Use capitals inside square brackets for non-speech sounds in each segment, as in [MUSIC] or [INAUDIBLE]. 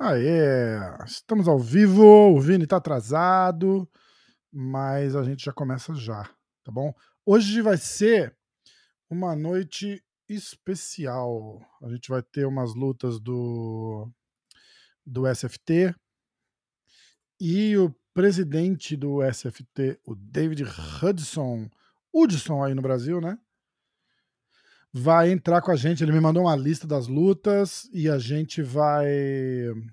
Aê, estamos ao vivo, o Vini tá atrasado, mas a gente já começa já, tá bom? Hoje vai ser uma noite especial. A gente vai ter umas lutas do do SFT e o presidente do SFT, o David Hudson, Hudson aí no Brasil, né? Vai entrar com a gente. Ele me mandou uma lista das lutas e a gente vai,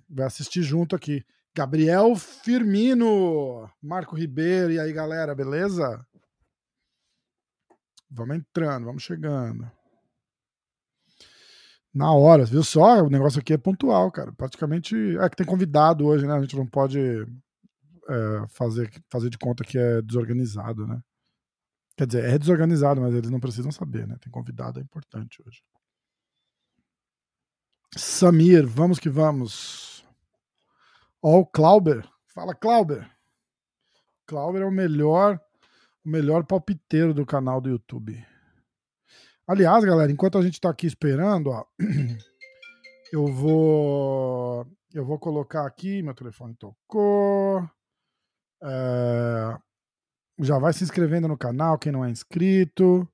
vai assistir junto aqui. Gabriel Firmino, Marco Ribeiro, e aí galera, beleza? Vamos entrando, vamos chegando. Na hora, viu só? O negócio aqui é pontual, cara. Praticamente. É que tem convidado hoje, né? A gente não pode é, fazer, fazer de conta que é desorganizado, né? Quer dizer, é desorganizado, mas eles não precisam saber, né? Tem convidado, é importante hoje. Samir, vamos que vamos. Ó, o Clauber. Fala, Clauber. Clauber é o melhor, o melhor palpiteiro do canal do YouTube. Aliás, galera, enquanto a gente tá aqui esperando, ó, [CLEARS THROAT] eu vou eu vou colocar aqui, meu telefone tocou. É, já vai se inscrevendo no canal, quem não é inscrito.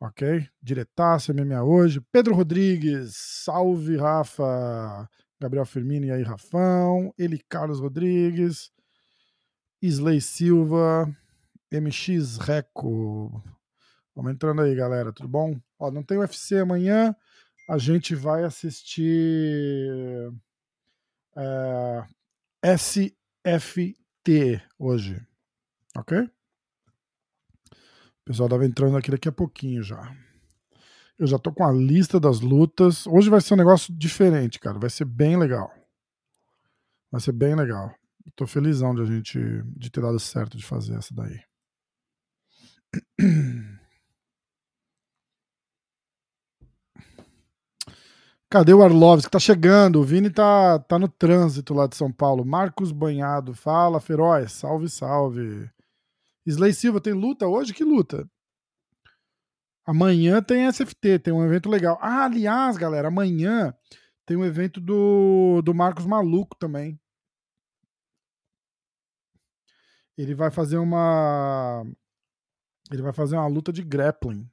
Ok? Diretaço, MMA hoje. Pedro Rodrigues, salve Rafa. Gabriel Firmino e aí, Rafão. Ele Carlos Rodrigues. Isley Silva. MX Reco. Vamos entrando aí, galera. Tudo bom? Ó, não tem UFC amanhã. A gente vai assistir é, SFT hoje. Ok? O pessoal tava entrando aqui daqui a pouquinho já. Eu já tô com a lista das lutas. Hoje vai ser um negócio diferente, cara. Vai ser bem legal. Vai ser bem legal. Tô felizão de a gente de ter dado certo de fazer essa daí. Cadê o Arlovski? Tá chegando. O Vini tá, tá no trânsito lá de São Paulo. Marcos Banhado. Fala, Feroz. Salve, salve. Slay Silva, tem luta hoje? Que luta? Amanhã tem SFT, tem um evento legal. Ah, aliás, galera, amanhã tem um evento do, do Marcos Maluco também. Ele vai fazer uma. Ele vai fazer uma luta de grappling.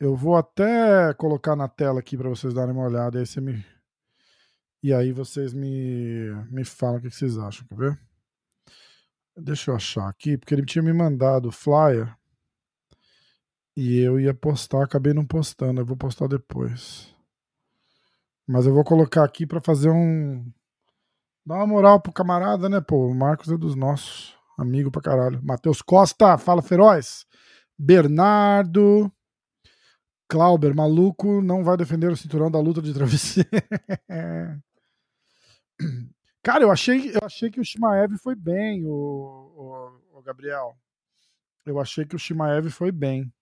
Eu vou até colocar na tela aqui para vocês darem uma olhada. Aí me... E aí vocês me, me falam o que vocês acham, quer ver? Deixa eu achar aqui, porque ele tinha me mandado o flyer e eu ia postar, acabei não postando, eu vou postar depois. Mas eu vou colocar aqui para fazer um. Dar uma moral pro camarada, né, pô? O Marcos é dos nossos. Amigo pra caralho. Matheus Costa, fala feroz. Bernardo. Clauber, maluco, não vai defender o cinturão da luta de travesseiro. [LAUGHS] Cara, eu achei, eu achei que o Shimaev foi bem, o, o, o Gabriel. Eu achei que o Shimaev foi bem.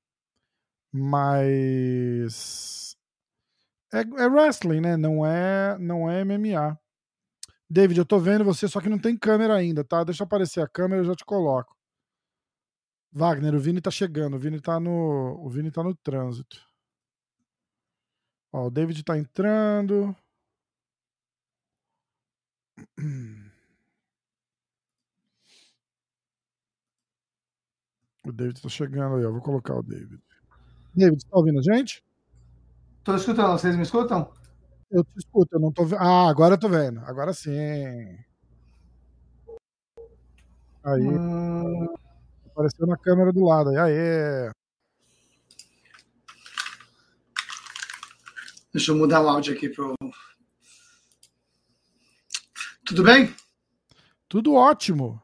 Mas. É, é, wrestling, né? Não é, não é MMA. David, eu tô vendo você, só que não tem câmera ainda, tá? Deixa aparecer a câmera, eu já te coloco. Wagner, o Vini tá chegando, o Vini tá no, o Vini tá no trânsito. Ó, o David tá entrando. O David tá chegando aí, eu vou colocar o David. David, você tá ouvindo a gente? Tô escutando, vocês me escutam? Eu te escuto, eu não tô vendo. Ah, agora eu tô vendo. Agora sim. Aí. Hum... Apareceu na câmera do lado. Aí, aê. Deixa eu mudar o áudio aqui pro, tudo bem? Tudo ótimo.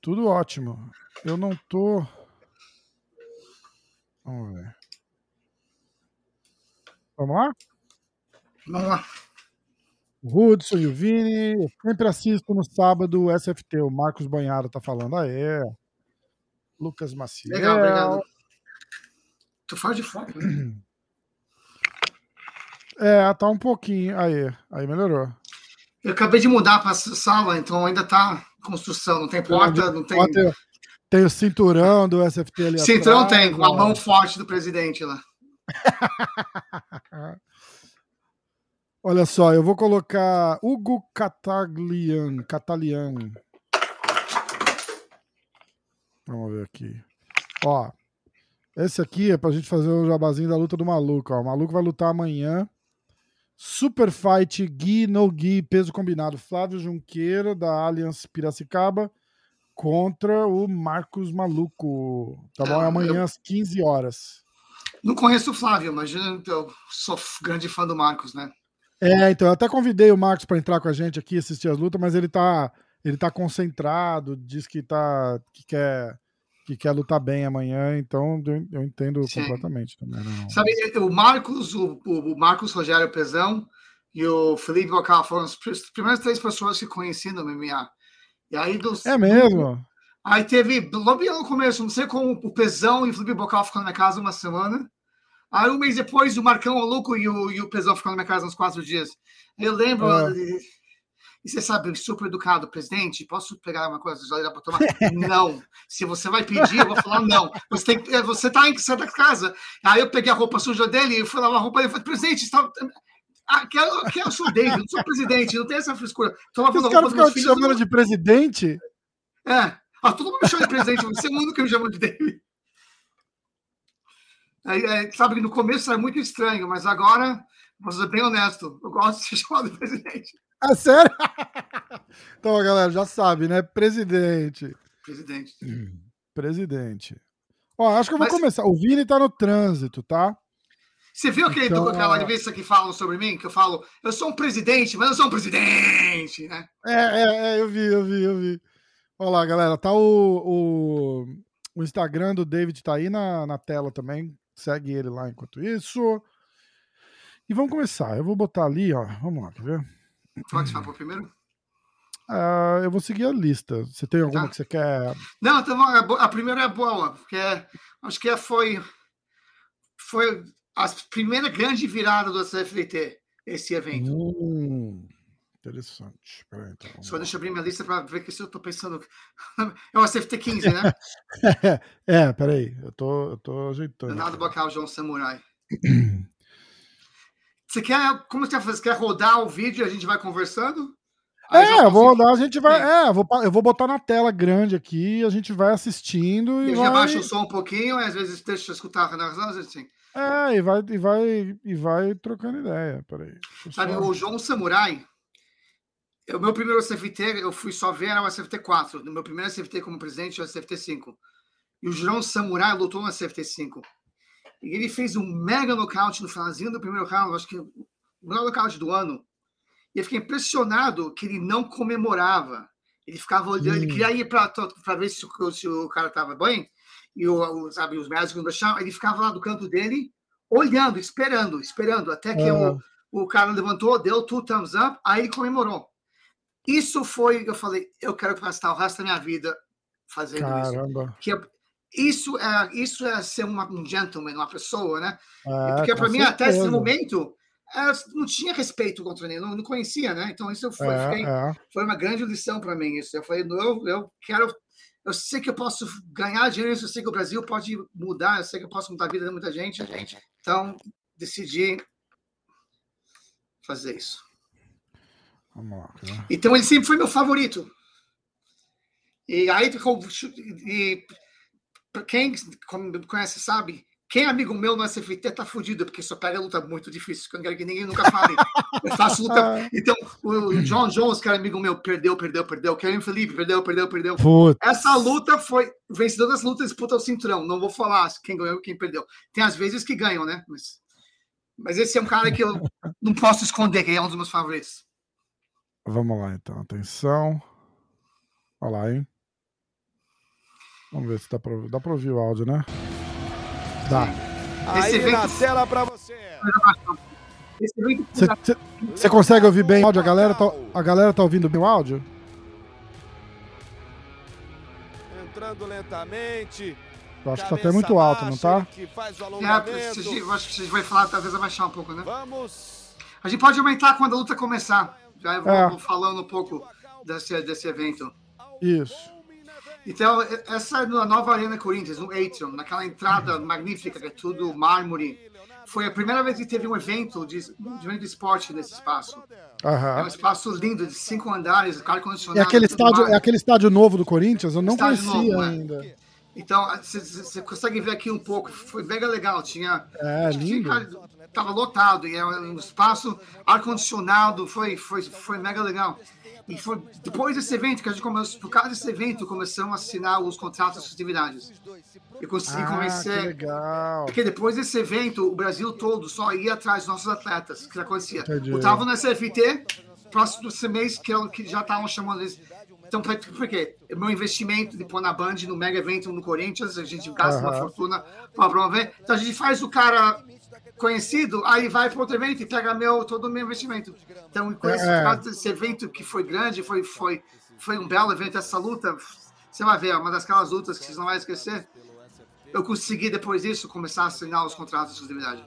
Tudo ótimo. Eu não tô. Vamos ver. Vamos lá? Vamos lá. O Hudson e o Vini. Eu sempre assisto no sábado o SFT. O Marcos Banharo tá falando. Ah, é. Lucas Maciel. Legal, obrigado. Tu faz de fora, né? [CLEARS THROAT] É, tá um pouquinho. Aí, aí melhorou. Eu acabei de mudar para sala, então ainda tá em construção. Não tem porta, não tem. Tem, o cinturão do SFT ali Cinturão atrás, tem, com a mão forte do presidente lá. [LAUGHS] Olha só, eu vou colocar Hugo Cataglian. Catalian. Vamos ver aqui. Ó, esse aqui é pra gente fazer o jabazinho da luta do maluco. Ó. O maluco vai lutar amanhã. Super Fight Gui no Gui, peso combinado. Flávio Junqueiro, da Allianz Piracicaba, contra o Marcos Maluco. Tá bom? É amanhã eu- às 15 horas. Não conheço o Flávio, mas eu eu sou grande fã do Marcos, né? É, então eu até convidei o Marcos para entrar com a gente aqui assistir as lutas, mas ele tá ele tá concentrado, diz que tá que quer que quer lutar bem amanhã, então eu, entendo Sim. completamente também. Não. Sabe, o Marcos, o, o Marcos Rogério Pezão e o Felipe Bocal foram as pr- primeiras três pessoas que conheci no MMA. E aí dos, É mesmo? Aí teve, logo no começo, não sei como o Pezão e o Felipe Bocal ficando na minha casa uma semana. Aí um mês depois, o Marcão Maluco e o, e o Pezão ficando na minha casa uns quatro dias. Eu lembro. Ah. E, você sabe, super educado, presidente, posso pegar uma coisa gelada para tomar? não. Se você vai pedir, eu vou falar não. Você tem você tá em em casa. Aí eu peguei a roupa suja dele e fui lavar a roupa dele e falei, presidente, está. Ah, que eu, que eu sou David, não sou presidente, não tem essa frescura. Tô lavando Os caras ficam te chamando de presidente? É. Ah, todo mundo me chama de presidente, você é o único que me chama de David. Aí, é, sabe que no começo era muito estranho, mas agora, vou ser bem honesto, eu gosto de ser chamado de presidente. Ah, sério? [LAUGHS] então, galera, já sabe, né? Presidente. Presidente. [CLEARS THROAT] Presidente. Ó, acho que eu vou Mas- começar. O Vini tá no trânsito, tá? Você viu aquele, Então, aquela revista que falam sobre mim? Que eu falo, eu sou um presidente, mas eu sou um presidente, né? É, é, é, eu vi, eu vi, eu vi. Olha lá, galera, tá o, o, o Instagram do David tá aí na, na tela também. Segue ele lá enquanto isso. E vamos começar. Eu vou botar ali, ó. Vamos lá, quer ver? Qual que você falou primeiro? Ah, eu vou seguir a lista. Você tem alguma Tá. que você quer? Não, então, a, primeira é boa, porque é- acho que é- foi, foi a primeira grande virada do CFT, esse evento. Hum, interessante. Peraí, então. Só deixa eu abrir minha lista para ver que se eu tô pensando. [LAUGHS] É o CFT 15, né? [LAUGHS] é, peraí. Eu tô, eu tô ajeitando. Leonardo. Bocal, João Samurai. [CLEARS THROAT] Você quer. Como você vai fazer? Você quer rodar o vídeo e a gente vai conversando? Aí já É, eu vou rodar, a gente vai. É, eu vou, eu vou botar na tela grande aqui, a gente vai assistindo e já vai. baixo o som um pouquinho, às vezes deixa eu escutar a narração, assim. É, e vai, e vai, e vai trocando ideia. Peraí. Sabe, só- o João Samurai, o meu primeiro CFT, eu fui só ver, era o CFT 4. No meu primeiro CFT como presidente, era o CFT 5. E o João Samurai lutou no CFT 5. E ele fez um mega nocaute no finalzinho do primeiro round, acho que o melhor nocaute do ano. E eu fiquei impressionado que ele não comemorava. Ele ficava olhando, ele queria ir para ver se, o- se o cara estava bem. E o, sabe, os médicos não deixavam. Ele ficava lá do canto dele, olhando, esperando, esperando, até que Ah. o, o cara levantou, deu two thumbs up, aí ele comemorou. Isso foi, eu falei, eu quero gastar o resto da minha vida fazendo isso. Caramba. Que é- isso é isso é ser uma, um gentleman, uma pessoa, né? É, Porque para mim até esse momento é, não tinha respeito contra ele, não, não conhecia, né? Então isso foi, É, fiquei- é. foi uma grande lição para mim. Isso eu falei, eu, eu quero, eu sei que eu posso ganhar dinheiro, eu sei que o Brasil pode mudar, eu sei que eu posso mudar a vida de muita gente. Então decidi fazer isso. Vamos lá. Então ele sempre foi meu favorito. E aí, ficou- e, quem conhece sabe, quem é amigo meu no SFT tá fudido, porque só pega luta muito difícil, que eu não quero que ninguém nunca fale. [LAUGHS] Eu faço luta. Então, o John Jones, que era amigo meu, perdeu, perdeu, perdeu. Kevin Felipe, perdeu, perdeu, perdeu. Putz. Essa luta foi. O vencedor das lutas disputa o cinturão. Não vou falar quem ganhou e quem perdeu. Tem às vezes que ganham, né? Mas, mas esse é um cara que eu não posso esconder, que é um dos meus favoritos. Vamos lá, então. Atenção. Olha lá, hein? Vamos ver se dá pra, dá pra ouvir o áudio, né? Dá. Aí evento- na tela pra você. Esse Você consegue ouvir bem o áudio? A galera, tá, a galera tá ouvindo bem o áudio? Entrando lentamente. Eu acho que tá até muito alto, não tá? Que faz o É, eu acho que vocês vai falar, talvez abaixar um pouco, né? Vamos. A gente pode aumentar quando a luta começar. Já eu vou, É. vou falando um pouco desse, desse evento. Isso. Então, essa é nova Arena Corinthians, no Atrium, naquela entrada magnífica, que é tudo mármore. Foi a primeira vez que teve um evento de, de esporte nesse espaço. É um espaço lindo, de cinco andares, É ar-condicionado. aquele, tudo estádio, é aquele estádio novo do Corinthians? Eu não Estádio conhecia novo, é. ainda. Então, você consegue ver aqui um pouco. Foi mega legal. Tinha. É, lindo. Tinha- Tava lotado. E é um espaço ar-condicionado. Foi, foi, foi mega legal. E foi depois desse evento que a gente começou. Por causa desse evento, começamos a assinar os contratos de atividades. Eu consegui Ah, que convencer. legal. Porque depois desse evento, o Brasil todo só ia atrás dos nossos atletas. Que acontecia? Entendi. Botavam no SFT, próximo desse mês, que, é o que já estavam chamando eles. Então, por quê? Meu investimento de pôr na Band, no mega evento no Corinthians, a gente gasta uma Aham. fortuna para promover. Então, a gente faz o cara conhecido, aí vai para outro evento e pega meu, todo o meu investimento. Então, com esse, É. desse evento que foi grande, foi, foi, foi um belo evento, essa luta, você vai ver, é uma das aquelas lutas que vocês não vão esquecer. Eu consegui, depois disso, começar a assinar os contratos de exclusividade.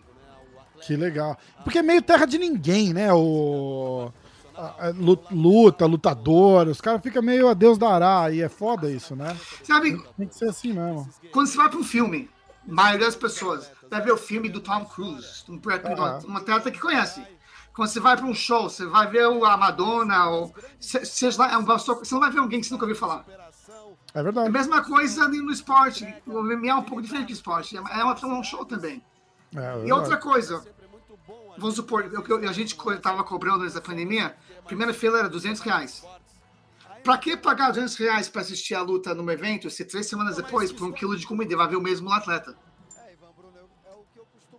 Que legal. Porque é meio terra de ninguém, né? O. a- a lu- Luta, lutador, os caras ficam meio a Deus dará, e é foda isso, né? Sabe, Tem que ser assim mesmo. quando você vai para um filme, a maioria das pessoas vai ver o filme do Tom Cruise, um, Aham. uma atleta que conhece. Quando você vai para um show, você vai ver o- a Madonna, ou, se- seja lá, é um, você não vai ver alguém que você nunca ouviu falar. É É a verdade. mesma coisa no esporte. O MMA é um pouco diferente do esporte. É uma- é um show também. É, é E verdade. outra coisa, vamos supor, eu, eu- a gente estava cobrando antes da pandemia, a primeira fila era 200 reais. Pra que pagar 200 reais para assistir a luta num evento se três semanas depois, por um quilo de comida, vai ver o mesmo atleta?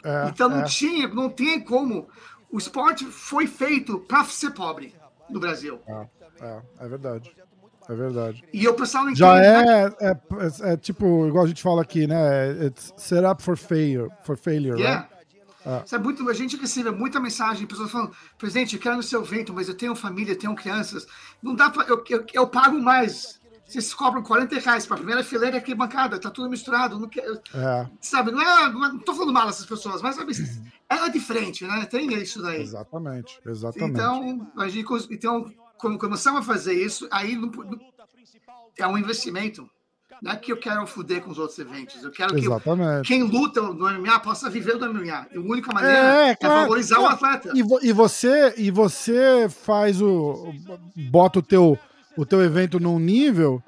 É, Então não é. tinha, não tem como. O esporte foi feito para ser pobre no Brasil. É, é verdade. É verdade. E o pessoal não Já entende, é, é, é tipo, igual a gente fala aqui, né? It's set up for failure, for failure, Yeah. right? Ah. Sabe, muito, a gente recebe muita mensagem, pessoas falando, presidente, eu quero no seu evento, mas eu tenho família, eu tenho crianças. Não dá pra. Eu, eu, eu pago mais. Vocês cobram 40 reais para a primeira fileira aqui bancada, tá tudo misturado. Não quero, É, sabe, não é. Não, é- não tô falando mal dessas pessoas, mas sabe, é diferente, né? Tem isso daí. exatamente, exatamente. Então, a gente, então, quando começamos a fazer isso, aí não- não- é um investimento. Não é que eu quero fuder com os outros eventos. Eu quero que exatamente. quem luta no MMA possa viver do MMA. E a única maneira É, é, claro, valorizar o atleta. E, vo- e você e você faz o bota o teu o teu evento num nível,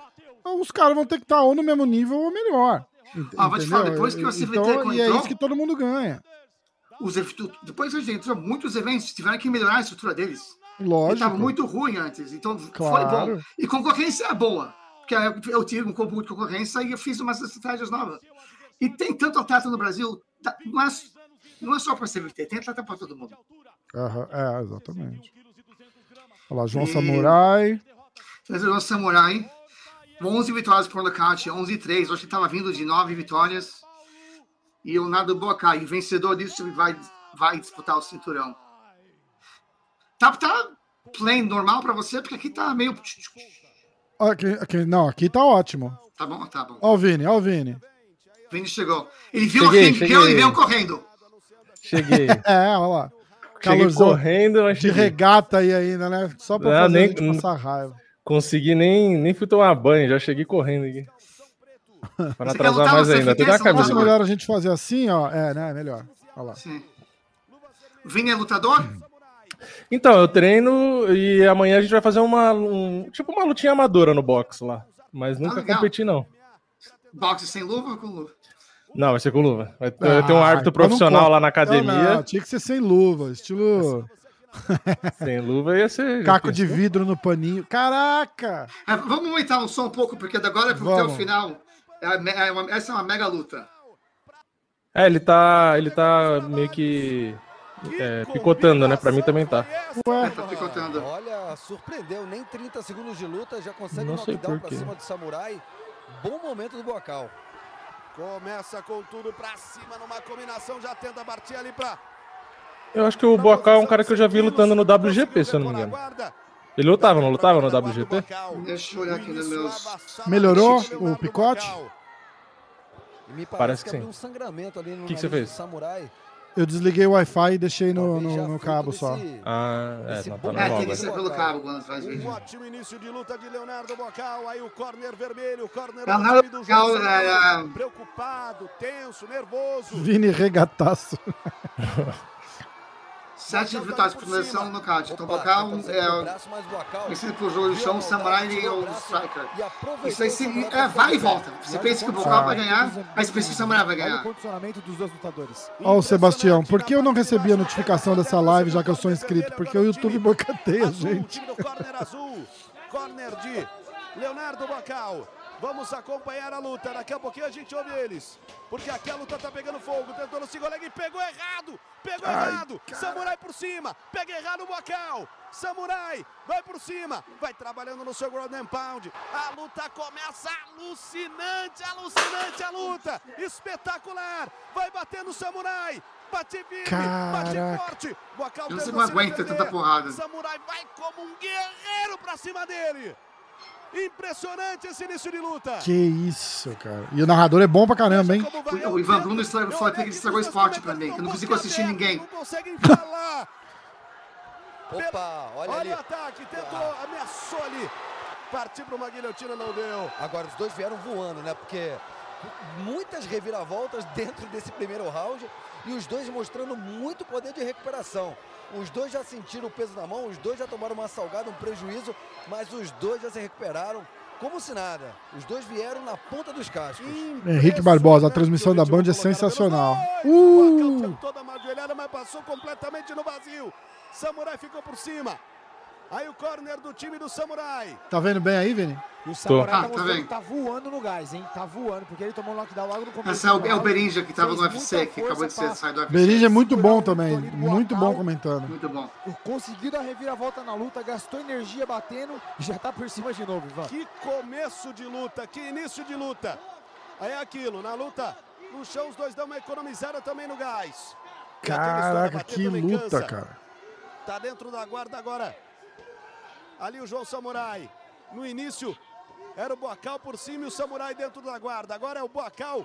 os caras vão ter que estar ou no mesmo nível ou melhor. Ent- Ah, vou te falar, depois que o CVT então, e é entrou- isso que todo mundo ganha. Os depois que a gente entrou, muitos eventos tiveram que melhorar a estrutura deles. Lógico. Estava muito ruim antes, então foi Claro. bom. E concorrência é boa, porque eu, eu tive um pouco de concorrência e eu fiz umas estratégias novas. E tem tanto atleta no Brasil, tá- não é, não é só para CVT, tem atleta para todo mundo. Aham, é, exatamente. Olha lá, João E- Samurai. Mas o nosso Samurai, 11 vitórias por nocaute, 11 e 3. Hoje estava vindo de 9 vitórias. E o Nado Boca, e o vencedor disso vai, vai disputar o cinturão. Tá, tá plain normal para você? Porque aqui tá meio. Aqui, aqui- não, aqui tá ótimo. Tá bom, tá bom. Ó o Vini, ó o Vini. Vini chegou. Ele viu Cheguei, a cheguei. ele veio correndo. Cheguei. [LAUGHS] É, olha lá. Cheguei Calorzão correndo, mas de cheguei. regata aí ainda, né? Só pra Não, fazer nem- a gente passar raiva. Consegui nem, nem fui tomar banho, já cheguei correndo aqui. [LAUGHS] Pra não Você quer atrasar mais ainda. Até a camisa. Melhor a gente fazer assim, ó. É, né? Melhor. Olha lá. Sim. O Vini é lutador? Então, eu treino e amanhã a gente vai fazer uma. um- tipo uma lutinha amadora no box lá. Mas nunca legal. competi, não. Boxe sem luva ou com luva? Não, vai ser com luva. Vai ter, ter um Ah, árbitro então não profissional lá na Não, academia. não, tinha que ser sem luva, estilo [LAUGHS] Sem luva ia ser. caco de vidro no paninho. Caraca! É, vamos aumentar o som um pouco, porque da agora até o final. é é uma- essa é uma mega luta. É, ele tá. Ele tá meio que. É, picotando, né? Pra mim também tá. Ué, Tá picotando. Olha, surpreendeu. Nem 30 segundos de luta já consegue Não sei por pra quê. cima do Samurai. Bom momento do Bocal. Começa com tudo pra cima numa combinação, já tenta partir ali pra. Eu acho que o Bocal é um cara que eu já vi lutando no WGP, se eu não me engano. Ele lutava, não lutava no WGP? Deixa eu olhar aqui nos meus. Melhorou o picote? Parece, Parece que, que sim. um no Que que você fez? Samurai. Eu desliguei o Wi-Fi e deixei no, no, no cabo desse- só. Ah, é, Esse tá bom- É, normal, tem que ser pelo cabo quando faz Um vídeo. ótimo início de luta de Leonardo Bocal. Aí o corner vermelho, o corner Leonardo do Bocal, é, é. Preocupado, tenso, nervoso. Vini regataço. [LAUGHS] Sete vitórias por finalização no nocaute. Então, o Opa, Bocal tentando é o braço, mas o Bocal conhecido por jogo de chão, Samurai e o Striker. Isso aí se, é, vai e volta. Você pensa que o Bocal vai ganhar, mas pensa que o Samurai vai ganhar. condicionamento dos dois lutadores. Ó, o Sebastião, por que eu não recebi a notificação dessa live já que eu sou inscrito? Porque o YouTube boicoteia a Azul, gente. time do corner azul. Corner de Leonardo Bocal. Vamos acompanhar a luta. Daqui a pouquinho a gente ouve eles. Porque aqui a luta tá pegando fogo. Tentou no segundo leg e pegou errado. Pegou errado. Samurai por cima. Pega errado o Bocal. Samurai vai por cima. Vai trabalhando no seu ground and pound. A luta começa alucinante, alucinante a luta. Espetacular. Vai batendo o Samurai. Bate firme, bate forte. Bocal Eu não defender. tanta porrada. Samurai vai como um guerreiro pra cima dele. Impressionante esse início de luta. Que isso, cara. E o narrador é bom pra caramba, hein? O- o Ivan. Bruno estragou- É até que estragou o esporte pra mim, que eu não consigo assistir ninguém. Não conseguem falar. [LAUGHS] Opa, olha, Olha, ali. o ataque, tentou, ameaçou ali. Partiu para uma guilhotina, não deu. Agora os dois vieram voando, né? Porque muitas reviravoltas dentro desse primeiro round e os dois mostrando muito poder de recuperação. Os dois já sentiram o peso na mão, os dois já tomaram uma salgada, um prejuízo, mas os dois já se recuperaram como se nada. Os dois vieram na ponta dos cascos. Henrique Barbosa, a transmissão da Band é sensacional. Uh! Uma ajoelhada, mas passou completamente no vazio. Samurai ficou por cima. Aí o corner do time do Samurai. Tá vendo bem aí, Vini? E o Samurai Ah, tá tá mostrando tá voando no gás, hein? Tá voando, porque ele tomou um knockdown logo no começo. Esse é o, é o. Berinja que tava no UFC, que acabou de ser, sair do UFC. Berinja é muito bom também. Muito bom comentando. Muito bom. Conseguiu dar reviravolta na luta, gastou energia batendo e já tá por cima de novo, Ivan. Que começo de luta, que início de luta. Aí é aquilo, na luta, no chão os dois dão uma economizada também no gás. Caraca, que luta, cara. Tá dentro da guarda agora. Ali o João Samurai. No início era o Boacal por cima e o Samurai dentro da guarda. Agora é o Boacal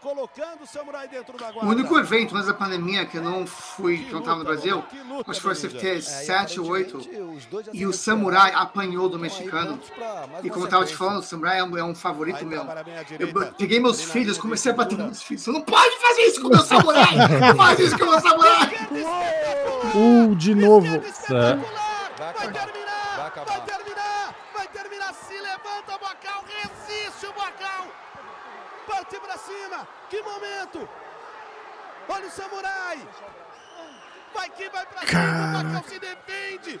colocando o Samurai dentro da O guarda. único evento antes da pandemia que eu não fui, que não tava no Brasil, que luta, acho que foi o. CFT É, e 7 ou 8. aparentemente, os dois já se E o. Samurai apanhou do Então, mexicano. E como eu tava te falando, o Samurai é um, é um favorito Aí meu. Eu peguei meus filhos, comecei a bater meus filhos. Você não pode fazer isso com o meu samurai! Não faz isso com o meu samurai! Uh, de novo. Espetacular! Vai terminar! Vai acabar. Vai terminar! Vai terminar! Se levanta o Bacal! Resiste o Bacal! Parte pra cima! Que momento! Olha o Samurai! Vai que vai pra cima! O Bacal se defende!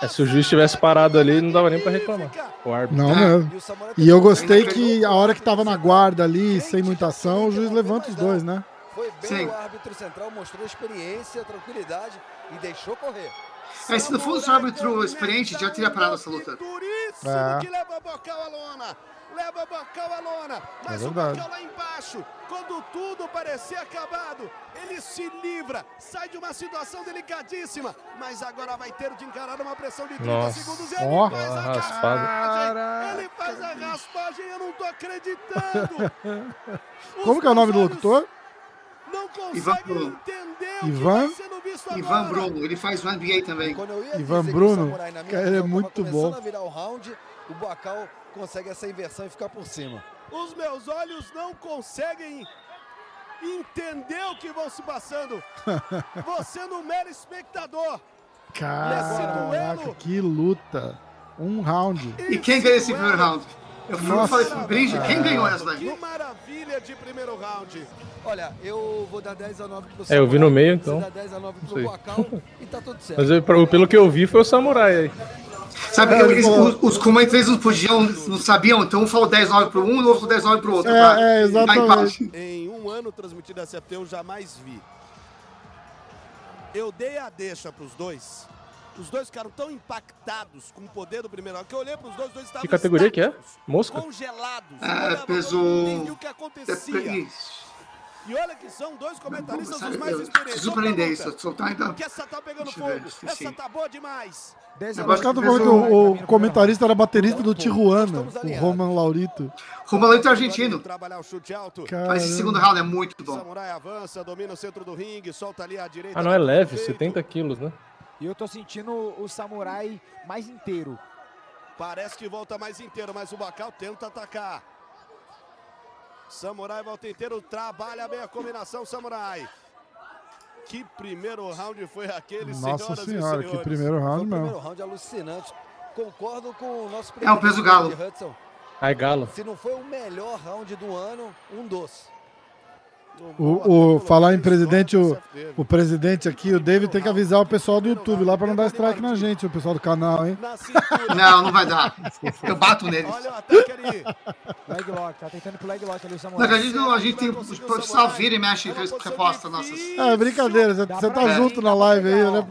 É, se o juiz tivesse parado ali, não dava nem pra reclamar. O árbitro. Não mesmo. E o Samurai E eu gostei que a hora que tava na guarda ali, sem muita ação, o juiz levanta os dois, né? Foi bem Sim. o árbitro central, mostrou experiência, tranquilidade e deixou correr. É, se não fosse o árbitro experiente, já teria parado essa luta. Duríssimo É. que leva o Bocal à lona. Leva o Bocal à lona. Mas É o. Bocal lá embaixo, quando tudo parecia acabado, ele se livra, sai de uma situação delicadíssima. Mas agora vai ter de encarar uma pressão de 30 Nossa. segundos. Ele Ó. faz a raspagem. Ele faz a raspagem, eu não tô acreditando. [LAUGHS] Como que é o nome do locutor? Não Ivan conseguem Bruno. entender o Ivan? que tá sendo visto Ivan. Bruno, ele faz o NBA também. Quando eu ia Ivan Bruno, cara, ele é muito bom. O Bacal consegue essa inversão e ficar por cima. Os meus olhos não conseguem entender o que vão se passando. [LAUGHS] Você no mero espectador. Caraca, que luta. Um round. E quem ganhou esse primeiro round? Eu fui, Nossa. falei pro Brinja, quem ganhou essa daí? Que maravilha de primeiro round. Olha, eu vou dar 10 a 9 pro É, eu vi no Samurai, meio, você então. dá 10 a 9 pro. Bacal e tá tudo certo. Mas eu- pelo que eu vi, foi o Samurai aí. Sabe, eu- eles- os, os comentaristas não podiam, não sabiam, então um falou 10-9 pro um, o outro 10-9 pro outro. É, pra é, exatamente. Em um ano transmitido SFT eu jamais vi. Eu dei a deixa pros dois Os dois ficaram tão impactados com o poder do primeiro round que eu olhei para os dois, os dois estavam Que categoria que é? Mosca? Congelados. É, Olhava, peso- não o que É, acontecia. isso. E olha que são dois comentaristas Sabe, os mais eu experientes. preciso Vamos pra aprender luta. isso. Soltar ainda. Que essa tá pegando fogo. Essa tá boa demais. Eu que Peso- o, o comentarista era baterista do Tijuana, o. Roman Laurito. Romalento argentino. Trabalhar o chute alto. Mas esse segundo round é muito bom. Samurai avança, domina o centro do ringue, solta ali à direita. Ah, não é leve, peito. 70 quilos, né? E eu tô sentindo o samurai mais inteiro. Parece que volta mais inteiro, mas o Bacal tenta atacar. Samurai volta inteiro, trabalha bem a combinação Samurai. Que primeiro round foi aquele, Nossa senhoras senhora, e que senhores. primeiro round o primeiro mesmo. round alucinante. Concordo com o nosso É um peso galo. de Hudson. Ai, galo. Se não foi o melhor round do ano, um dos. O, o- falar em presidente, o, o presidente aqui, o David tem que avisar o pessoal do YouTube lá pra não dar strike na gente, o pessoal do canal, hein? Não, não vai dar. Eu bato neles. Olha o ataque ali. Leg lock, tá tentando pro leg lock ali o Não, samurai. que a gente, não, a gente tem os profissionais vira e mexe com as respostas nossas. É brincadeira, você, você tá ir, junto na live aí, né?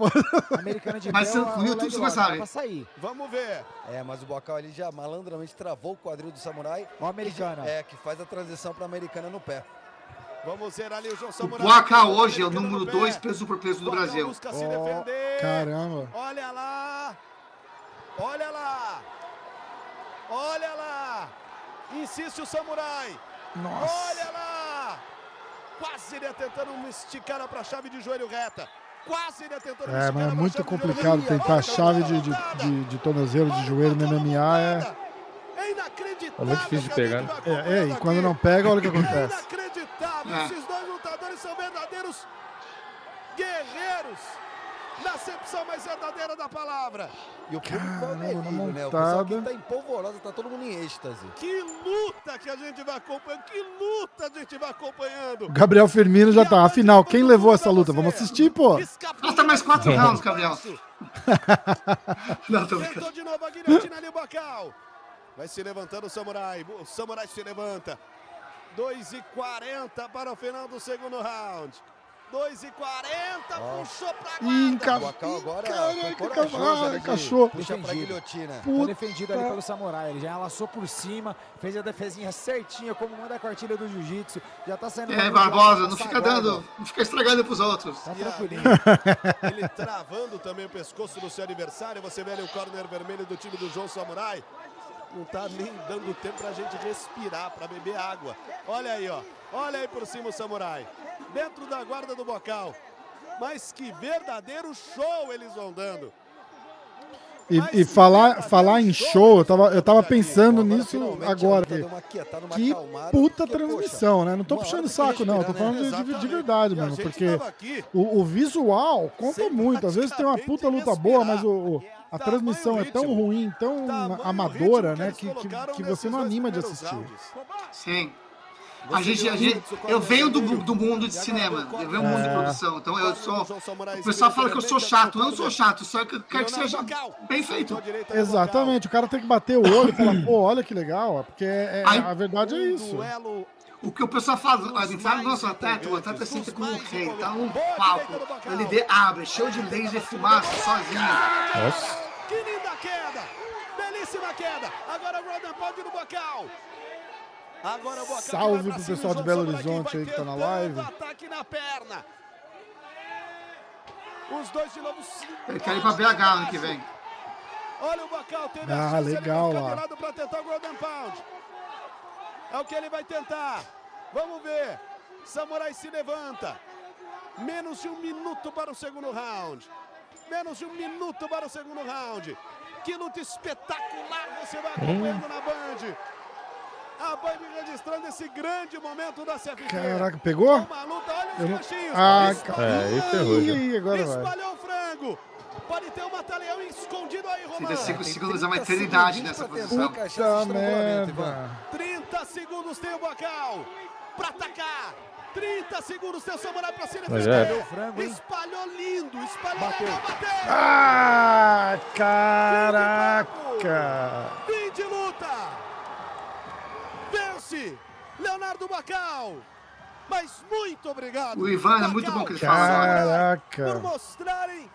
Mas no YouTube você lock, sabe. Dá pra sair. Vamos ver. É, mas o Bocal ali já malandramente travou o quadril do samurai. Ó a americana. É, que faz a transição pra americana no pé. Vamos ver ali o João O Samurai. Boaca hoje é o número no pé. 2 peso por peso do Brasil. Caramba. Olha lá! Olha lá! Olha lá! Insiste o samurai! Nossa. Olha lá! Quase ele tentando uma esticada para a chave de joelho reta. Quase ele ia tentando É, mas é muito complicado tentar Olha chave a de, de, de, de tornozelo, de joelho no a MMA é. É inacreditável. É muito difícil de a pegar, É, é, e quando não pega, olha o que É acontece. Inacreditável. É. Esses dois lutadores são verdadeiros guerreiros. Na acepção mais verdadeira da palavra. E o público Caramba, é né? O pessoal aqui montada. tá empolvorosa, tá todo mundo em êxtase. Que luta que a gente vai acompanhando. Que luta a gente vai acompanhando. Gabriel Firmino já tá. Afinal, quem levou essa luta? Vamos assistir, pô. Falta mais quatro rounds, Gabriel. [LAUGHS] Não, tô. Tentou de novo a guilhotina ali o Bacal. Vai se levantando o Samurai. O Samurai se levanta. 2 e 40 para o final do segundo round. 2 e 40 puxou pra Ih, O enca... Bocal agora Caraca, foi corajoso ah, ali de encaixou. puxar pra Defendido. guilhotina. Puta. defendido ali pelo samurai. Ele já laçou por cima, fez a defesinha certinha, como manda a cartilha do jiu-jitsu. Já tá saindo. É, Barbosa, não fica agora, dando. Não fica estragando pros outros. Tá tranquilinho. [LAUGHS] Ele travando também o pescoço do seu adversário. Você vê ali o corner vermelho do time do João Samurai. Não tá nem dando tempo pra gente respirar, pra beber água. Olha aí, ó. Olha aí por cima o Samurai. Dentro da guarda do bocal. Mas que verdadeiro show eles vão dando. E, e falar, falar em show, eu tava, eu tava pensando nisso agora. Que puta transmissão, né? Não tô puxando hora saco, não. Tô falando de, de- verdade gente Porque o, o visual conta muito. Às vezes tem uma puta luta boa, mas o, o- a Tamanho transmissão é tão ruim, tão Tamanho amadora, né? Que, que, que você não anima de assistir. Sim. A gente, a gente, eu venho do, do mundo de E cinema, eu venho do mundo de É. produção, então eu sou. O pessoal fala que eu sou chato, eu não sou chato, só que eu quero que seja bem feito. Exatamente, o cara tem que bater o olho e falar, [CLEARS THROAT] pô, olha que legal, ó, porque é- é- Aí- a verdade é. Um isso. O que o pessoal fala, a Dos gente fala, nossa, o atleta, o atleta senta dos como um rei, tá. Boa palco, ele de- abre, cheio de laser, fumaça, sozinho. Nossa. Que linda queda! Belíssima queda! Agora o Rodan pode no bocal. Agora o bocal. Salve pro pessoal de Belo Horizonte aí que tá na live. Ataque na perna. Os dois de novo. Ele quer ir pra BH ano que vem. Olha o Bacal, teve Ah, a chance, legal ele vai lá. ficar de lado pra tentar o Golden Pound. É o que ele vai tentar. Vamos ver. Samurai se levanta. Menos de um minuto para o segundo round. Menos de um minuto para o segundo round. Que luta espetacular você vai acompanhando na Band. A Band registrando esse grande momento da CFT. Caraca, pegou? Uma luta, olha Eu os não- ganchinhos. Ah, Espalhou. É, aí agora vai. Espalhou o frango. Pode ter um mataleão escondido aí, Romano. 35 Tem segundos é uma 30 eternidade nessa posição. Puta merda. 30 segundos tem o Bacal pra atacar. 30 segundos o Samurai pra Mas defender. é. frango? Espalhou lindo, espalhou Bateu. legal, bateu. Ah, caraca. Fim de luta. Vence Leonardo Bacal. Mas muito obrigado. O Ivan é muito Bacal, bom que ele agora. Por Caraca. mostrarem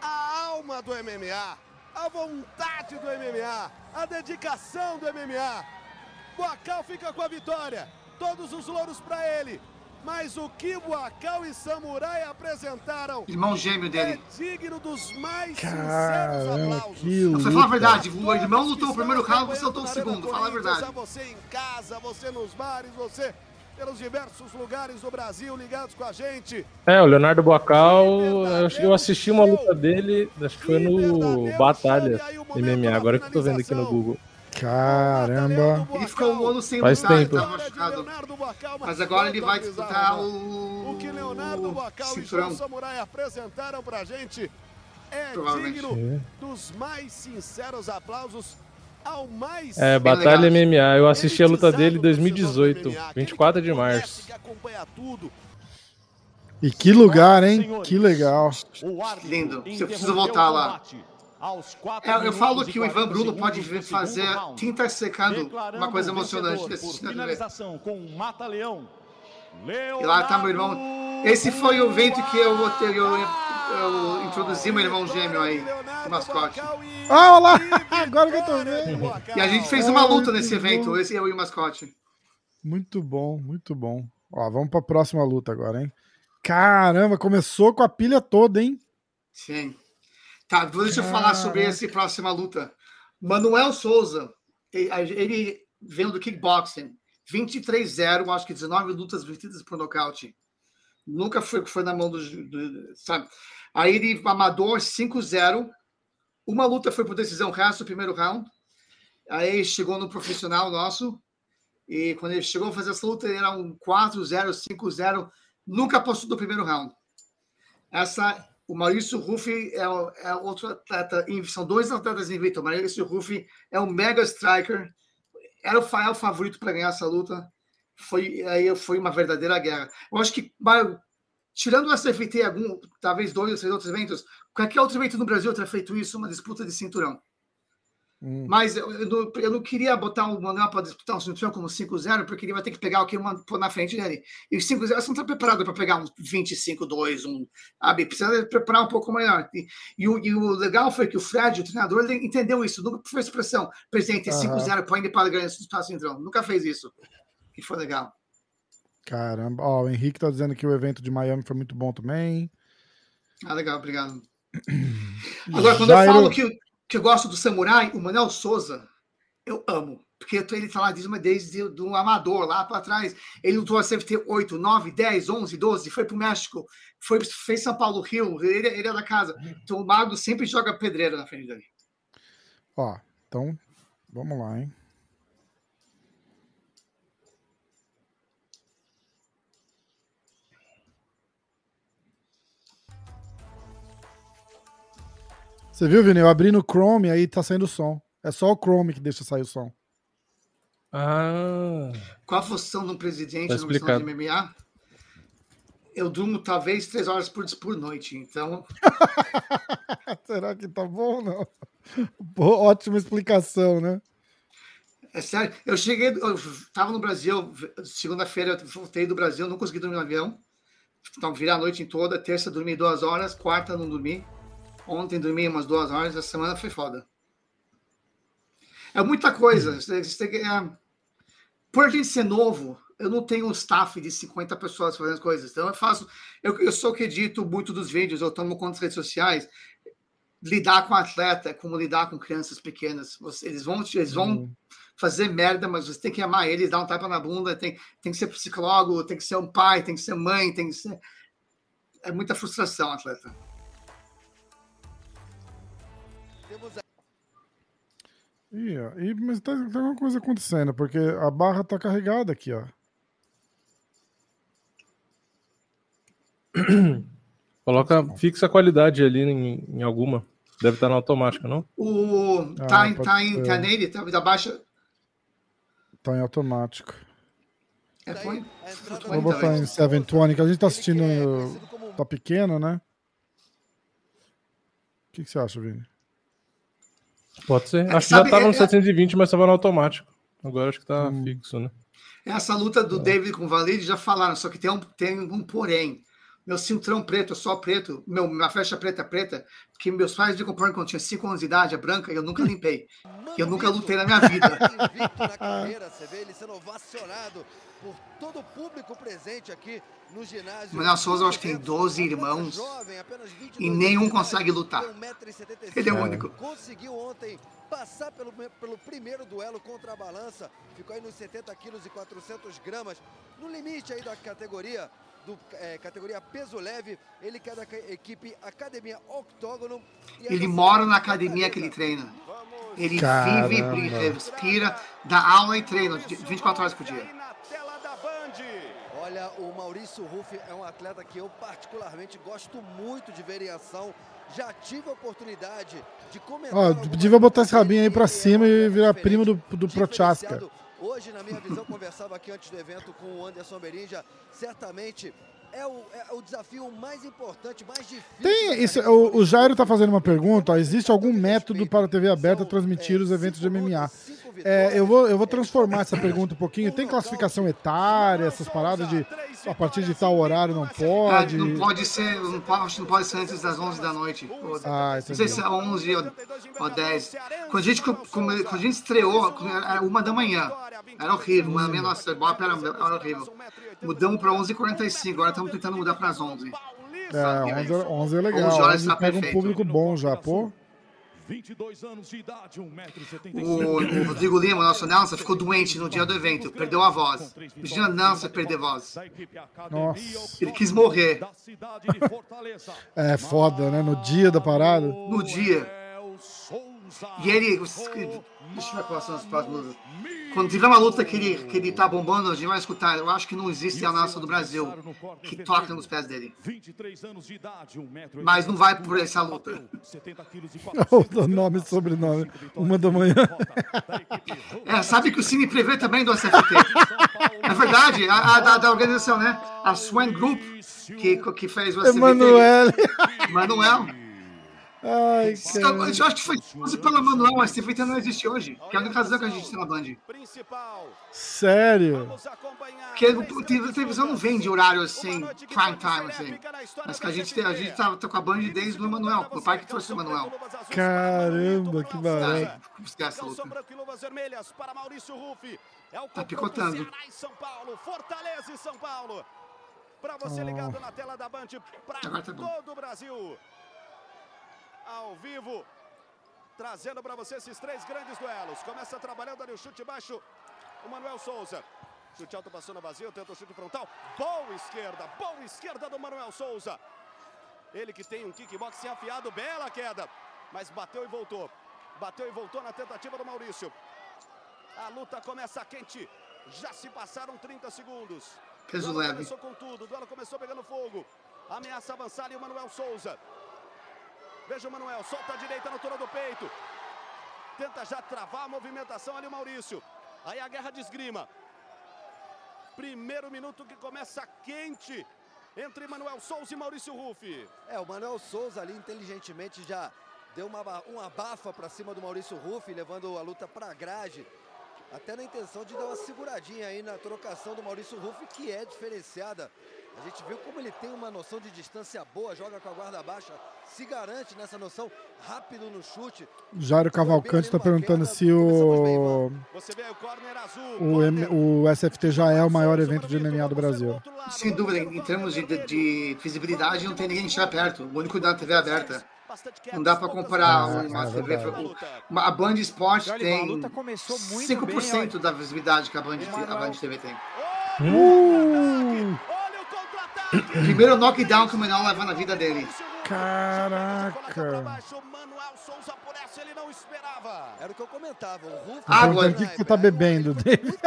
a alma do MMA, a vontade do MMA, a dedicação do MMA. Boacal fica com a vitória. Todos os louros para ele. Mas o que Boacal e Samurai apresentaram Irmão gêmeo dele. é digno dos mais Caramba, sinceros aplausos. Não, foi falar a verdade. O irmão lutou o primeiro round, você lutou o segundo. Fala a verdade. A você em casa, você nos bares, você pelos diversos lugares do Brasil ligados com a gente. É, o Leonardo Boacal, eu, eu assisti uma luta dele, acho que foi no Batalha MMA, agora que eu tô vendo aqui no Google. Caramba. Ele ficou um ano sem Faz lutar, tempo. tava machucado. Mas agora ele vai disputar o, O que Leonardo o Boacal e Samurai apresentaram pra gente é digno dos mais sinceros aplausos ao mais É, Batalha legal. MMA, eu assisti a luta dele em elitizado 2018, torcedor do MMA, 24 de aquele que conhece, março. E que lugar, hein? Que legal. Lindo. Você precisa voltar lá. É, eu falo que o Ivan Bruno pode fazer tinta secando uma coisa emocionante desse finalização com o Mata Leão. E lá tá meu irmão. Esse foi o evento que eu, eu, eu, eu introduzi meu irmão gêmeo aí, o mascote. Ah, olha lá! [LAUGHS] Agora que eu tô vendo. E a gente fez uma luta nesse evento, esse eu e o mascote. Muito bom, muito bom. Ó, vamos pra próxima luta agora, hein? Caramba, começou com a pilha toda, hein? Sim. Tá, deixa eu falar sobre essa próxima luta. Manuel Souza, ele, ele veio do kickboxing, 23-0, acho que 19 lutas vencidas por nocaute. Nunca foi, foi na mão do, do- sabe? Aí ele, amador, 5-0. Uma luta foi por decisão, o resto, primeiro round. Aí chegou no profissional nosso. E quando ele chegou a fazer essa luta, ele era um 4-0, 5-0. Nunca passou do primeiro round. Essa, o Maurício Ruffi é, é outro atleta, são dois atletas invictos. O Maurício Ruffi é um mega striker, era o, é favorito para ganhar essa luta. Foi, aí foi uma verdadeira guerra. Eu acho que, tirando o SFT, algum, talvez dois ou três outros eventos, qualquer outro evento no Brasil teria feito isso, uma disputa de cinturão. Hum. Mas eu, eu não, eu não queria botar o Manuel para disputar um cinturão como 5-0, porque ele vai ter que pegar o que uma pôr na frente dele. E o 5-0 você não está preparado para pegar um 25-2, um. Sabe? Precisa preparar um pouco melhor. E, e o, e o legal foi que o Fred, o treinador, ele entendeu isso. Nunca fez pressão. Presidente, Aham. 5-0 põe ele para ganhar esse cinturão. Nunca fez isso. E foi legal. Caramba. Ó, o Henrique tá dizendo que o evento de Miami foi muito bom também. Ah, legal, obrigado. [CLEARS THROAT] Agora, quando Jairo- eu falo que, que eu gosto do samurai, o Manuel Souza, eu amo. Porque ele tá lá desde, uma- desde do amador, lá para trás. Ele lutou a CFT 8, 9, 10, 11, 12, foi pro México, foi, fez São Paulo, Rio, ele, ele é da casa. Então o Mago sempre joga pedreira na frente dele. Ó, então, vamos lá, hein? Você viu, Vini? Eu abri no Chrome aí tá saindo som. É só o Chrome que deixa sair o som. Ah, Qual a função de um presidente Tá questão de explicado. MMA? Eu durmo talvez três horas por, por noite, então [LAUGHS] Será que tá bom ou não? Pô, ótima explicação, né? É sério, eu cheguei, eu tava no Brasil, segunda-feira eu voltei do Brasil, não consegui dormir no avião. Então, virar a noite toda, terça dormi duas horas, quarta não dormi. Ontem dormi umas duas horas, a semana foi foda. É muita coisa. Que, é, por a gente ser novo, eu não tenho um staff de 50 pessoas fazendo as coisas. Então eu faço. Eu, eu sou o que edito muito dos vídeos, eu tomo conta das redes sociais. Lidar com atleta é como lidar com crianças pequenas. Você- eles vão, eles vão fazer merda, mas você tem que amar eles, dar um tapa na bunda, tem, tem que ser psicólogo, tem que ser um pai, tem que ser mãe, tem que ser. É muita frustração, atleta. Temos e, mas tá, tem uma coisa acontecendo, porque a barra tá carregada aqui, ó. [COUGHS] coloca, fixa a qualidade ali em, em alguma. Deve estar na automática, não? O, Ah, tá, em- pode tá, em, ser. tá nele, tá baixa. Tá em automático. É, põe. a entrada Vou botar em Manuel 720, que a gente tá assistindo. é Tá pequeno, né? O que, que você acha, Vini? Pode ser. É, Acho que sabe, já tava no é- 720, mas tava no automático. Agora acho que tá Hum. fixo, né? Essa luta do David com o Valide já falaram, só que tem um, tem um porém. Meu cinturão preto, só preto, meu, minha flecha preta preta, que meus pais me compraram quando eu tinha 5 anos de idade, a branca, e eu nunca limpei. E eu nunca lutei na minha vida. [LAUGHS] Invicto na carreira, você vê ele sendo ovacionado por todo o público presente aqui no ginásio. Manuel Souza, eu acho que tem 12 irmãos Jovem, apenas 22 e nenhum consegue lutar. tem 1,75 Ele é o único. Conseguiu ontem passar pelo, pelo primeiro duelo contra a balança. Ficou aí nos 70 quilos e 400 gramas. No limite aí da categoria, do, é, categoria peso leve. Ele que é da equipe Academia Octógono. Ele mora na de academia que ele treina. Ele Caramba. vive, respira, dá aula e treina de 24 horas por dia. Olha, o Maurício Ruff é um atleta que eu particularmente gosto muito de ver em ação. Já tive a oportunidade de comentar. Ó, devia botar esse rabinho aí pra cima e virar primo do, do Prochaska. Hoje, na minha visão, conversava aqui antes do evento com o Anderson Berinja. Certamente é o, é o desafio mais importante, mais difícil. Tem o, o Jairo Ruff. tá fazendo uma pergunta, ó, existe algum método para a TV aberta São, transmitir é, os eventos de MMA? É, eu vou, eu vou É, transformar essa [COUGHS] pergunta um pouquinho. Tem classificação etária, essas paradas de a partir de tal horário não Ah, pode. não pode ser, não pode, não pode ser antes das 11 da noite. Ah, Não sei se é 11 ou, ou 10. Quando a gente, quando a gente estreou, era uma da manhã. Era horrível, uma da manhã, nossa, era horrível. Mudamos para 11h45, agora estamos tentando mudar para as 11. É, 11, 11 é legal. 11 horas 11 tá pega um perfeito. público bom já, pô. 22 anos de idade, 1,75m. O, o Rodrigo Lima, nosso announcer, ficou doente no dia do evento, perdeu a voz. Imagina announcer perder voz. Nossa. Ele quis morrer. É foda, né? No dia da parada. no dia. E ele. Deixa eu ver quais são as próximas lutas. Quando tiver uma luta que ele, que ele tá bombando, a gente vai escutar. Eu acho que não existe announcer do Brasil que toca nos pés dele. 23 anos de idade, 1,80m. Mas não vai por essa luta. 70 quilos [LAUGHS] O nome e sobrenome. Uma da manhã. É, sabe que o Cine prevê também do SFT. [LAUGHS] É verdade, a, a da, da organização, né? A Swan Group, que, que fez o SFT. Emanuele. Manuel. Ai, Eu, eu cara. acho que foi quase pelo Manuel, mas SFT não existe hoje. Que é a única razão que a gente tem na Band. Sério? Porque a televisão não vende horário assim, prime time, assim. Mas que a gente, tem, a gente tá, tá com a Band desde o Emanuel, o pai que trouxe o Emanuel. Caramba, que barato. Ai, esquece a Calção luta. É Tá picotando. São Paulo, Fortaleza e São Paulo. Para você ligado na tela da Band, Agora tá todo o Brasil. Ao vivo, trazendo para você esses três grandes duelos. Começa trabalhando ali o chute baixo, o Manuel Souza. Chute alto passou na vazio, tenta o chute frontal. Boa esquerda, boa esquerda do Manuel Souza. Ele que tem um kickboxing afiado, bela queda. Mas bateu e voltou. Bateu e voltou na tentativa do Maurício. A luta começa quente. Já se passaram 30 segundos. Peso leve. Começou com tudo. O duelo começou pegando fogo. Ameaça avançar ali o Manuel Souza. Veja o Manuel, solta a direita na altura do peito. Tenta já travar a movimentação ali o Maurício. Aí a guerra de esgrima. Primeiro minuto que começa quente entre Manuel Souza e Maurício Ruff. É, o Manuel Souza ali inteligentemente já deu uma, uma abafa para cima do Maurício Ruff, levando a luta para a grade. Até na intenção de dar uma seguradinha aí na trocação do Maurício Ruff, que é diferenciada. A gente viu como ele tem uma noção de distância boa, joga com a guarda baixa, se garante nessa noção, rápido no chute. Jairo Cavalcante tá perguntando se o, o M- o SFT já é o maior evento de MMA do Brasil. Sem dúvida, em termos de, de- de visibilidade, não tem ninguém que chega perto. O único da TV aberta. Não dá pra comparar É, uma é TV. uma- A Band Esporte olha, tem a luta começou muito 5% bem, da visibilidade que a Band, a Band TV tem. Uh. Primeiro knockdown que o Manuel leva na vida dele. Caraca. Essa. Era o que eu comentava. Água. O que que você tá bebendo, David?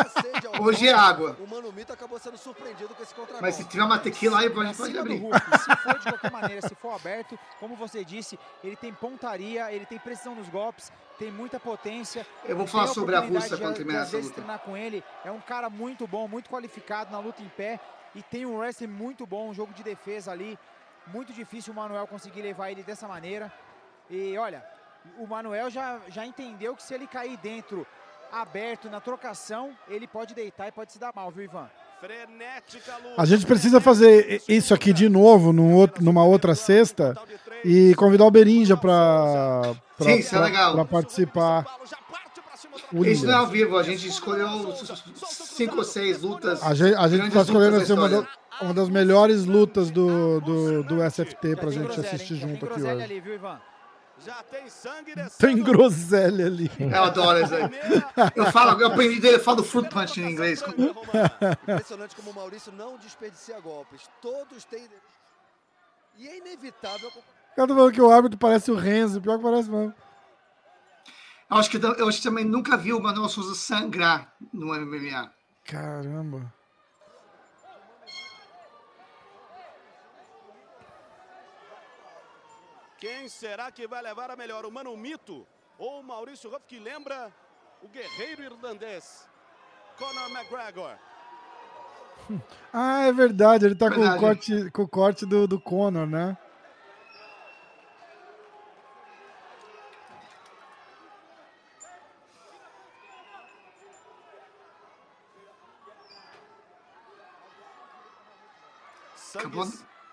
Hoje é água. O Mano Mito acabou sendo surpreendido com esse contra Mas se tiver uma tequila aí, pode, pode abrir. Se for de qualquer maneira, se for aberto, como você disse, ele tem pontaria, ele tem precisão nos golpes, tem muita potência. Eu vou falar sobre a mim às nessa vezes luta. treinar com ele. É um cara muito bom, muito qualificado na luta em pé e tem um wrestling muito bom, um jogo de defesa ali. Muito difícil o Manuel conseguir levar ele dessa maneira. E olha, o Manuel já, já entendeu que se ele cair dentro, aberto, na trocação, ele pode deitar e pode se dar mal, viu, Ivan? A gente precisa fazer isso aqui de novo num outro- numa outra sexta e convidar o Berinja pra, pra, Sim, isso é participar. Isso não é ao vivo, a gente escolheu cinco ou seis lutas. A gente, a gente tá escolhendo assim, uma, da- uma das melhores lutas do, do, do SFT pra gente assistir junto aqui hoje. ali, viu, Ivan? Já tem sangue descendo. Tem groselha ali. Eu adoro isso aí. Eu falo, eu aprendi dele, eu falo fruit punch em inglês. Impressionante como o Maurício não desperdicia golpes. Todos têm. E é inevitável. O cara tá falando que o árbitro parece o Renzo, pior que parece mesmo. Eu acho que eu acho que também nunca vi o Manuel Souza sangrar no MMA. Caramba. Quem será que vai levar a melhor? O Mano Mito ou o Maurício Ruff, que lembra o guerreiro irlandês Conor McGregor? [LAUGHS] Ah, é verdade, ele tá com o Verdade. corte, com o corte do, do Conor, né?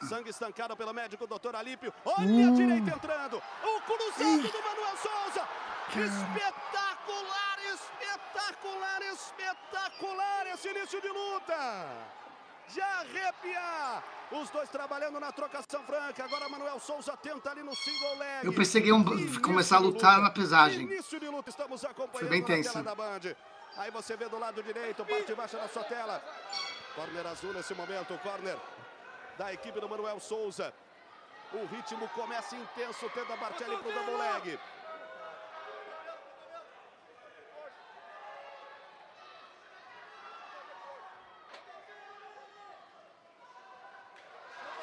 Sangue, estancado pelo médico Dr. Alípio. Olha a direita entrando. O cruzado do Manuel Souza. Espetacular, espetacular, espetacular esse início de luta. De arrepiar. Os dois trabalhando na trocação franca. Agora Manuel Souza tenta ali no single leg. Eu pensei que iam começar a lutar luta. na pesagem. Início de luta, estamos acompanhando Foi bem tenso. tela da Band. Aí você vê do lado direito, parte baixa da sua tela. Corner azul nesse momento, corner da equipe do Manuel Souza. O ritmo começa intenso, tenta Bartelli pro double leg.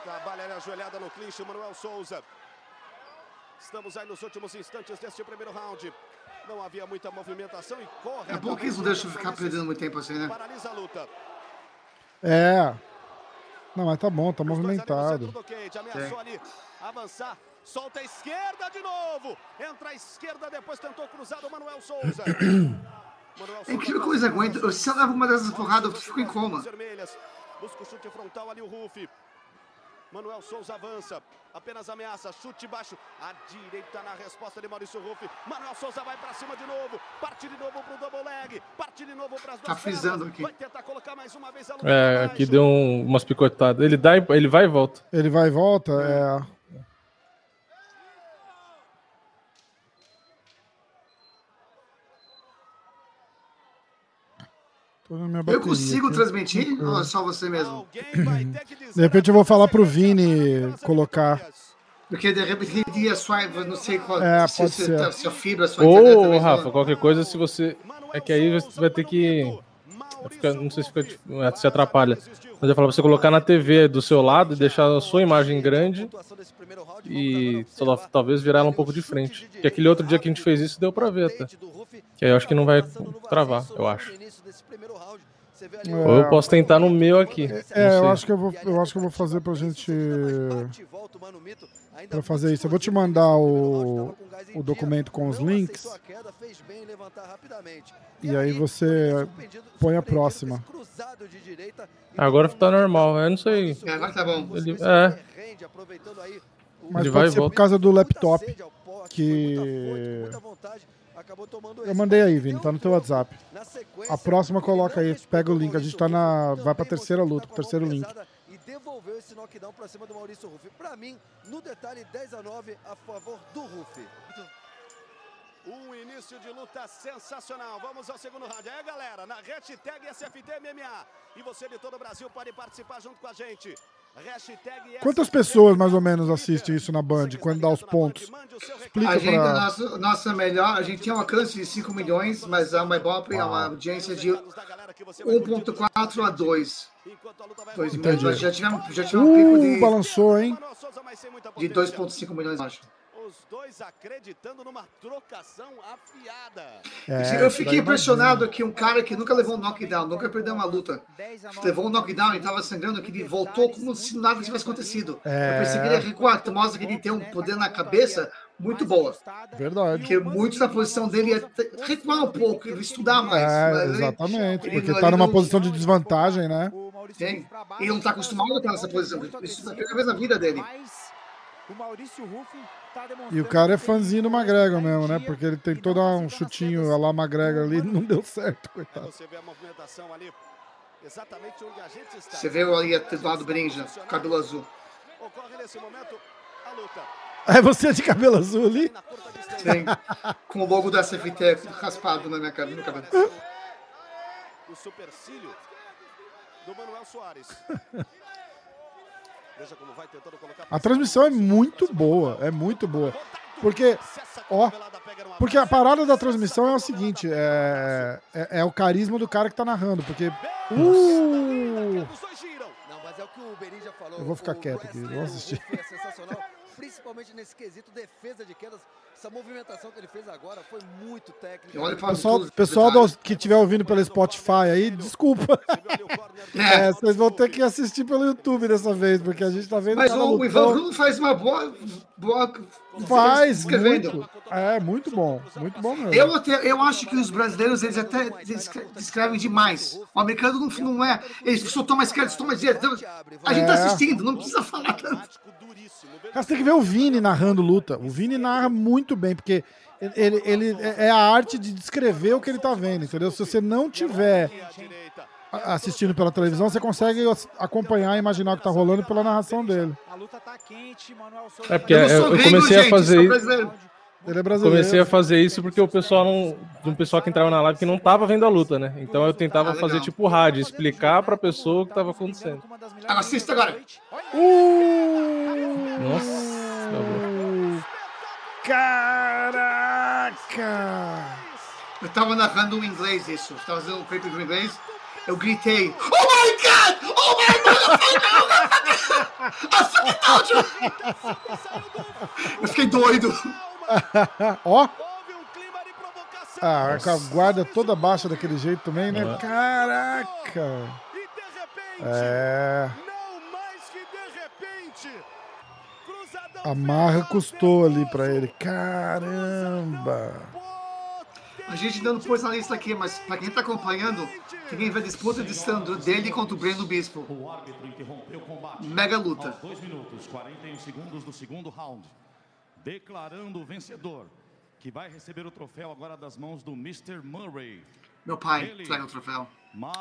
Trabalha ali ajoelhada no clinch, o Manuel Souza. Estamos aí nos últimos instantes deste primeiro round. Não havia muita movimentação e corre. É bom que eles não deixam ficar perdendo muito tempo assim, né? Paralisa a luta. É. Não, mas tá bom, tá Os dois ali no movimentado. centro do cage, ameaçou ali avançar. Solta a esquerda de novo. Entra a esquerda, depois tentou cruzar o Manuel Souza. [CLEARS THROAT] Manuel É incrível como eles aguentam. Eu- Se eu levo uma dessas porradas, eu fico em coma. Busca o chute frontal ali o Ruff. Manuel Souza avança. Apenas ameaça. Chute baixo. A direita na resposta de Maurício Ruff. Manuel Souza vai pra cima de novo. Parte de novo pro double leg. Parte de novo pras duas Tá frisando aqui. Vai tentar colocar mais uma vez a luta É, aqui deu um- umas picotadas. Ele, dá, e- ele vai e volta. Ele vai e volta? É. Tô Eu bateria consigo aqui. transmitir? Ou é só você mesmo? De repente eu vou falar pro Vini colocar. Porque de repente dia sua, não sei qual. É, se, pode se, ser. tá- sua fibra, sua internet Ou, talvez Rafa, não- qualquer coisa, se você. É que aí você vai ter que. fica- não sei se fica, dif- se atrapalha. Mas eu falo pra você colocar na TV do seu lado e deixar a sua imagem grande e só- talvez virar ela um pouco de frente. Porque aquele outro dia que a gente fez isso deu pra ver até. Que aí eu acho que não vai travar, eu acho. Ou eu posso tentar no meu aqui. É, eu acho que eu vou, eu acho que eu vou fazer pra gente. Pra fazer isso. Eu vou te mandar o, o documento com os links. E aí você põe a próxima. Agora tá normal, eu não sei. É, agora tá bom. Ele, é, Mas Ele vai pode e ser por causa do laptop. Que. Eu mandei aí, Vini, tá no teu WhatsApp. A próxima coloca aí, pega o link. A gente tá na. Vai pra terceira luta, pro terceiro link. E devolveu esse knockdown pra cima do Maurício Ruff. Pra mim, no detalhe 10 a 9 a favor do Ruff. Um início de luta sensacional. Vamos ao segundo round. Aí, galera, na hashtag SFT MMA. E você de todo o Brasil pode participar junto com a gente. Quantas pessoas mais ou menos assistem isso na Band, quando dá os pontos? Explica A gente, pra- nossa, nossa melhor, a gente tinha um alcance de 5 milhões, mas a MyBop é uma audiência de 1.4 a 2. 2 Entendi. milhões. Nós já tivemos, já tivemos um pico Uh, de, balançou, hein? de 2.5 milhões, acho. Os dois acreditando numa trocação afiada. É, eu fiquei impressionado que um cara que nunca levou um knockdown, nunca perdeu uma luta, 10 a 9. levou um knockdown e tava sangrando, que ele voltou como se nada tivesse acontecido. É. Eu pensei que ele ia recuar, que mostra que ele tem um poder na cabeça muito boa. Verdade. Porque muitos na posição dele ia te- recuar um pouco, estudar mais. É, mas ele- exatamente. ele Porque tá ele numa não- posição de desvantagem, né? O Maurício Tem. Ele não tá acostumado Brasil com essa demonstra posição. Isso é a primeira vez na vida dele. o Maurício Ruff tá E demonstrando o cara é fãzinho do McGregor mesmo, né? Porque ele e tentou dar um chutinho lá McGregor ali, não deu certo, coitado. Você vê a movimentação ali, exatamente onde a gente está. Você vê ali do lado do Berinja, cabelo azul. Ocorre nesse momento a luta. [LAUGHS] É você de cabelo azul ali? Sim. Com o logo da SFT raspado na minha cabe- no cabelo. O supercílio do Manuel Soares. [LAUGHS] Veja como vai tentando colocar A transmissão é muito boa, é muito boa. Porque, ó, porque a parada da transmissão é o seguinte, é, é, é o carisma do cara que tá narrando, porque... Uh, é. Eu vou ficar quieto aqui, vou assistir. É sensacional, principalmente nesse quesito defesa de quedas. Essa movimentação que ele fez agora foi muito técnica. Olha pessoal, pessoal do- que estiver ouvindo pelo Spotify aí, desculpa. É. É, vocês vão ter que assistir pelo YouTube dessa vez, porque a gente tá vendo Mas o, Ivan. Bruno faz uma boa. boa Faz, escrevendo. muito. É, muito bom, muito bom mesmo. Eu, até, eu acho que os brasileiros eles até descre- descrevem demais. O americano não, não é. Ele só toma esquerda, só toma direita. A gente tá É. assistindo, não precisa falar tanto. Cara, você tem que ver o Vini narrando luta. O Vini narra muito bem, porque ele, ele é a arte de descrever o que ele tá vendo, entendeu? Se você não tiver assistindo pela televisão, você consegue acompanhar e imaginar o que tá rolando pela narração dele. A luta tá quente, Manuel Souza. É porque Eu eu, comecei a fazer isso. Ele é brasileiro. Comecei a fazer isso porque o pessoal não. Um pessoal que entrava na live que não tava vendo a luta, né? Então eu tentava Ah, fazer tipo rádio, explicar pra pessoa o que tava acontecendo. Ah, assista agora. Uh! Nossa, Caraca! Eu tava narrando em inglês isso. Eu tava fazendo um paper em inglês. Eu gritei: Oh my God! Oh my God! I fucking told you! Eu fiquei doido. [LAUGHS] Ó, um ah, com a guarda toda baixa daquele jeito também, né? Caraca! E de repente, É. A marra custou ali pra ele. Caramba! A gente ainda não pôs na lista aqui, mas pra quem tá acompanhando, quem vê a disputa de Sandro dele contra o Breno Bispo. O árbitro interrompeu o combate. Mega luta. Aos 2 minutos, 41 segundos do segundo round. Declarando o vencedor, que vai receber o troféu agora das mãos do Mr. Murray. Meu pai traga o troféu.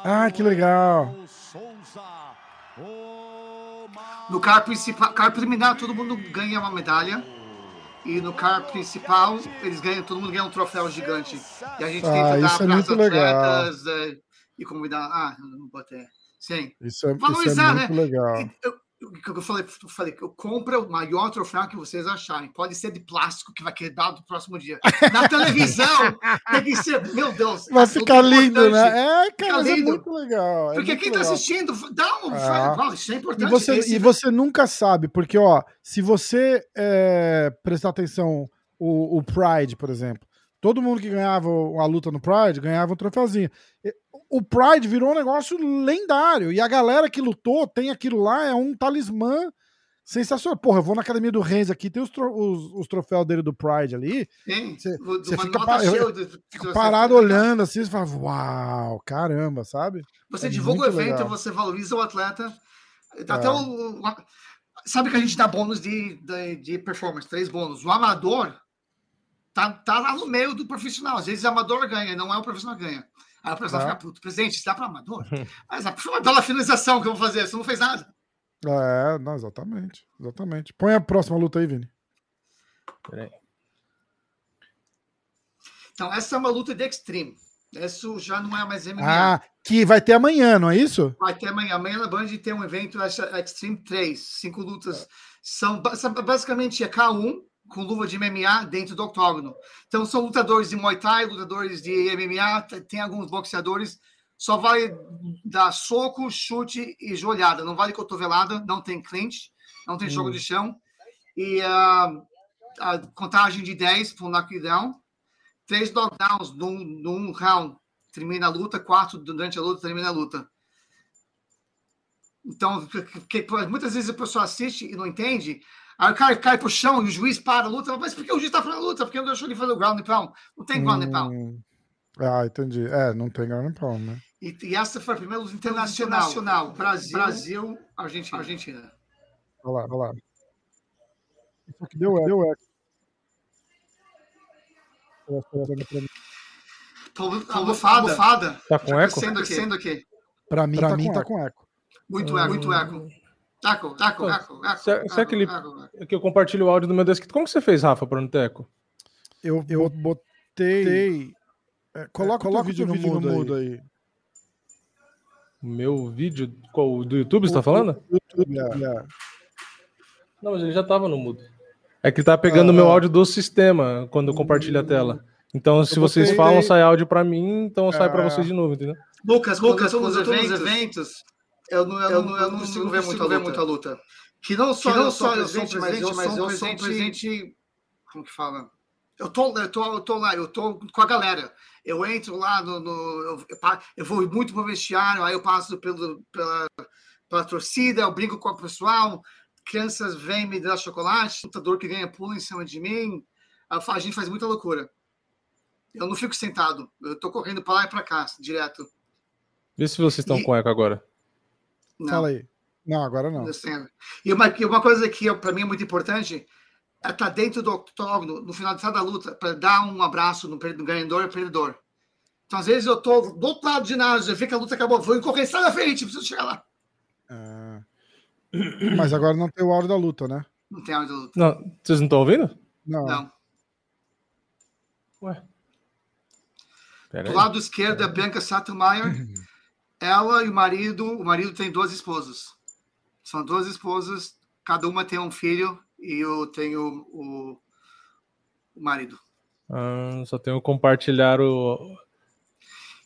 Ah, que legal. Souza. No car principal, car preliminar, todo mundo ganha uma medalha. E no car principal, eles ganham, todo mundo ganha um troféu gigante. E a gente Ah, tenta dar isso é para muito os legal. atletas eh, e convidar. Ah, não botei. Sim. Isso é, isso é Valorizar, muito né? legal. Eu, eu, eu, eu falei, eu falei que eu compro o maior troféu que vocês acharem. Pode ser de plástico que vai quebrar do próximo dia. Na [LAUGHS] televisão, tem que ser. Meu Deus. Vai é ficar muito lindo, né? É, cara, é lindo. muito legal. é Porque muito quem tá legal. assistindo, dá um. Ah. fala, Isso é E importante. você, Esse- e você nunca sabe, porque, ó, se você é, prestar atenção, o, o Pride, por exemplo, todo mundo que ganhava a luta no Pride ganhava um troféuzinho. O Pride virou um negócio lendário, e a galera que lutou tem aquilo lá, é um talismã sensacional. Porra, eu vou na academia do Renz aqui, tem os, tro- os- os troféus dele do Pride ali, Hein? Você- você fica nota pa- eu- cheia de- fico de- parado olhando assim, você fala, uau, caramba, sabe? Você É divulga o evento, legal. você valoriza o atleta. Até É. o, o- sabe que a gente dá bônus de, de, de performance, três bônus. O amador tá, tá lá no meio do profissional. Às vezes o amador ganha, não é o profissional que ganha. Aí o profissional Tá. fica puto. Presidente, isso dá para amador? [LAUGHS] Mas é pela finalização que eu vou fazer, você não fez nada. É, não, exatamente, exatamente. Põe a próxima luta aí, Vini. Peraí. Então, essa é uma luta de extreme. Isso já não é mais MMA. Ah, que vai ter amanhã, não é isso? Vai ter amanhã. Amanhã na Band tem um evento Extreme 3. Cinco lutas. São basicamente é K1 com luva de MMA dentro do octógono. Então são lutadores de Muay Thai, lutadores de MMA, tem alguns boxeadores. Só vale dar soco, chute e joelhada. Não vale cotovelada, não tem clinch, não tem jogo Hum. de chão. E ah, a contagem de 10 para um knockdown. Três knockdowns num, num round termina a luta, quatro durante a luta termina a luta. Então, que- que- muitas vezes a pessoa assiste e não entende, aí o cara cai pro chão e o juiz para a luta, mas por que o juiz tá fazendo a luta? Por que não deixou ele fazer o ground and pound? Não tem ground and pound. Hum, Ah, entendi. É, não tem ground and pound, né? E, e essa foi a primeira luta internacional. Brasil, Brasil Argentina. Argentina. Olha lá, olha lá. Isso aqui deu eco. Deu eco. Almofada. Almofada. Tá com eco? Sendo aqui. Sendo aqui. Pra mim, pra tá, mim com tá com eco. Muito eco, muito eco. Taco, taco, taco, taco. Se, se é aquele que eu compartilho o áudio do meu desktop. Como que você fez, Rafa, pra não ter eco? Eu, eu botei. É, coloca, coloca o vídeo, no, vídeo mudo, no mudo aí. O meu vídeo? Qual, do YouTube, você tá falando? YouTube, é. Não, mas ele já tava no mudo. É que tá pegando o Ah. meu áudio do sistema quando eu compartilho a tela. Então, se vocês botei- falam, sai áudio pra mim, então sai pra Ah. vocês de novo, entendeu? Lucas, Lucas, quando quando eu eu tô nos nos eventos, eu não, eu não, eu não consigo ver muita, ver muita luta. Que não só, Que não eu sou sou eu sou presente, presente, mas eu sou um presente, Como que fala? Eu tô, eu, tô, eu tô lá, eu tô com a galera. Eu entro lá no. no eu, eu eu vou muito pro vestiário, aí eu passo pelo, pela, pela torcida, eu brinco com o pessoal, crianças vêm me dar chocolate, lutador que ganha pula em cima de mim. Eu fa- A gente faz muita loucura. Eu não fico sentado, eu tô correndo para lá e para cá, direto. Vê se vocês estão E- com eco agora. Não. Fala aí. Não, agora não. Understand. E uma, uma coisa que para mim é muito importante é estar dentro do octógono no final de cada luta para dar um abraço no, no ganhador e perdedor. Então, às vezes, eu tô do outro lado do ginásio, eu vi que a luta acabou, vou correr, sai da frente, preciso chegar lá. Ah. [CLEARS THROAT] Mas agora não tem o áudio da luta, né? Não tem áudio da luta. Não, vocês não estão ouvindo? Não. Não. Ué. Pera Do aí. lado esquerdo é a Bianca Sattelmeier. [CLEARS THROAT] Ela e o marido, o marido tem duas esposas. São duas esposas, cada uma tem um filho e eu tenho o, o marido. Ah, só tenho compartilhar o.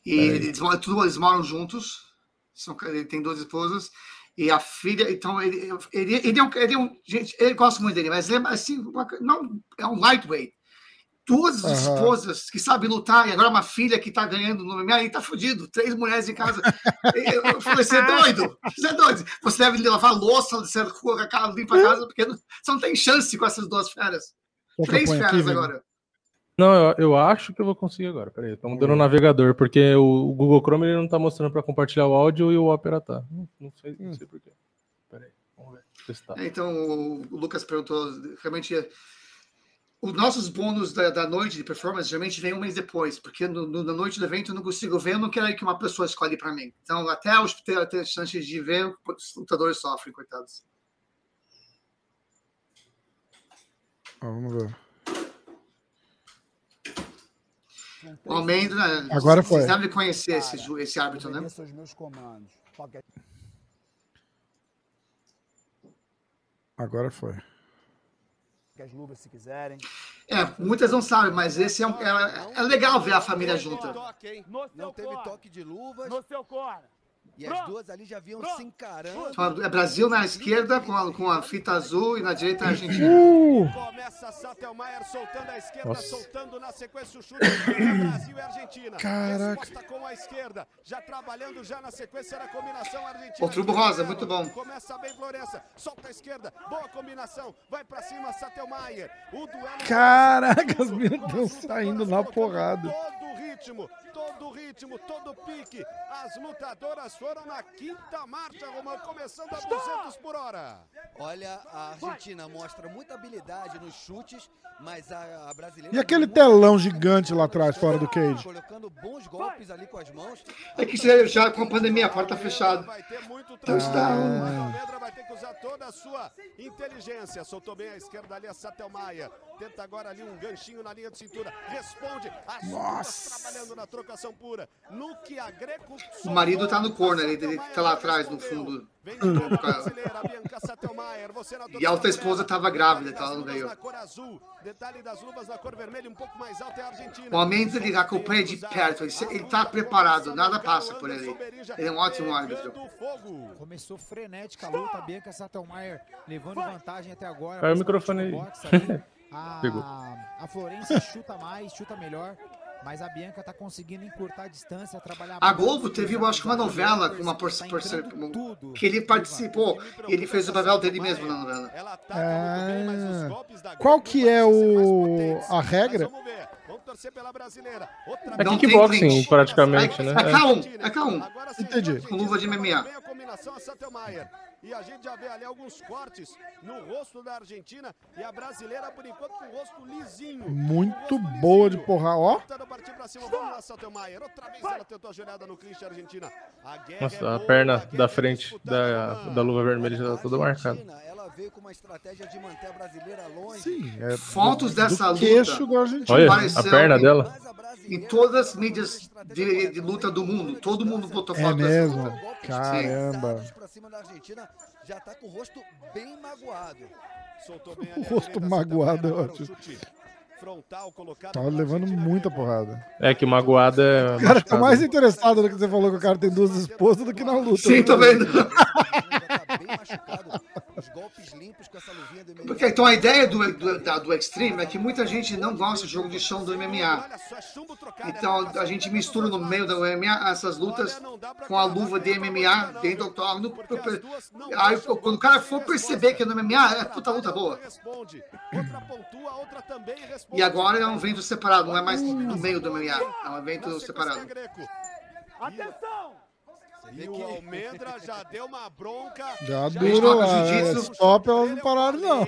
E eles, eles moram juntos. São, ele tem duas esposas. E a filha, então, ele, ele, ele, é um, ele é um. Gente, ele gosta muito dele, mas ele é assim, não, é um lightweight. Duas Aham. esposas que sabem lutar, e agora uma filha que tá ganhando no MMA, aí tá fudido. Três mulheres em casa. [LAUGHS] eu, eu falei, você é doido? Você é doido? Você deve lavar louça, você coloca a casa, limpa a casa, porque não- você não tem chance com essas duas feras. Eu Três aqui, feras Vini? agora. Não, eu, eu acho que eu vou conseguir agora. Peraí, tô mudando o navegador, porque o, o Google Chrome ele não tá mostrando pra compartilhar o áudio e o Opera tá. Não, não sei, não sei porquê. Peraí, vamos ver. Testar. É, Então, o Lucas perguntou, realmente, os nossos bônus da, da noite de performance geralmente vem um mês depois, porque no, no- na noite do evento eu não consigo ver, eu não quero que uma pessoa escolhe para mim. Então, até os ter, ter chance de ver, os lutadores sofrem, coitados. Ó, vamos ver. O Almendra, Agora vocês foi. devem conhecer esse, esse árbitro, né? Aos meus comandos. Qualquer Agora foi. As luvas se quiserem. É, muitas não sabem, mas esse é, um, é, é legal ver a família junta. Toque, Não teve toque de luvas. No seu corner. E as duas ali já vinham se encarando. É Brasil na esquerda, com a, com a fita azul, e na direita a Argentina. Uh! Começa Sattelmaier soltando a esquerda, Nossa. soltando na sequência o chute. Brasil e Argentina. Caraca. Resposta com a esquerda. Já trabalhando já na sequência era a combinação Argentina. Outubro Rosa, muito bom. Começa bem Florença. Solta a esquerda. Boa combinação. Vai pra cima Sattelmaier. O duelo. Caraca, as minas Com a estão saindo na porrada. Todo o ritmo, todo o ritmo, todo o pique. As lutadoras foram na quinta marcha, Romão, começando a 200 por hora. Olha, a Argentina mostra muita habilidade nos chutes, mas a, a brasileira. E aquele telão gigante lá atrás, fora do cage? Colocando bons golpes ali com as mãos. É que já- já com a pandemia, a porta fechada. Vai ter muito Touchdown. trabalho. Mas o Almendra vai ter que usar toda a sua inteligência. Soltou bem a esquerda ali a Sattelmaia. Tenta agora ali um ganchinho na linha de cintura. Responde. As duas trabalhando na trocação pura. No que a Greco O marido tá no corner, ele, ele tá lá atrás, no fundo. E a outra esposa tava grávida, tá? Ela não das veio. luvas na cor azul. Detalhe das luvas na cor vermelha, um pouco mais alta é a Argentina. O ele acompanha de perto, ele, ele tá preparado, nada passa por ele. Ele é um ótimo árbitro. Começou frenética a luta, Bianca Sattelmaier levando vantagem até agora. Vai o microfone no aí. [LAUGHS] A, Pegou. a Florença [LAUGHS] chuta mais, chuta melhor, mas a Bianca tá conseguindo encurtar a distância, trabalhar A Globo teve, eu acho que uma usar novela com uma tá por, por, que ele participou e ele fez o papel dele mesmo na novela. Ah, qual que é o a regra? torcer pela brasileira. Outra É Não tem kickboxing, praticamente, né? É É. K1, é K1. Agora sim, Entendi. Com luva de MMA. E a gente já vê ali alguns cortes no rosto da Argentina e a brasileira, por enquanto, com o rosto lisinho. Muito rosto boa de porra, ó. Tentando partir pra cima. Vamos lá, Sattelmaier. Outra vez ela tentou a joelhada no clinch Argentina. A guerra é Nossa, a perna a da é frente da, da luva vermelha já tá toda marcada. Veio com uma estratégia de manter a brasileira longe. Sim, é Fotos do dessa luta. queixo Argentina. Olha, a Apareceu perna em- dela. Em todas as uma mídias de, de luta do mundo. Todo mundo botou É foto dessa mesmo? luta. Golpes Caramba. pesados pra cima da Argentina, já tá com o rosto bem magoado. Soltou bem ali a rosto magoado é o ótimo. Tava pela levando muita porrada. É que magoada é. O cara tá mais interessado no que você falou que o cara tem duas esposas do que na luta. Sim, tô vendo. [LAUGHS] Bem machucado. Os golpes limpos com essa luvinha do MMA. Porque, então a ideia do, do, da- do Extreme é que muita gente não gosta de jogo de chão do MMA. É trocado, Então a gente mistura no meio do MMA essas lutas com a luva de MMA dentro do octógono. Aí quando o cara for perceber que é no MMA, é puta luta boa. E agora é um evento separado, não é mais no meio do MMA, é um evento separado. Atenção! E o Almendra já deu uma bronca. Já gente duro coloca lá. jiu-jitsu. É, stop, elas não pararam, não.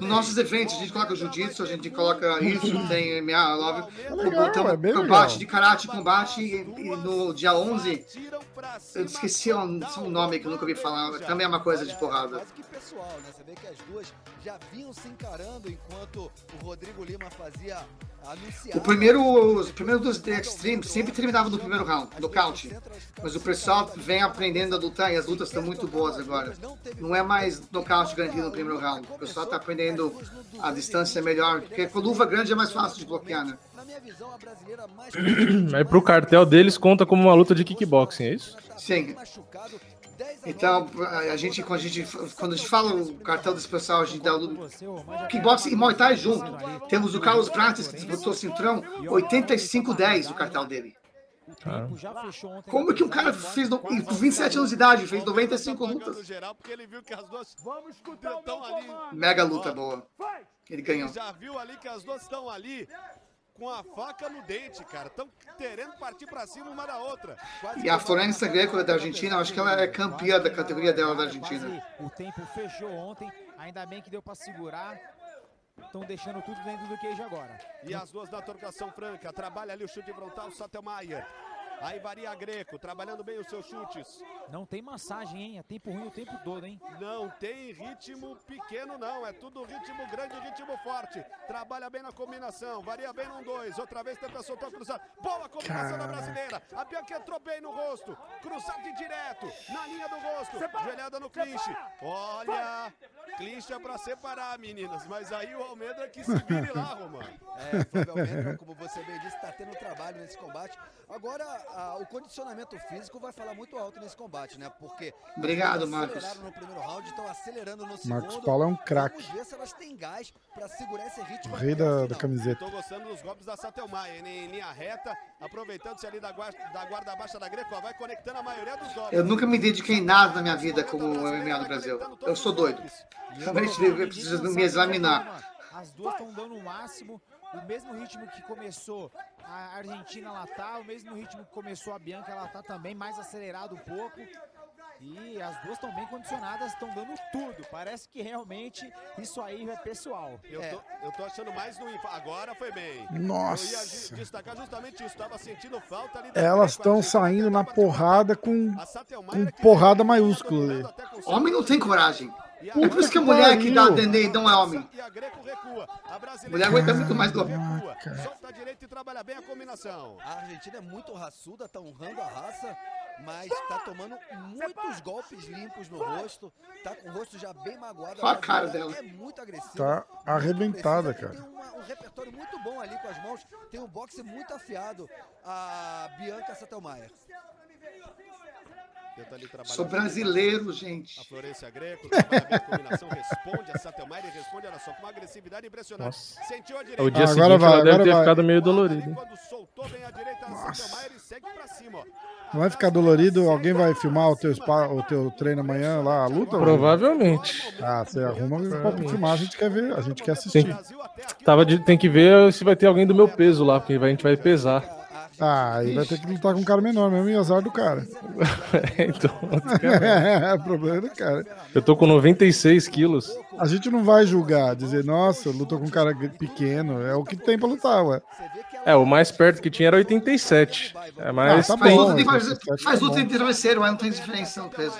Nos [LAUGHS] nossos eventos, a gente coloca jiu-jitsu, a gente coloca isso, tem MMA, love, legal, tem é bem combate legal. de karate, combate, e, e no dia 11, eu esqueci o o nome que eu nunca ouvi falar, também é uma coisa de porrada. Quase que pessoal, né? Você vê que as duas já vinham se encarando enquanto o Rodrigo Lima fazia. O primeiro, os primeiros dos The Extreme sempre terminava no primeiro round, no count. Mas o pessoal vem aprendendo a lutar e as lutas estão muito boas agora. Não é mais nocaute garantido no primeiro round. O pessoal está aprendendo a distância melhor, porque com luva grande é mais fácil de bloquear, né? Na minha visão, a brasileira mais [CLEARS THROAT] Aí pro cartel deles conta como uma luta de kickboxing, é isso? Sim. Machucado. 10 a Então, a gente, quando a gente, quando a gente fala o cartel desse pessoal, a gente dá o kickboxing e Muay Thai junto. Temos o Carlos Prates, que disputou o cinturão, 85-10 o cartel dele. Ah. Como que um cara fez, no, com 27 anos de idade, fez 95 lutas? Mega luta boa. Ele ganhou. Já viu ali que as duas estão ali com a faca no dente, cara. Estão querendo partir pra cima uma da outra. E a Florença Greco é da Argentina, acho que ela é campeã da categoria dela da Argentina. Quase O tempo fechou ontem. Ainda bem que deu pra segurar. Estão deixando tudo dentro do queijo agora. E as duas da trocação franca. Trabalha ali o chute frontal, Sattelmaier. Aí varia Greco, trabalhando bem os seus chutes. Não tem massagem, hein? É tempo ruim o tempo todo, hein? Não tem ritmo pequeno, não. É tudo ritmo grande, ritmo forte. Trabalha bem na combinação. Varia bem num dois. Outra vez tenta soltar o cruzado. Boa combinação da brasileira. A Bianca entrou bem no rosto. Cruzado de direto. Na linha do rosto. Joelhada no clinch. Olha. Clinch é pra separar, meninas. Mas aí o Almendra que se vire lá, Romano. É, Flávio Almendra, como você bem disse, está tendo trabalho nesse combate. Agora, a- o condicionamento físico vai falar muito alto nesse combate, né? Porque Obrigado, Marcos. aceleraram no primeiro round, estão acelerando no segundo. Marcos Paulo é um craque. Vamos ver se elas têm gás para segurar esse ritmo. O rei da, da camiseta. Tô gostando dos golpes da Sattelmaier em linha reta, aproveitando-se ali da guarda, da guarda baixa da Greco, vai conectando a maioria dos golpes. Eu nunca me dediquei em nada na minha vida como MMA do Brasil. Eu sou doido. Realmente eu preciso me examinar. As duas estão dando o máximo. O mesmo ritmo que começou a Argentina, ela tá. O mesmo ritmo que começou a Bianca, ela tá também. Mais acelerado um pouco. E as duas estão bem condicionadas, estão dando tudo. Parece que realmente isso aí é pessoal. Eu, tô, eu tô achando mais no Agora foi bem. Nossa. Eu ia gi- destacar justamente isso. Tava sentindo falta ali da Elas estão saindo na porrada com, A Sattelmaier com porrada vem maiúscula o Homem não tem coragem. E É por isso que a mulher que dá pariu. dendê não é homem. E a Greco recua. A brasileira Mulher aguenta muito mais do recua. Solta a direita e trabalha bem a combinação. A Argentina é muito raçuda, tá honrando a raça, mas tá tomando muitos golpes limpos no rosto, tá com o rosto já bem magoado. Olha a cara dela. É muito agressiva. Tá arrebentada, cara. Tem uma- um repertório muito bom ali com as mãos, tem um boxe muito afiado, a Bianca Sou brasileiro, gente. A Florência Greco, trabalha bem a combinação, responde a Satelmaire responde, olha só, com uma agressividade impressionante. Nossa. Sentiu a direita. O dia Ah, seguinte agora vai, ela deve ter vai. ficado meio dolorido. hein? Quando soltou bem a direita, a Satelmaire segue pra cima, ó. Não vai ficar dolorido? Alguém vai filmar o teu, spa, o teu treino amanhã lá, a luta? Provavelmente. Ah, você arruma pra filmar, a gente quer ver, a gente quer assistir. Tem, tava de- tem que ver se vai ter alguém do meu peso lá, porque a gente vai pesar. Ah, aí vai ter que lutar com um cara menor mesmo e azar do cara. [LAUGHS] então, [LAUGHS] é, problema do cara. eu tô com 96 quilos. A gente não vai julgar, dizer, nossa, lutou com um cara pequeno. É o que tem pra lutar, ué. É, o mais perto que tinha era 87. É mais. Ah, tá Faz bom, tem- faz, 87 faz luta em travesseiro, mas não tem diferença no peso.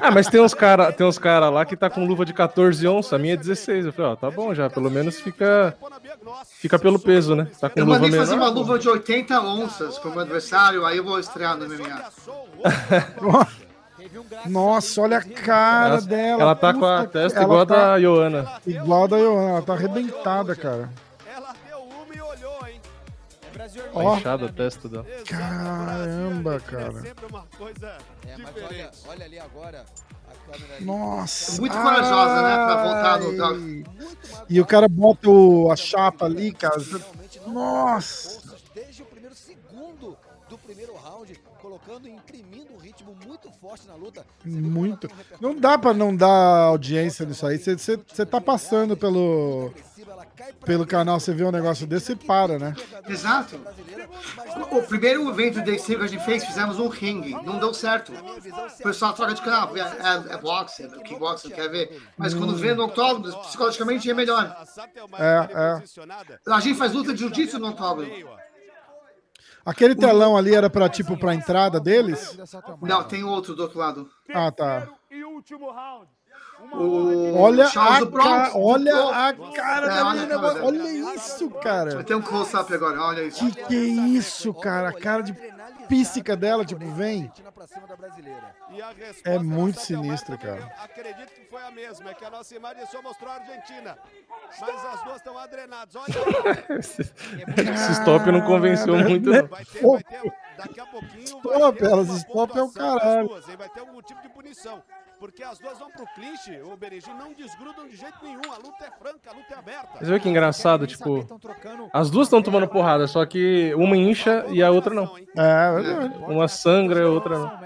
Ah, mas tem uns cara, tem uns cara lá que tá com luva de 14 onças, a minha é 16. Eu falei, ó, tá bom já, pelo menos fica fica pelo peso, né? Tá com Eu luva mandei fazer menor. uma luva de 80 onças pro meu adversário, aí eu vou estrear no MMA. [LAUGHS] Nossa, olha a cara Ela, dela. ela tá com a testa igual a tá da Joana. Igual a da Joana, ela tá arrebentada, cara. Ó, Inchada a testa dela. caramba, cara. Sempre uma coisa É, mas olha, olha ali agora a câmera ali. Nossa. Muito corajosa, né, pra voltar no ai. E o cara bota o, a chapa ali, cara. Realmente não Nossa. desde o primeiro segundo do primeiro round, colocando e imprimindo um ritmo muito forte na luta. Você ela Muito. tem um repertório Não dá pra não dar audiência nisso aí. Você tá passando pelo, agressivo, pelo canal, você vê um negócio desse e para, né? Exato. O primeiro evento de que a gente fez, fizemos um ringue. Não deu certo. O pessoal troca de canal. É, é, é boxe, é kickboxing, quer ver. Mas quando vê no octógono, psicologicamente é melhor. É, é. A gente faz luta de jiu-jitsu no octógono. Aquele telão ali era pra, tipo, pra entrada deles? Não, tem outro do outro lado. Ah, tá. O Olha a, ca... olha a cara É, da olha menina. cara dela. Olha isso, cara. Ter um close-up agora, olha isso. Que que é isso, cara? A cara de píssica dela, tipo, vem. É muito também, cara. Acredito que foi a mesma, é que a nossa imagem só mostrou a Argentina. Mas as duas estão adrenadas. Olha, [LAUGHS] Esse stop não convenceu muito, não. vai ter, vai ter, daqui a pouquinho vai Stop, ter elas stop é o caralho. Vai ter algum tipo de punição. Porque as duas vão pro clinch, o Beregi não desgrudam de jeito nenhum. A luta é franca, a luta é aberta. Você vê que engraçado, tipo, as duas estão tomando porrada, só que uma incha e a outra não. É, verdade. Uma sangra e a outra não. tá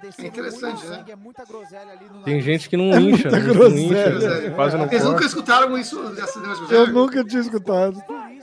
descendo É interessante, muito né? é muita groselha ali no Tem nariz. gente que não incha, muita não groselha. incha, quase não Eles nunca corta. escutaram isso dessa Eu nunca tinha escutado.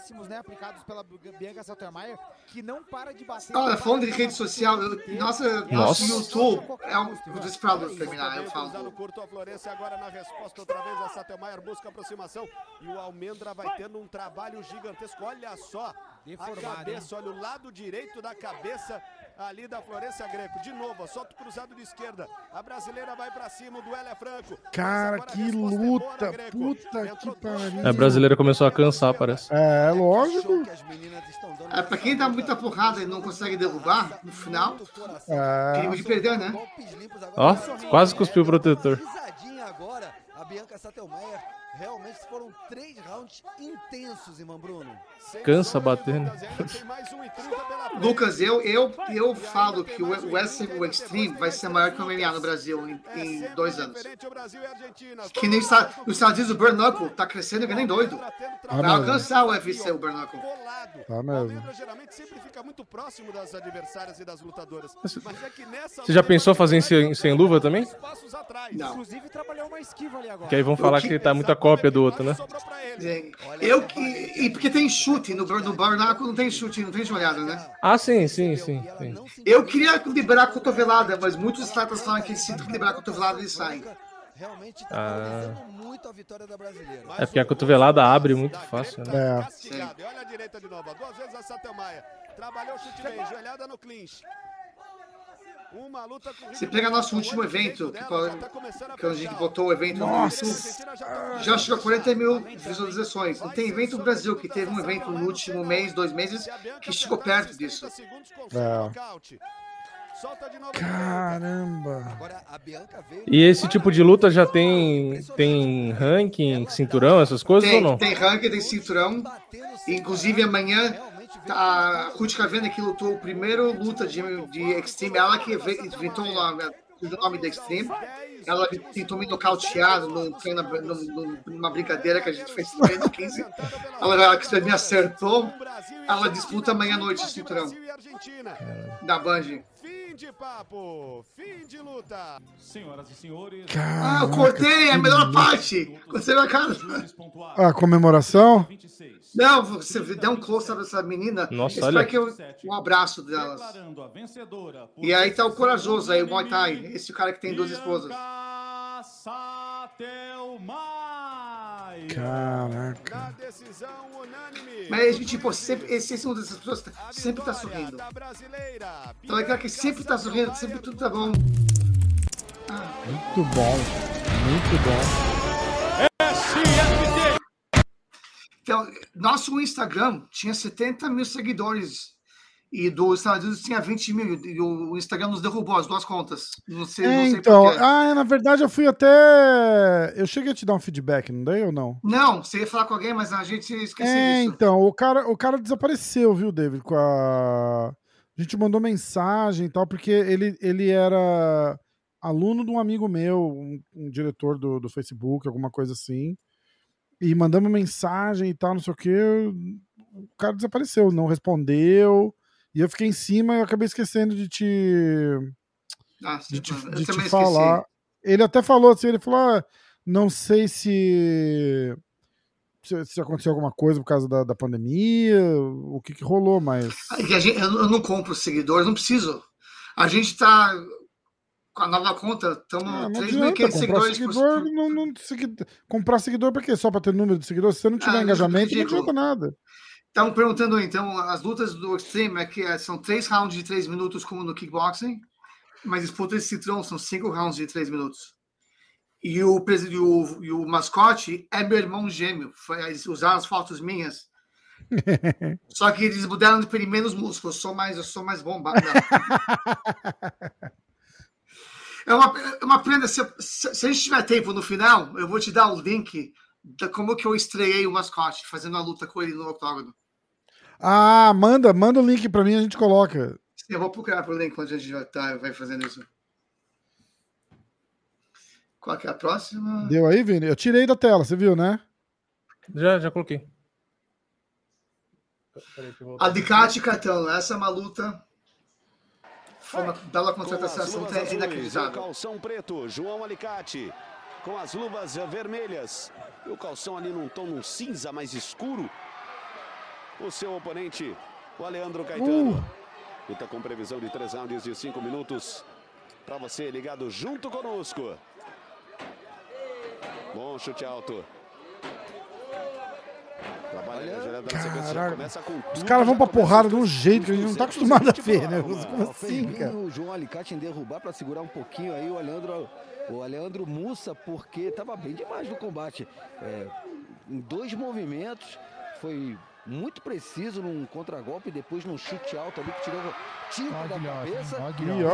Duríssimos, né? Aplicados pela Bianca Sattermeier, que não para de bater. Olha, falando para de rede social, eu- nossa, Nossa. nosso YouTube é um. Dizer pra terminar, eu falo. curto a Florença agora na resposta outra vez a Satelmaier busca aproximação e o Almendra vai tendo um trabalho gigantesco. Olha só Deformado, a cabeça, olha o lado direito da cabeça ali da Florença Greco. De novo, solta o cruzado de esquerda. A brasileira vai pra cima, o duelo é franco. Cara, que é luta. Greco. Puta Entrou que pariu. A brasileira começou a cansar, parece. É, Show lógico. É, pra quem dá muita porrada e não consegue derrubar, no final, É. perigo de perder, né? Ó, quase cuspiu o protetor. Agora, a Bianca Sattelmeier. Realmente foram três rounds intensos, irmão Bruno. Cansa bater, né? dúvidas, ainda tem mais 1,30 pela frente. Lucas, eu, eu, eu falo que o Wrestling o Extreme vai ser maior que o MMA no Brasil em, É em dois anos. o. Que nem os Estados Unidos, o Burn Knuckle tá crescendo que nem doido. Ah, Vai não. alcançar o UFC, o. Colado. Tá O mesmo. Almendra geralmente sempre fica muito próximo das adversárias e das lutadoras. Mas é que Você já pensou fazer em sem, luva também? Não. Inclusive, trabalhou uma esquiva ali agora. Que aí vão falar que tá muita cópia do outro, né? Eu que. E porque tem chute, no, no Knuckle não tem chute, não tem joelhada, né? Ah, sim, sim, sim. sim. Eu queria liberar a cotovelada, mas muitos atletas falam que se liberar a cotovelada eles saem. Realmente tá Ah. muito a vitória da brasileira. É porque a cotovelada abre muito fácil, né? É. Olha a direita de novo. Duas vezes a Sattelmaia. Trabalhou o chute bem. Joelhada no clinch. Uma luta com Você pega nosso último evento, que, tá que a gente botou o evento no Nossa. YouTube, já chegou a 40 mil visualizações. Não tem evento no Brasil, que teve um evento no último mês, dois meses, que chegou perto disso. É. Caramba. E esse tipo de luta já tem, tem ranking, cinturão, essas coisas ou Tem, não? tem ranking, tem cinturão. Inclusive amanhã a Ruth Cavena que lutou o primeiro luta de, de Extreme, ela que ve- inventou o nome, nome da Extreme. Ela tentou me nocautear no, no, no, numa brincadeira que a gente fez no 15. Ela, ela me acertou. Ela disputa amanhã à noite o cinturão da Band. Fim de papo, fim de luta. Senhoras e senhores, Ah, eu cortei, é a melhor parte. Quando você vê a cara. A comemoração? 26. Não, você deu um close dessa menina. Nossa, Espero olha. que eu, um abraço delas. Declarando a vencedora por E aí tá o corajoso aí, o Muay Thai. Esse cara que tem duas esposas. Bianca Satelmai. Caraca. Na decisão unânime. Mas, gente, pô, sempre, esse, esse é uma dessas pessoas que A sempre tá vitória sorrindo. Então é aquela que sempre tá sorrindo, sempre tudo tá bom. Muito bom. Muito bom. Então, nosso Instagram tinha 70 mil seguidores. E dos Estados Unidos tinha 20 mil. E o Instagram nos derrubou as duas contas. Não sei, É, não sei então, porquê. ah, na verdade eu fui até. Eu cheguei a te dar um feedback, não dei ou não? Não, você ia falar com alguém, mas a gente esqueceu É, disso. então, o cara, o cara desapareceu, viu, David? Com a... a gente mandou mensagem e tal, porque ele, ele era aluno de um amigo meu, um, um diretor do, do Facebook, alguma coisa assim. E mandamos mensagem e tal, não sei o quê. O cara desapareceu, não respondeu. E eu fiquei em cima e eu acabei esquecendo de te, Ah, sim, de te, de te falar. esqueci. Ele até falou assim, ele falou, ah, não sei se, se se aconteceu alguma coisa por causa da, da pandemia, o que que rolou, mas... É gente- eu não compro seguidores, não preciso. A gente tá com a nova conta, Ah, estamos não 3.500 adianta comprar seguidores. seguidor, por- não, não, segui- comprar seguidor pra quê? Só pra ter número de seguidores? Se você não tiver Ah, engajamento, não adianta nada. Estavam perguntando então, as lutas do Extreme é que eh, são três rounds de três minutos, como no kickboxing, mas disputas de cinturão são cinco rounds de três minutos. E o, e o, e o mascote é meu irmão gêmeo. Foi, eles usaram as fotos minhas. [LAUGHS] Só que eles mudaram de menos músculo. Eu sou mais, eu sou mais bombado. [LAUGHS] É uma, é uma pena. Se, se, se a gente tiver tempo no final, eu vou te dar o link da como que eu estreiei o mascote, fazendo a luta com ele no octógono. Ah, manda, manda o link pra mim, a gente coloca. Eu vou procurar por link quando a gente vai, tá, vai fazendo isso. Qual que é a próxima? Deu aí, Vini? Eu tirei da tela, você viu, né? Já, já coloquei. Alicate e Catão. Essa é uma luta. Foi uma bela Com contratação. é o inacreditável. calção preto, João Alicate. Com as luvas vermelhas. E o calção ali num tom num cinza mais escuro. O seu oponente, o Aleandro Caetano. Uh. Luta com previsão de 3 rounds de 5 minutos. Para você ligado junto conosco. Bom chute alto. Trabalha na sequência, Caraca. começa com Os tudo, caras vão pra porrada de um jeito que a gente não tá acostumado a ver, né? Como assim, cara? o João Alicate em derrubar para segurar um pouquinho aí o Aleandro, o Aleandro Mussa, porque tava bem demais no combate. É, em dois movimentos, foi muito preciso num contragolpe, depois num chute alto ali que tirou tinta da cabeça.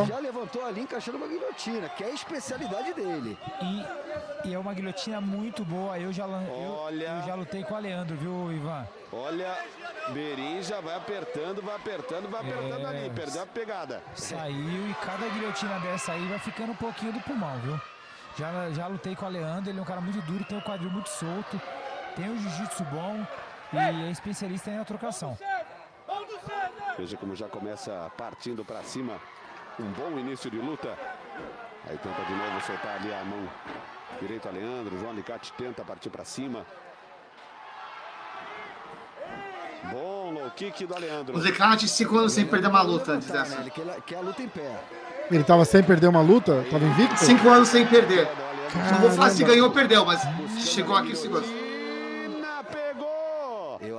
E já levantou ali encaixando uma guilhotina, que é a especialidade dele. E, e é uma guilhotina muito boa. Eu já, lan- eu, Olha. eu já lutei com o Aleandro, viu, Ivan? Olha, Berim já vai apertando, vai apertando, vai apertando É. ali. Perdeu a pegada. Saiu e cada guilhotina dessa aí vai ficando um pouquinho do pulmão, viu? Já, já lutei com o Aleandro, ele é um cara muito duro, tem o quadril muito solto, tem um jiu-jitsu bom e é especialista em trocação. Veja como já começa partindo para cima. Um bom início de luta. Aí tenta de novo soltar ali a mão direito a Leandro. João Alicate tenta partir para cima. Bom low kick do Aleandro. O Zecate, cinco anos sem perder uma luta antes dessa. né? Ele quer, quer a luta em pé. Ele tava sem perder uma luta? Tava invicto? Cinco anos sem perder. Não vou falar se Caramba. ganhou ou perdeu, mas chegou aqui cinco anos.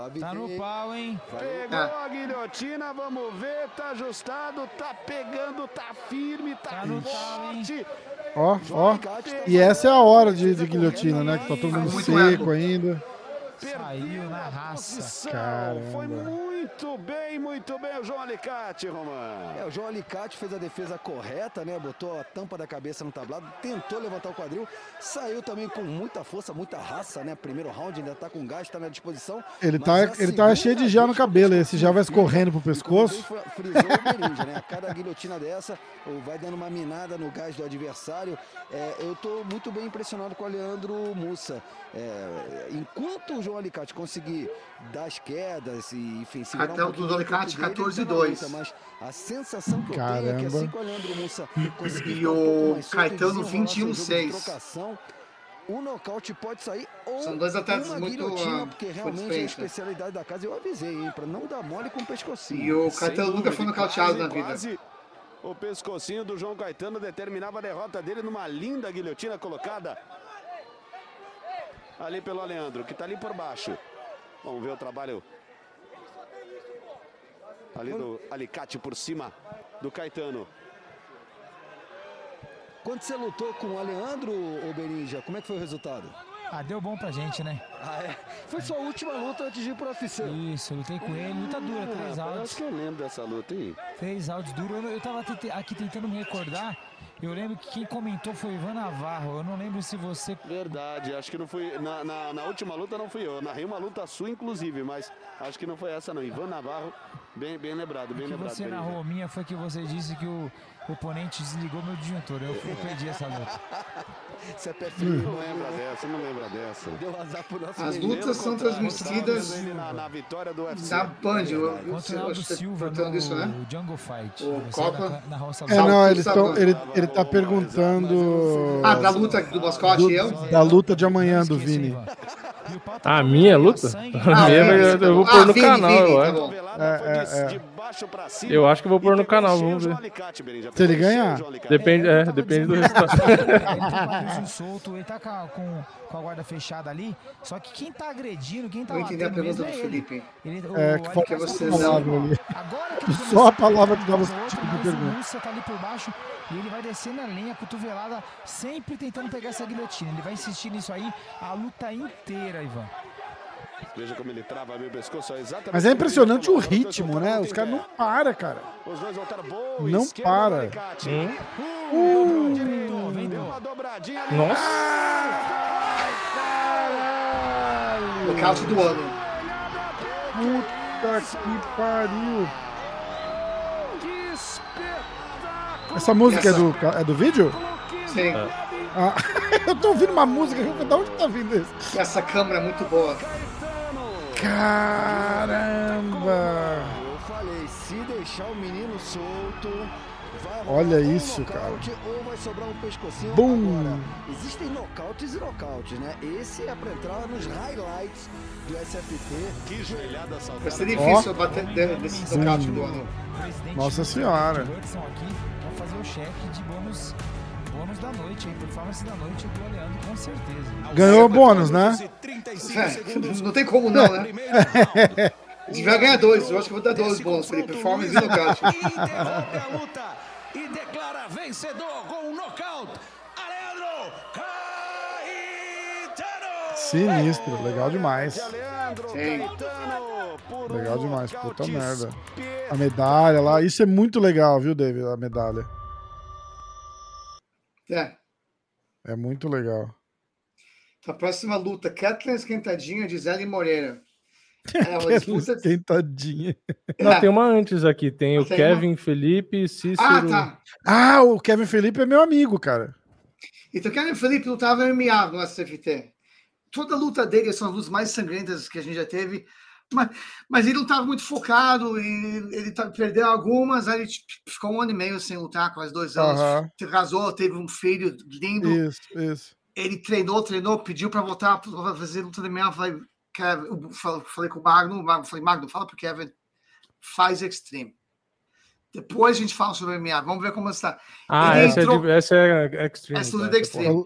Avisei. Tá no pau, hein? Pegou É. a guilhotina, vamos ver, tá ajustado, tá pegando, tá firme, tá, Tá no forte. Ó, ó. E essa é a hora de, de guilhotina, né? Que tá todo mundo Muito seco ainda. Saiu na raça. Posição, Caramba. Foi muito bem, muito bem o João Alicate, Romano. É, o João Alicate fez a defesa correta, né? Botou a tampa da cabeça no tablado, tentou levantar o quadril, saiu também com muita força, muita raça, né? Primeiro round ainda tá com gás, tá na disposição. Ele tá, é a ele tá cheio de gel no cabelo. Esse gel vai escorrendo pro pescoço. Como bem frisou o Berinja, né? Cada guilhotina dessa vai dando uma minada no gás do adversário. É, eu tô muito bem impressionado com o Leandro Mussa. É, enquanto o João Alicate conseguir dar as quedas e, enfim, segurar Até o um o Alicate, corpo dele, 14 ele tá e na 2. luta, Mas a sensação que eu tenho é que assim que o Leandro Mussa conseguir E o Caetano, desenrolar seu jogo de 21-6. trocação, O nocaute pode sair ou São dois atletas uma muito, guilhotina, ah, porque realmente é a né? especialidade da casa. Eu avisei, hein, pra não dar mole com o pescocinho. E o Sem Caetano nunca foi nocauteado na vida. quase O pescocinho do João Caetano determinava a derrota dele numa linda guilhotina colocada ali pelo Aleandro, que está ali por baixo. Vamos ver o trabalho ali do Alicate por cima do Caetano. Quando você lutou com o Aleandro, ô Berinja, como é que foi o resultado? Ah, deu bom pra gente, né? Ah, é? Foi sua última luta antes de ir pro UFC. Isso, eu lutei com ele, luta dura, três Ah, áudios. Acho que eu lembro dessa luta aí. Três áudios duros. Eu, eu tava aqui tentando me recordar. Eu lembro que quem comentou foi Ivan Navarro. Eu não lembro se você. Verdade, acho que não fui. Na, na, na última luta não fui eu. Narrei uma luta sua, inclusive, mas acho que não foi essa, não. Ivan Navarro, bem, bem lembrado, bem que lembrado. você narrou a minha foi que você disse que o oponente desligou meu disjuntor. Eu, eu perdi essa luta. [LAUGHS] Você é pé Não lembra dessa, não lembra dessa. Deu azar pro nosso As lutas são transmitidas na, na vitória do UFC. da Band. Eu, eu, Contra o Aldo Silva perguntando no isso, né? Jungle Fight. O Copa? na, na roça É, não, eles tão, ele, ele tá perguntando Ah, da luta do mascote do- e eu? da luta de amanhã do Vini. A minha luta? Ah, A minha eu, tá eu vou pôr Ah, no canal, eu tá acho. É, é, é. Baixo pra cima. Eu acho que eu vou pôr no canal, vamos ver. Se ele ganhar. Depende, é, eu tava depende do resultado. Ele ele tá com, a- com, com a guarda fechada ali. Só que quem tá agredindo, quem tá Não entendi a batendo pergunta mesmo do é ele. Felipe. Ele, o É, que falta tá você que ele Só a palavra que dava tipo de pergunta. Mussa tá ali por baixo e ele vai descendo a lenha, cotovelada, sempre tentando pegar essa guilhotina. Ele vai insistir nisso aí a luta inteira, Ivan. Veja como ele trava meu pescoço. é exatamente Mas é impressionante o ritmo, né? Os caras não param, cara. Os dois voltaram boa. Não do para. Hum? Uh, ali. Nossa. Nocaute do ano. Puta que pariu. Que espetáculo. Essa música é Essa- do, ca- é do vídeo? Sim. Ah, [LAUGHS] eu tô ouvindo uma música da onde tá vindo isso? Essa câmera é muito boa. Caramba! Eu falei, se deixar o menino solto, Olha ou isso, nocaute Ou vai sobrar um pescocinho. Bum! Agora, existem nocautes e nocautes, né? Esse é pra entrar nos highlights do SFT. Que joelhada saltada. Vai ser difícil bater de- desse nocaute do ano. Nossa do senhora. Pra fazer o cheque de bônus, bônus da noite, hein? Performance da noite do Oleandro, com certeza. Ganhou bônus, né? É, não tem como não, né? Se tiver ganhar dois, eu acho que vou dar dois bônus, Felipe. Performance e nocaute. [LAUGHS] interrompe a luta e declara vencedor com um nocaute. Aleandro Caetano! Sinistro, legal demais. Leandro Sim. Legal demais, puta merda. A medalha lá, isso é muito legal, viu, David? A medalha. É. É muito legal. A próxima luta, Kathleen Esquentadinha, Gisele Moreira. [LAUGHS] É uma disputa. Esquentadinha. Não, tem uma antes aqui. Tem o Tem Kevin Felipe, Cícero. Ah, tá. Ah, o Kevin Felipe é meu amigo, cara. Então, Kevin Felipe lutava MMA no SFT. Toda a luta dele são as lutas mais sangrentas que a gente já teve. Mas, mas ele lutava muito focado e ele tá- perdeu algumas. Aí ele ficou um ano e meio sem lutar, quase dois anos. Aham. Casou, teve um filho lindo. Isso, isso. Ele treinou, treinou, pediu para voltar para fazer luta de MMA. Eu Falei, Kevin, falei com o Magno, Magno falei, Magno, fala pro Kevin, faz Extreme. Depois a gente fala sobre MMA. Vamos ver como está. Ah, Ele essa, entrou- é de, essa é Extreme. Essa luta tá? de Extreme.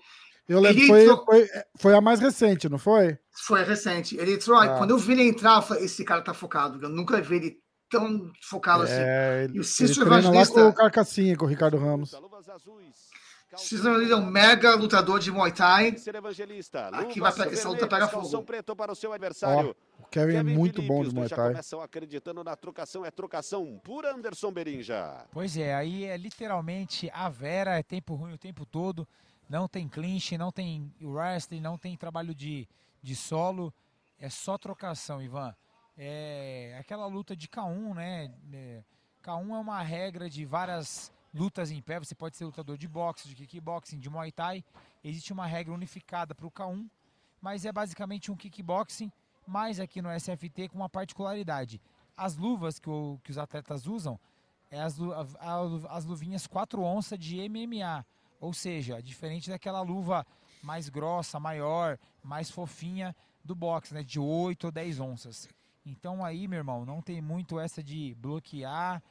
Eu, lembro, Ele foi, entrou- foi, foi a mais recente, não foi? Foi recente. Ele entrou, Ah. quando eu vi ele entrar, eu falei, esse cara tá focado. Eu nunca vi ele tão focado assim. É, E ele, o Cícero treina lá Evangelista- com o Carcassinha, com o Ricardo Ramos. Cisne é um mega lutador de Muay Thai. Evangelista. Aqui vai pegar essa luta pega fogo. preto para o seu Ó, adversário. o Kevin é muito Felipe, bom de Muay Thai. começam acreditando na trocação, é trocação por Anderson Berinja. Pois é, aí é literalmente a Vera, é tempo ruim o tempo todo, não tem clinch, não tem wrestling, não tem trabalho de, de solo, é só trocação, Ivan. É aquela luta de K1, né? É, K1 é uma regra de várias lutas em pé, você pode ser lutador de boxe, de kickboxing, de Muay Thai, existe uma regra unificada para o K1, mas é basicamente um kickboxing, mas aqui no SFT com uma particularidade. As luvas que, o- que os atletas usam é as, lu- a- a- as luvinhas 4 onças de MMA, ou seja, diferente daquela luva mais grossa, maior, mais fofinha do boxe, né, de 8 ou 10 onças. Então aí, meu irmão, não tem muito essa de bloquear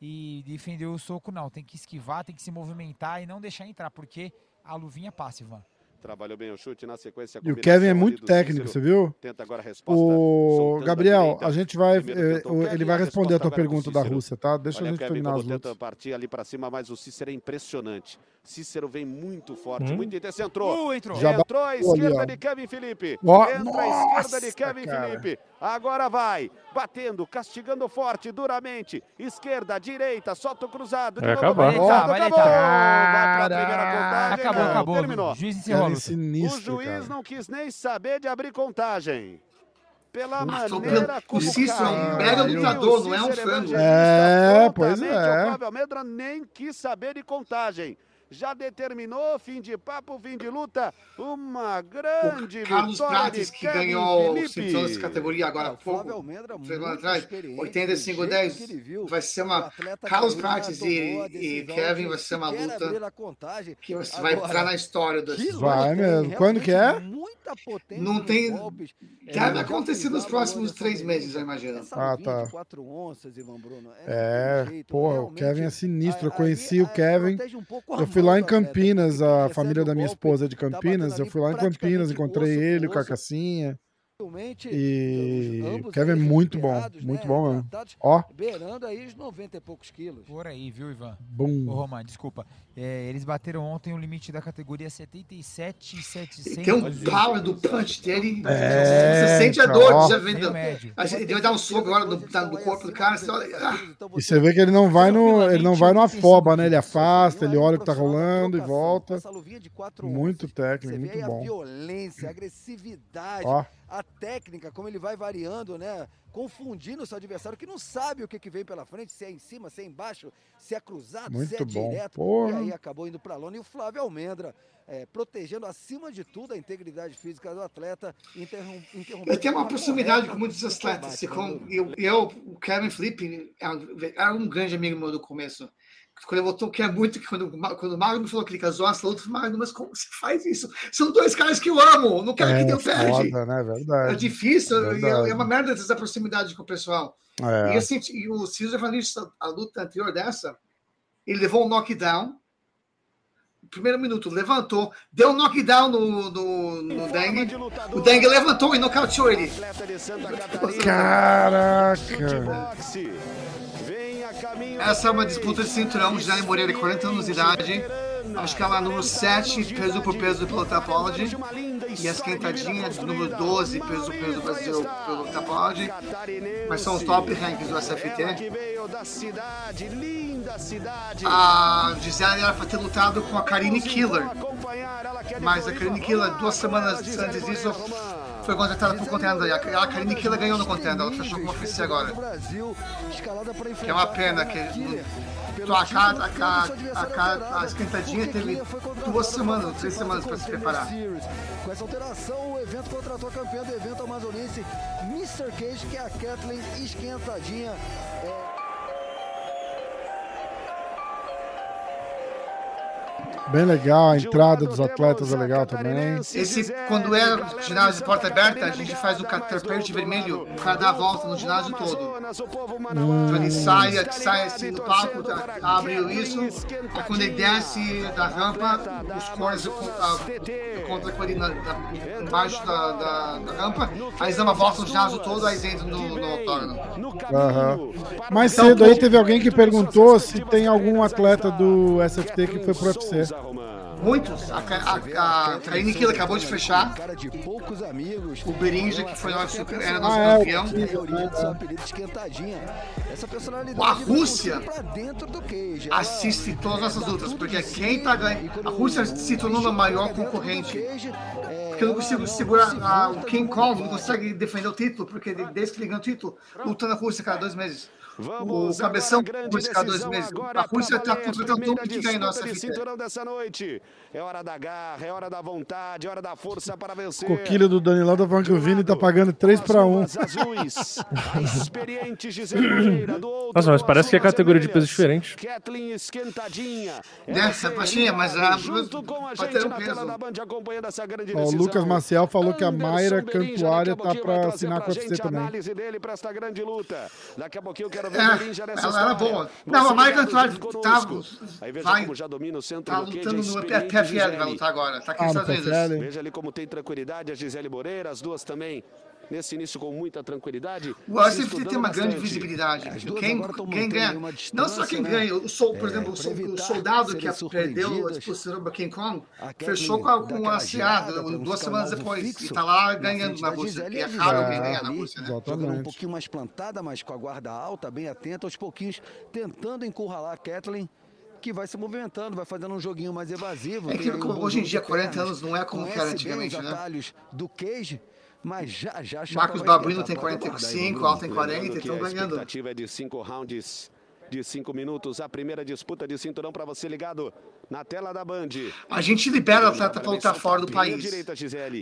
e defender o soco, não. Tem que esquivar, tem que se movimentar e não deixar entrar, porque a luvinha passa, Ivan. Trabalhou bem o chute na sequência. E o Kevin é ali muito técnico, Cícero. você viu? Tenta agora a resposta. O Gabriel, direita. a gente vai. O Ele vai responder a tua o pergunta da. Rússia, tá? Deixa Olha a gente Kevin terminar as lutas. partir ali pra cima, mas o Cícero é impressionante. Cícero vem muito forte, Hum. muito intenso. Entrou. Uh, entrou. Já entrou à ali, esquerda ó. de Kevin Felipe. Ó, Entra à esquerda de nossa, Kevin cara. Felipe. Agora vai. Batendo, castigando forte, duramente. Esquerda, direita, solta o cruzado. de Vai novo, acabar. direita, Vai acabou. Vai pra primeira contagem. Acabou, não, acabou. Terminou. O juiz encerrou luta. O sinistro, juiz cara. não quis nem saber de abrir contagem. Pela Nossa, maneira o como Cícero é um caiu. mega o lutador, não é um. Evangelista É, pois é. O Flávio Almendra nem quis saber de contagem. Já determinou, fim de papo, fim de luta. Uma grande Carlos vitória Prates, de que Kevin ganhou o Felipe. cinturão dessa categoria agora É, há o Flávio pouco. Almendra, atrás, experiente, 85 do jeito 10, que ele viu, vai ser o uma. Carlos Prates e, e Kevin vai ser uma luta contagem. que vai Agora, entrar na história do. Vai mesmo. Quando que é? Realmente Muita potência Não tem- golpes. É, Deve já acontecer nos o próximos três meses, eu imagino. Essa Ah, tá. de quatro onças, Ivan Bruno, É, jeito, porra, o Kevin é sinistro. Eu conheci o Kevin. um Eu fui mão lá em atleta, Campinas, a família da minha esposa é de Campinas. Eu fui lá em Campinas, praticamente encontrei ele, o. Cacacinha. Realmente, E ambos o Kevin é muito bom, muito né, bom mesmo. tratados, Ó, Beirando aí os 90 e poucos quilos. Por aí, viu, Ivan? Ô, bum. Roman, desculpa. É, eles bateram ontem o limite da categoria 77,700. Tem um power do punch dele. É, você sente a dor, ó. já vendo. médio. A gente- Ele vai dar um soco agora no, tá no corpo do cara. Você olha, ah, E você vê que ele não vai no, ele não vai no afoba, né? Ele afasta, ele olha o que tá rolando e volta. Muito técnico, Você vê muito aí a bom. violência, a agressividade, Ó. a técnica, como ele vai variando, né? Confundindo o seu adversário que não sabe o que, que vem pela frente, se é em cima, se é embaixo, se é cruzado, se é Muito bom. direto. Porra. E aí acabou indo pra lona. E o Flávio Almendra, é, protegendo acima de tudo a integridade física do atleta, interrom interrompendo. Ele tem uma proximidade com muitos atletas. Bruno? eu, eu, o Kevin Felipe era um- era um grande amigo meu do começo. Quando ele voltou, que é muito que quando, quando o Magno me falou que ele casou essa luta, eu falei, Magno, mas como você faz isso? São dois caras que eu amo, não quero que É Deus perde. foda, né? É Verdade. difícil, e é, é uma merda essa proximidade com o pessoal. E, É. eu senti, e o Cesar falou isso, a luta anterior dessa, ele levou um knockdown. Primeiro minuto, levantou, deu um knockdown no, no, no Dengue. O Dengue levantou e nocauteou ele. Caraca. Essa é uma disputa de cinturão. Gisele Moreira, 40 anos de idade. Acho que ela é número 7, peso por peso pelo Tapology. E a esquentadinha, número 12, peso por peso Brasil pelo Tapology. Mas são os top rankings do SFT. A Gisele era para ter lutado com a Karine Killer. Mas a. Karine Killer, duas semanas antes disso. Foi contratada por contender. A Karine Killer ganhou no contender. Ela fechou como oficial agora. Brasil, escalada para Que é uma pena que Então, a, a, ca- a, ca- a esquentadinha teve duas semanas, três semanas para se preparar. Com essa alteração, o evento contratou a campeã do evento amazonense, Mr. Cage, que é a Kathleen Esquentadinha. É, Bem legal, a entrada dos atletas é legal também. Esse, quando é ginásio de porta aberta, a gente faz o tapete vermelho, o cara dá a volta no ginásio todo. Então ele sai, sai assim do palco, tá, abre isso, e quando ele desce da rampa, os cores contra com ele na, na- embaixo da, da, da rampa, aí eles dão uma volta no ginásio todo, aí eles entram no, no. Aham. Mais cedo aí teve alguém que perguntou se tem algum atleta do SFT que foi pro UFC. Muitos. A, a, a acabou de fechar. O Berinja, que foi nosso, era nosso Ah, é, campeão. A esquentadinha. Essa personalidade A Rússia Assiste todas essas lutas, porque quem tá ganhando. A Rússia se tornou a maior concorrente. é, Porque eu não ela consigo segurar se ah, o King Kong, não consegue defender o título, porque desde que ele ganhou o título, lutando na Rússia cada dois meses. O Vamos cabeção grande Rússia cada dois meses. A Rússia tá valer, contratando todo mundo que ganha nossa de vida. cinturão dessa noite. É hora da garra, é hora da vontade, é hora da força para vencer. Coquilha do Danilão tá falando que o Vini tá pagando 3 pra 1. As azuis, [LAUGHS] a experiente Gisele Pereira, do outro Nossa, mas parece que é categoria de peso vermelhas. diferente. Kathleen esquentadinha. Nessa baixinha, mas a- junto com a gente na peso. tela da Band acompanhando essa grande Ó, o decisão. Lucas Maciel falou que a Mayra Cantuária tá vai trazer assinar com a UFC a também. análise dele para esta grande luta. Daqui a pouquinho eu quero ver É, o Berinja nessa ela era boa. Não, a Mayra ligado Cantuária tá- conosco. Aí veja vai- como já domina o centro Tá lutando no experiente PFL, vai Gisele. lutar agora. Tá aqui Ah, nos Estados Unidos. PFL. Veja ali como tem tranquilidade a Gisele Moreira, as duas também nesse início com muita tranquilidade. O UFC tem uma grande visibilidade. Duas Quem, quem ganha. Não só quem né? ganha, o sol, por É, exemplo, o, soldado que perdeu a exposição para King Kong fechou com, com a não duas semanas depois. fixo E tá lá ganhando na. Gisele E é a raro Gisele alguém ganhar na Rússia, né? Jogando um pouquinho mais plantada, mas com a guarda alta, bem atenta, aos pouquinhos, tentando encurralar a Kathleen, que vai se movimentando, vai fazendo um joguinho mais evasivo. É que um hoje em dia, de 40 pernas, anos não é como que era conhece bem antigamente, os né? atalhos do Cage, mas já já Marcos Babuino esquentar. tem Pode aguardar aí, 45, Bruno. Alto tem Lembrando 40 e que estão a ganhando. expectativa é de cinco rounds de cinco minutos. A primeira disputa de cinturão para você ligado na tela da Band. A gente libera o atleta para lutar fora do país. direita.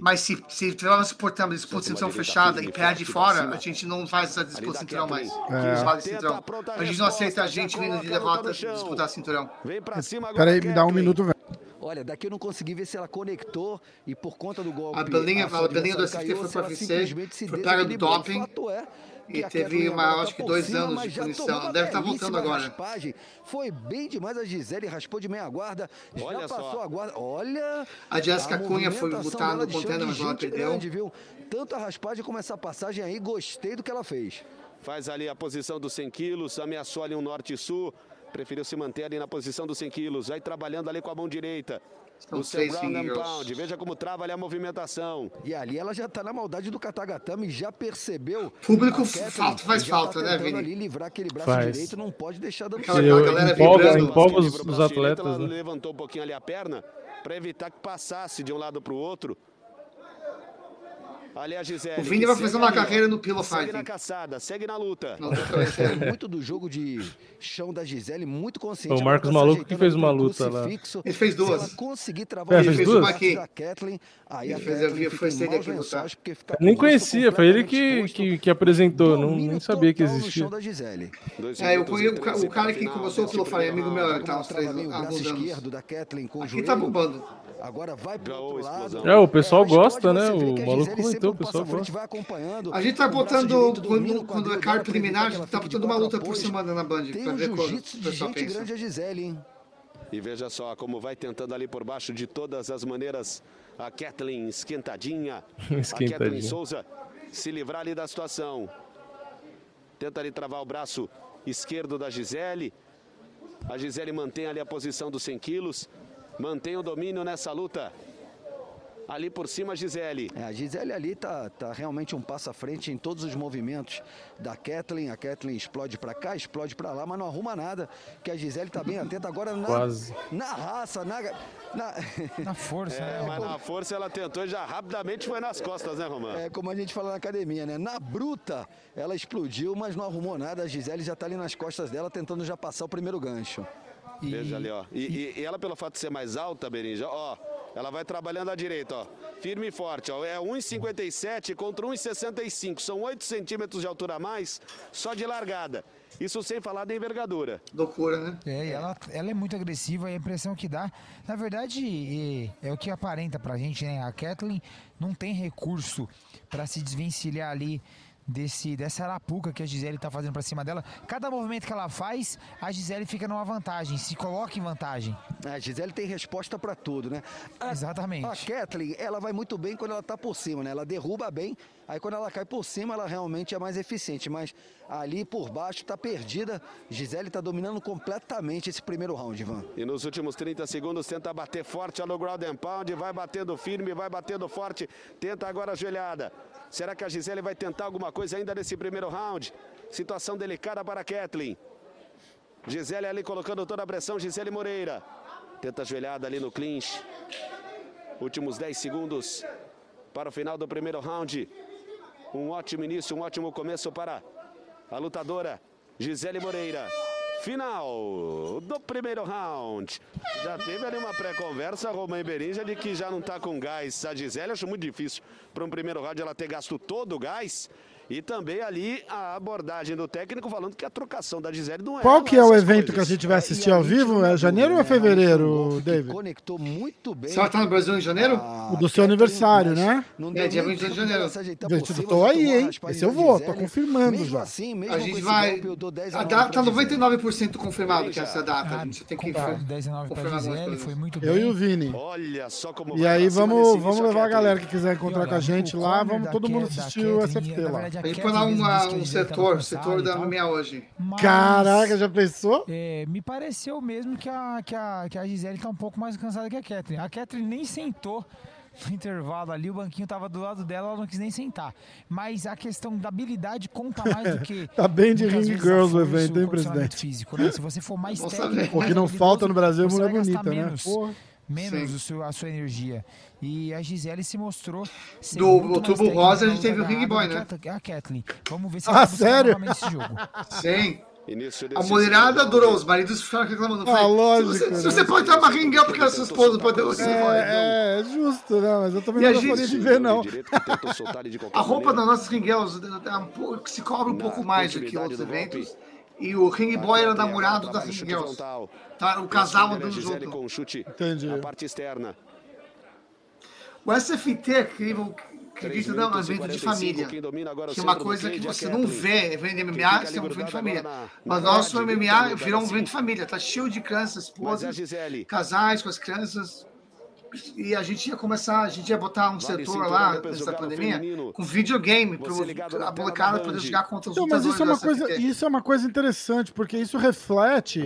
Mas se, se tiver uma disputa, disputa cinturão fechada e perde fora, a gente não faz essa disputa cinturão mais. É. Cinturão. A gente não aceita a gente vindo de derrota disputar cinturão. Vem pra cima agora, Pera aí, me dá um minuto, velho. Olha, daqui eu não consegui ver se ela conectou e por conta do golpe. A Belinha- sua a Belinha do SFT foi pra ela UFC, foi pega do doping Fato é e teve uma- acho tá que dois cima, anos de punição. Deve tá belíssima voltando agora. raspagem. Foi bem demais a Gisele, raspou de meia guarda, Olha já só. passou a guarda. Olha. A Jéssica Cunha foi dela no contender, de mas ela perdeu. grande, viu? Tanto a raspagem como essa passagem aí, gostei do que ela fez. Faz ali a posição dos 100 quilos, ameaçou ali um norte e sul. Preferiu se manter ali na posição dos 100 quilos. Vai trabalhando ali com a mão direita. São O seu três ground and pound. Veja como trava ali a movimentação. E ali ela já tá na maldade do Katagatame, já percebeu. Público falta- faz já falta, tá né, Vini? ali livrar aquele braço Faz. direito, não pode deixar dando Aquela- galera empolga, vibrando. empolga os, os atletas, ela né? levantou um pouquinho ali a perna para evitar que passasse de um lado para o outro. Ali a Gisele. O Vini vai fazer uma carreira no pillow Segue na caçada, segue na luta. É muito do jogo de chão da Gisele, muito consciente. O Marcos tá Maluco que fez uma luta lá. Ele fez duas. Conseguir É, travar fez os duas? braços da Kathleen, aí a Ele fez- foi lutar. Eu com nem conhecia, foi ele que, que, que apresentou, não, nem sabia que existia. É, eu conheço o ca- 13 o cara que começou o pillow fighting, primeiro amigo meu, tá uns três anos. esquerdo da Kathleen com o Aqui tá bombando. Agora vai pro outro lado. É, o pessoal pode gosta, né? O maluco comentou, o pessoal gosta. vai acompanhando. A gente tá botando, quando, o quando é pra preliminar, a gente tá botando uma luta por semana na Band, Tem pra um ver quando o de pessoal gente pensa. grande a Gisele, hein? E veja só como vai tentando ali por baixo de todas as maneiras a Kathleen esquentadinha. [LAUGHS] A Kathleen Esquentadinha. Souza se livrar ali da situação. Tenta ali travar o braço esquerdo da Gisele. A Gisele mantém ali a posição dos 100 quilos. Mantém o domínio nessa luta. Ali por cima a Gisele. É, a Gisele ali tá, tá realmente um passo à frente em todos os movimentos da Kathleen. A Kathleen explode pra cá, explode pra lá, mas não arruma nada. Que a Gisele tá bem atenta agora na, Quase. na raça, na, na [LAUGHS] Na força, É, né? mas na força ela tentou e já rapidamente foi nas costas, né, Romano? É como a gente fala na academia, né? Na bruta, ela explodiu, mas não arrumou nada. A Gisele já tá ali nas costas dela, tentando já passar o primeiro gancho. E- Veja ali, ó. E, e- e ela, pelo fato de ser mais alta, Berinja, ó, ela vai trabalhando à direita, ó. Firme e forte, ó. É 1,57 contra 1,65. São 8 centímetros de altura a mais, só de largada. Isso sem falar da envergadura. Loucura, né? É, e ela, ela é muito agressiva e a impressão que dá. Na verdade, é, é o que aparenta pra gente, né? A Kathleen não tem recurso pra se desvencilhar ali desse, dessa arapuca que a Gisele tá fazendo pra cima dela. Cada movimento que ela faz, a Gisele fica numa vantagem, se coloca em vantagem. A Gisele tem resposta pra tudo, né? A, Exatamente. A Kathleen, ela vai muito bem quando ela tá por cima, né? Ela derruba bem, aí quando ela cai por cima, ela realmente é mais eficiente. Mas ali por baixo tá perdida. Gisele tá dominando completamente esse primeiro round, Ivan. E nos últimos 30 segundos tenta bater forte no ground and pound, vai batendo firme, vai batendo forte, tenta agora a joelhada. Será que a Gisele vai tentar alguma coisa ainda nesse primeiro round? Situação delicada para a Kathleen. Gisele ali colocando toda a pressão, Gisele Moreira. Tenta a joelhada ali no clinch. Últimos 10 segundos para o final do primeiro round. Um ótimo início, um ótimo começo para a lutadora Gisele Moreira. Final do primeiro round. Já teve ali uma pré-conversa, Romã Berinja, de que já não tá com gás. A Gisele acho muito difícil para um primeiro round ela ter gasto todo o gás. E também ali a abordagem do técnico falando que a trocação da Gisele não é. Qual que é o evento que a coisas. gente vai assistir ao vivo? É janeiro ou é fevereiro, David? Conectou muito bem. Você vai estar no Brasil em janeiro? O do seu aniversário, né? Não É, dia 22 de janeiro. Gente, eu tô aí, hein? Esse eu vou, tô confirmando já. assim, A gente vai. A data tá 99% confirmado que essa data. A gente tem que Comprado 19 pra confirmar Gisele, coisas. foi muito Eu bem. e o Vini. Olha só como E aí vamos, vamos levar a galera que quiser encontrar com a gente lá, vamos todo mundo assistir o SFT lá. Verdade, A gente Kathleen foi lá uma- um setor, setor da. MMA hoje. Mas, Caraca, já pensou? é, me pareceu mesmo que a, que, a, que a Gisele tá um pouco mais cansada que a Kathleen. A Kathleen nem sentou [LAUGHS] no intervalo ali, o banquinho tava do lado dela, ela não quis nem sentar. Mas a questão da habilidade conta mais do que. [LAUGHS] Tá bem de ring girls o evento, hein, presidente? Físico, né? Se você for mais Bom técnico. O que não habilidoso, falta no Brasil é mulher bonita, né? menos, Porra. Menos o seu, a sua energia. E a Gisele se mostrou. ser Do muito mais Outubro técnica Rosa, a gente teve o Ring Boy, né? A Kathleen. Vamos ver se Ah, sério? esse jogo. [LAUGHS] Sim. A mulherada adorou, os maridos ficaram reclamando. Ah, Falei, lógico, Se você, né? se você pode estar uma ringuel porque a sua esposa não pode. Você pode. É, é justo, né? Mas eu também E a não gente- gostaria [LAUGHS] de ver, não. A roupa das nossas ringuels é se cobra um pouco mais do que outros do golpe. E o Ring Boy era namorado chute ringuels. frontal. Tá, o casal a andando junto. com o chute Entendi. na parte externa. O SFT é incrível, acredito, não, é um evento de família. Que é uma coisa que é a você não vê, evento de Quem MMA, isso é um evento de família. Mas nosso MMA virou um evento de família. Tá cheio de crianças, é a esposas, casais com as crianças. E a gente ia começar, a gente ia botar um Vale setor lá, antes da galo pandemia, feminino. com videogame, para a molecada da poder jogar contra os Então, mas isso é uma coisa, isso é uma coisa interessante, porque isso reflete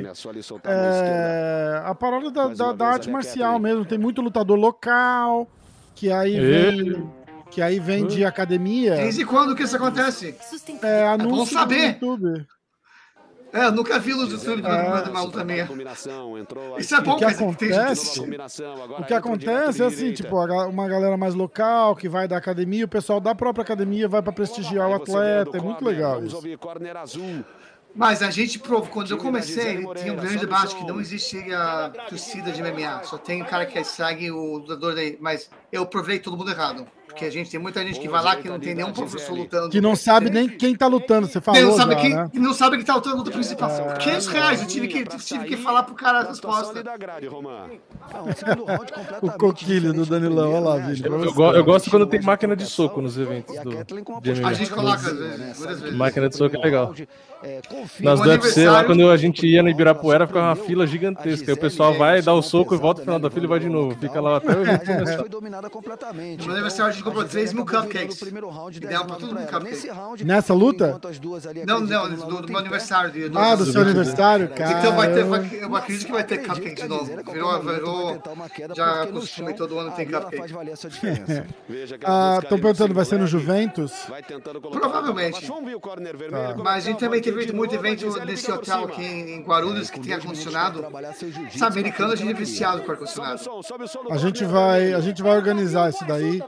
a é, a parada da, da- da arte marcial Kathleen. mesmo. Tem muito lutador local, que aí vem, que aí vem de academia. Desde quando que isso acontece? É, anúncio bom saber. no YouTube. É, eu nunca vi luz do É. de. Combinação, entrou Isso é bom, O que acontece- gente. combinação, agora O que acontece é assim, tipo, uma galera mais local que vai da academia, o pessoal da própria academia vai pra prestigiar o atleta, é muito legal isso. Mas a gente provou, quando eu comecei, tinha um grande debate que não existe a torcida de MMA. Só tem o cara que segue o lutador daí. Mas eu provei todo mundo errado. Porque a gente tem muita gente que vai lá que não tem nenhum professor lutando. Que não sabe nem quem tá lutando, você falou não sabe já, quem, né? não sabe que tá lutando luta principal. 500 reais, eu tive que, tive que falar pro cara a resposta. round [LAUGHS] O coquilho do Danilão, olha lá, né? Vini. Eu, eu gosto quando tem máquina de soco nos eventos do, A gente coloca, às vezes, muitas vezes. Máquina de soco é legal. É, Nas do UFC, lá quando a gente ia no Ibirapuera, ficava uma fila gigantesca. Aí o pessoal vai, dá o soco e volta no final da fila e vai de novo. Fica lá até o evento começar. foi dominada completamente. No aniversário a gente comprou Gisele 3 mil cupcakes. E 10 demos pra todo mundo cupcake. Nessa luta? Não, não, do, meu aniversário. Ah, do seu aniversário, cara. Então vai ter, eu acredito que vai ter cupcake de novo. Virou, virou já costume, todo ano tem cupcake. Ah, estão perguntando, vai ser no. Juventus? Provavelmente. É Mas a gente tá, também vai muito a evento nesse hotel aqui em Guarulhos que tem ar-condicionado. Sabe, americano a gente é viciado com ar-condicionado. A gente vai, a gente vai organizar isso daí.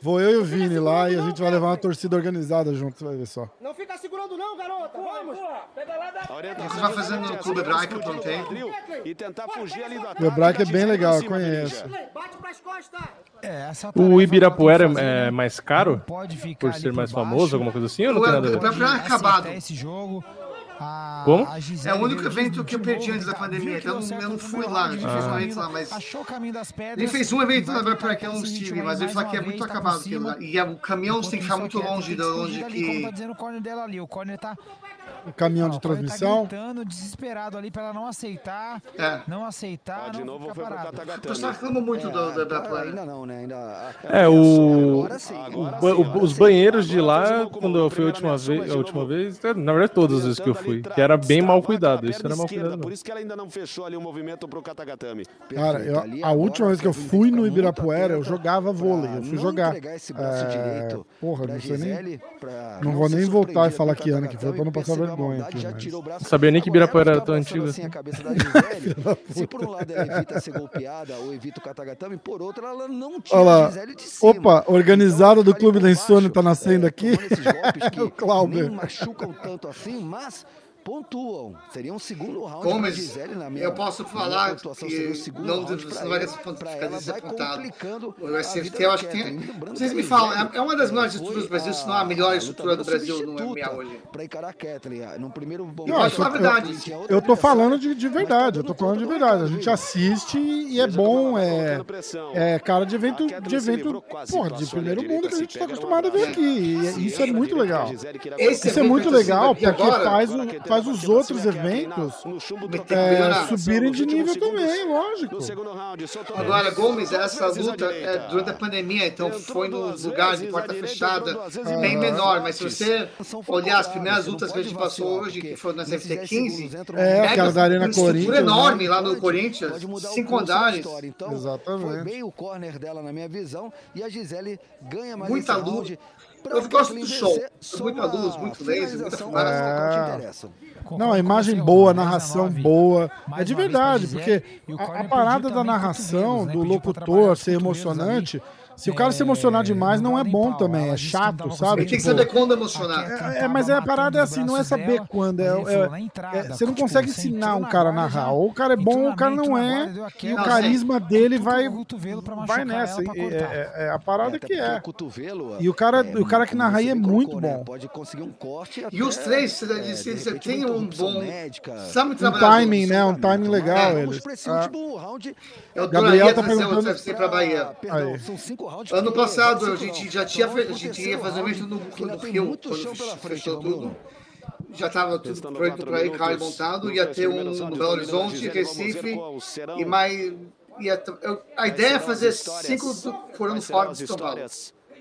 Vou eu e o Vini lá e a gente vai levar uma torcida organizada junto, você vai ver só. Não fica segurando não, garota. Vamos. Pega lá da... Você vai fazendo no é Clube Hebraico por um tempo. E tentar fugir ali do ataque. O Hebraico é da bem legal, eu conheço. Bate pras costas. É, o Ibirapuera é, fazer, é mais caro por ser mais famoso, alguma coisa assim? Ou não tem nada a ver? Ibirapuera é acabado. Esse jogo, a, Como? A é o único evento que eu perdi antes da pandemia. Então eu, não, eu não fui lá, ah. ele fez um evento lá, mas. Ele fez é um evento lá para aquele eu não mas ele falou que é muito acabado. E o caminhão tem que ficar muito longe de onde que. O corner dela ali, o corner tá o caminhão de tá transmissão. Tá gritando, desesperado ali para ela não aceitar. É. Não aceitar. Ah, de não novo foi parado. pro né? muito é, do, do, tá, da praia. Ainda não, né? Ainda, é, o, agora sim, os banheiros de lá, quando eu fui a última vez, a última vez, é, na verdade todas as vezes que eu fui, que era bem mal cuidado. Isso era mal cuidado. Por isso que ela ainda não fechou ali o movimento pro Katagatami. Cara, eu, a última vez que eu fui no Ibirapuera, eu jogava vôlei. Eu fui jogar. É, porra, não sei nem. Não vou nem voltar e falar que ano que foi pra não passar vergonha maldade, já tirou o braço. Sabia nem que Birapuera era tão antigo. Assim, a cabeça da Gisele, [LAUGHS] se por um lado ela evita ser golpeada ou evita o por outro ela não tira Olá. a Gisele de cima. Opa, então, organizado então, do Clube da Insônia tá nascendo é, aqui. Esses [LAUGHS] golpes é que o Clauber. machucam tanto assim, mas pontuam. Seria um segundo round Como Gisele, na minha Eu posso falar que um não, round não vai ficar desapontado. O SFT, eu acho que tem... Vocês me falam, é uma das melhores estruturas do Brasil, se não a melhor estrutura do Brasil no MMA hoje. Encarar a no primeiro. É eu acho a verdade. Eu tô falando de, de verdade, eu tô falando de verdade. A gente assiste e é bom, é, é cara de evento, de evento porra, de primeiro mundo que a gente está acostumado a ver aqui. E isso é muito legal. Isso é muito legal, porque faz, faz faz os outros eventos é, subirem de nível também, lógico. Agora, Gomes, essa luta é durante a pandemia, então foi no lugar de porta fechada, bem menor, mas se você olhar as primeiras lutas que a gente passou hoje, que foram na CFT 15, é, aquela da Arena Corinthians. enorme lá no Corinthians, cinco andares. Então, Exatamente. foi bem o corner dela na minha visão, e a Gisele ganha mais Muita luta. Eu gosto do show. Muita luz, muito laser, muita fumaça. É... Não, a imagem boa, a narração boa. É de verdade, porque a, a parada da narração, do locutor ser emocionante se o cara se emocionar demais, não é bom também, é chato, sabe? Ele tem que saber quando emocionar. É, é, é, assim, é, mas a parada é assim, não é saber quando. Você não consegue ensinar um cara a narrar. Ou o cara é bom ou o cara não é. E o carisma dele vai vai nessa. É a parada que é. E o cara, o cara que narra aí é muito bom. E os três, você tem um bom. Sabe. Um timing, né? Um timing legal. Eles. O Gabriel tá perguntando. São cinco round. Ano passado a gente já tinha a gente ia fazer mesmo no, Rio, quando fechou tudo. Já estava tudo pronto para ir carro montado, ia ter um no Belo Horizonte, Recife e mais. Ia, a ideia é fazer cinco foram fora de São Paulo.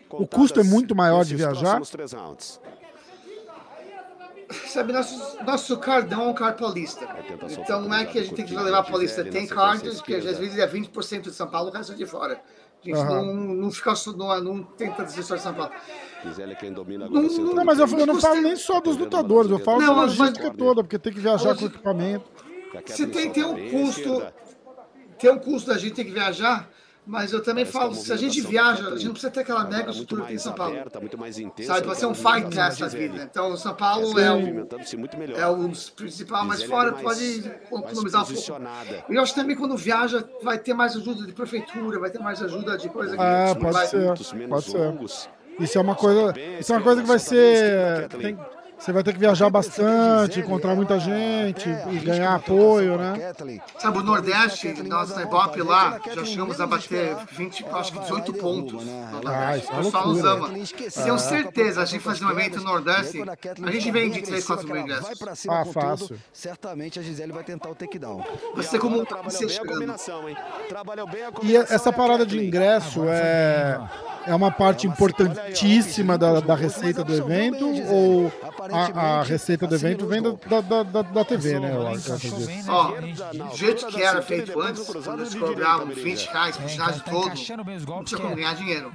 O custo é muito maior de viajar. Sabe, nosso, nosso cardão é um card paulista. Então não é que a gente tem que levar paulista. Tem cards que às vezes é 20% de São Paulo, o resto é de fora. Não, não fica não, não tenta desistir de plata. Gisele quem domina agora. Não, não, não mas eu, eu não falo nem só dos lutadores, eu falo não, da logística toda, porque tem que viajar com equipamento. Se tem, tem um custo. Tem um custo da gente ter que viajar, mas eu também Parece falo, se a gente viaja, a gente não precisa ter aquela mega estrutura aqui em São Paulo. Aberta, intensa, Sabe, vai ser um fight test vida. Então, São Paulo é, o é um dos mas fora pode economizar um pouco. E eu acho também quando viaja, vai ter mais ajuda de prefeitura, vai ter mais ajuda de coisa. É, pode vai... ser, pode ser. Isso é uma coisa, isso é uma coisa que vai ser... Tem você vai ter que viajar bastante, encontrar muita gente e ganhar apoio, né? Sabe, o Nordeste, nós na Ibope lá, já chegamos a bater 20, acho que 18 pontos. Ah, isso pessoal nos ama. Tenho certeza, a gente faz um evento no Nordeste, a gente vende 3, 4 mil ingressos. Ah, fácil. Certamente a Gisele vai tentar o takedown. Você como você chegando. E essa parada de ingresso é, é uma parte importantíssima da, da receita do evento ou aparentemente. A, a receita do evento vem do, da, da, da, da, TV, né? Do jeito que era feito antes, quando eles cobravam 20 reais pro ginásio todo, não tinha como ganhar dinheiro.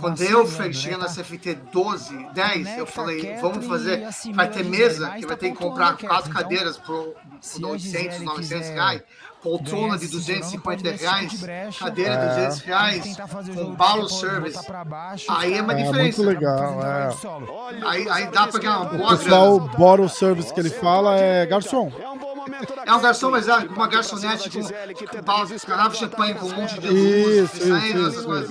Quando eu fechei na CFT 12, 10, eu falei, vamos fazer. Vai ter mesa que vai ter que comprar quatro cadeiras por 800, 900 reais poltrona de 250 reais, cadeira de É. 200 reais, com balo service. Aí é uma É diferença. muito legal, é. Aí, aí dá pra ganhar uma O boa pessoal, grana. bottle service que ele fala é garçom. É um garçom, mas é uma garçonete com, com pau- garrafa de champanhe com um monte de luz, Isso, saindo, isso, essas isso. coisas.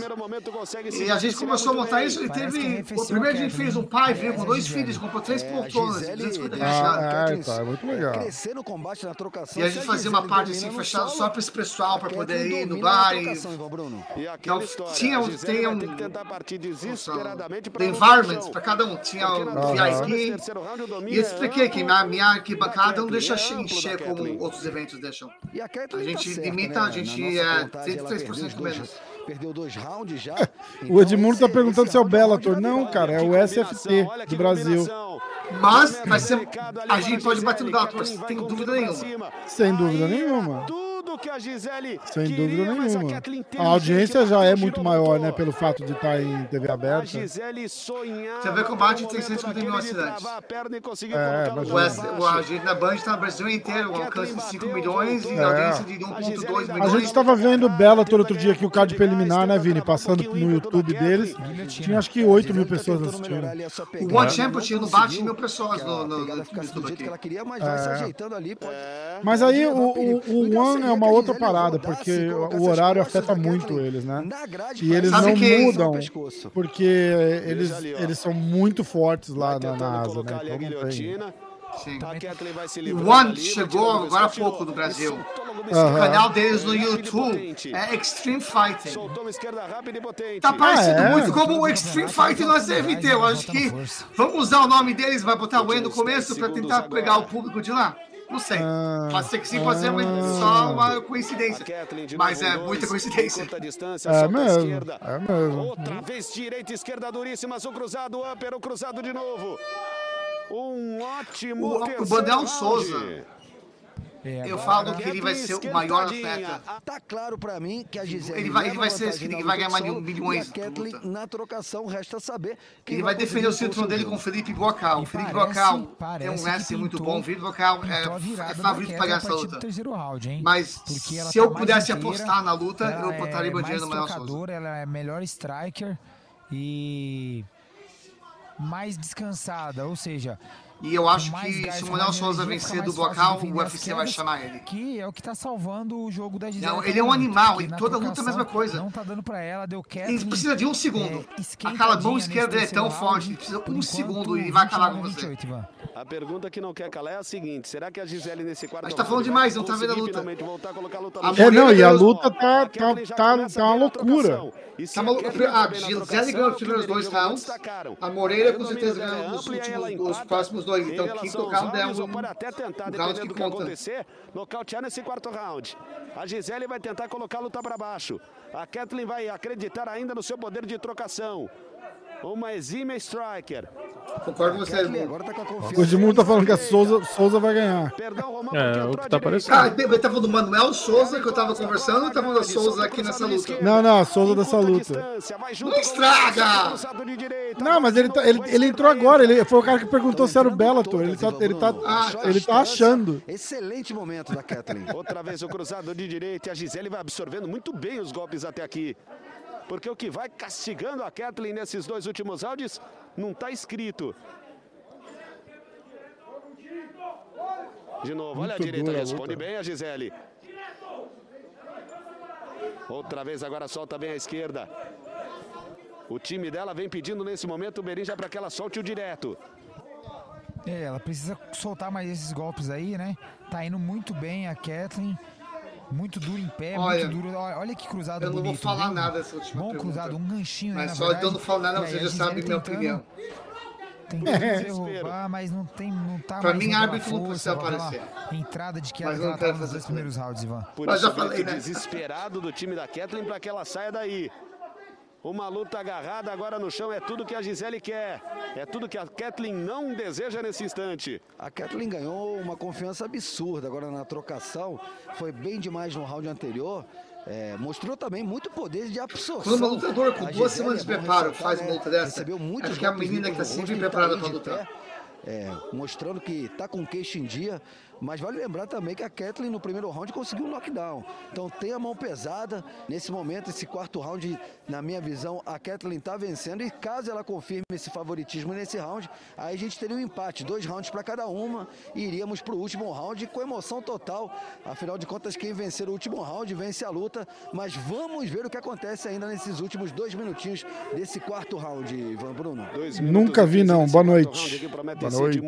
E a gente começou a montar isso, ele teve. O primeiro dia fez um pai, veio com dois filhos, comprou três poltronas, 250 reais. É, tá, é muito legal. E a gente fazia uma parte assim fechada só para esse pessoal, para poder ir no bar e. E Então, tinha um, tem um desesperadamente the para environment para cada um. Tinha o. VIP. E eu expliquei que minha, minha arquibancada não deixa encher como outros eventos deixam. E a Kathleen A tá gente certa, limita, né? a gente é contagem, ela 33% perdeu os dois- menos. Perdeu dois rounds já. O Edmundo tá perguntando se é o Bellator. Não, cara, é o SFT do Brasil. Mas vai ser, a gente pode bater no Bellator, sem dúvida nenhuma. Sem dúvida nenhuma. Que a Gisele Sem queria, dúvida mas a nenhuma. Kathleen A audiência já é muito maior, né? Pelo fato de estar em TV A aberta. Gisele sonhava. Você vê combate em pelo momento 350 mil a e conseguir É, O, S, o a gente na Band tá no Brasil inteiro, um alcance de 5 milhões e É. audiência de 1,2 A milhões. gente tava vendo o Bellator outro dia aqui, o card preliminar, né, Vini? Passando no YouTube deles. Tinha acho que 8 mil pessoas assistindo. O One Championship não bate mil pessoas no, YouTube jeito que aqui. ela queria, mas vai se É. ajeitando ali. Pode... Mas aí o, o, o One é uma outra parada, porque o horário afeta muito eles, né? E eles Sabe não mudam, porque eles, eles são muito fortes lá na, na asa, né? Então não tem. Sim. Kathleen vai se O One chegou agora há pouco no Brasil. Do O canal deles no e YouTube é Extreme Fighting. E. Tá parecendo é? muito como o Extreme Fighting no SFT. Eu acho que vamos usar o nome deles, vai botar o E no começo pra tentar pegar o público de lá. Não sei. Ah, Pode ser que sim, pode ser uma- só uma coincidência. Mas é muita coincidência. É mesmo, é mesmo. Outra vez direita, esquerda duríssimas, o cruzado, upper, o cruzado de novo. Um ótimo O- o Bandel. Souza. É, Eu falo que ele vai ser o maior atleta. Tá claro pra mim que a Gisele Ele vai- ele vai ser que na vai ganhar mais um milhões a Kathleen na trocação, resta saber quem Ele vai defender o cinturão dele com o. Felipe Bocal. O Felipe Bocal tem um que wrestling muito pintou- bom. O Felipe Bocal é, é favorito Kathleen ganhar essa luta. terceiro round, hein? Mas se tá eu mais pudesse inteira, apostar na luta, eu botaria é Bandeira mais no Manuel Souza. ela é melhor striker e mais descansada, ou seja, E eu acho que se o Manuel Souza vencer do defender o UFC vai chamar ele. Que é o que tá salvando o jogo da Gisele. Não, ele é um animal, na toda luta é a mesma coisa. Não tá dando pra ela, deu quieto. Ele precisa de um segundo. É, Aquela mão esquerda é tão forte, ele precisa por um segundo e ele vai acabar com 29 você. 28, Ivan. A pergunta que não quer calar é a seguinte: será que a Gisele nesse quarto Mas tá round falando vai demais, não tá vendo a luta. a a A É, não, e a luta tá, A tá, tá, tá uma loucura. E Tá a maluco. Kathleen A tá Gisele ganhou os primeiros dois rounds. A Moreira com certeza é ganhou os e próximos dois. Então, é rounds, um. ou pode até tentar, dependendo do que conta. acontecer, nocautear nesse quarto round. A Gisele vai tentar colocar a luta para baixo. A Kathleen vai acreditar ainda no seu poder de trocação. Uma exímia striker. Concordo com você, agora tá com a O. Edmundo tá falando que a Souza, Souza vai ganhar. Perdão, Romão, É, porque o que tá direita. parecendo. Ah, ele tá falando do Manuel Souza que eu tava conversando ou tá falando da Souza aqui nessa luta? Não, não, a Souza dessa luta. Não estraga! Não, mas ele, tá- ele, ele entrou agora, ele foi o cara que perguntou se era o Bellator. Ele tá, ele tá, ele tá achando. Excelente momento da Kathleen. Outra vez o cruzado de direita e a Gisele vai absorvendo muito bem os golpes até aqui. Porque o que vai castigando a Kathleen nesses dois últimos rounds não está escrito. De novo, olha a Muito direita, a responde luta. bem a Gisele. Outra vez agora solta bem a esquerda. O time dela vem pedindo nesse momento o Berin para que ela solte o direto. É, ela precisa soltar mais esses golpes aí, né? Tá indo muito bem a Kathleen. Muito duro em pé, Olha, muito duro. Olha, que cruzado Eu não vou bonito. falar viu? nada dessa última Bom pergunta. cruzado, um ganchinho, né, Mas na só verdade. de eu não falar nada, aí você já Gisele sabe minha opinião. Tentando É. derrubar, mas não tem, não tá Pra mim, árbitro não precisa força, com aquela aparecer. Entrada de que Mas ela, não tava nos fazer dois isso, primeiros rounds, Ivan. Por Mas já falei, né? desesperado do time da Kathleen para que ela saia daí. Uma luta agarrada agora no chão é tudo que a Gisele quer. É tudo que a Kathleen não deseja nesse instante. A Kathleen ganhou uma confiança absurda agora na trocação. Foi bem demais no round anterior. É, mostrou também muito poder de absorção. Quando uma lutadora com A duas semanas de é preparo faz uma né, luta dessa, acho que é a menina que tá sempre preparada de lutar. é, mostrando que está com queixo em dia. Mas vale lembrar também que a Kathleen no primeiro round conseguiu um knockdown. Então tem a mão pesada. Nesse momento, esse quarto round, na minha visão, a Kathleen está vencendo. E caso ela confirme esse favoritismo nesse round, aí a gente teria um empate. Dois rounds para cada uma. E iríamos para o último round com emoção total. Afinal de contas, quem vencer o último round vence a luta. Mas vamos ver o que acontece ainda nesses últimos dois minutinhos desse quarto round, Ivan Bruno. Nunca vi, não. Boa noite. Boa noite.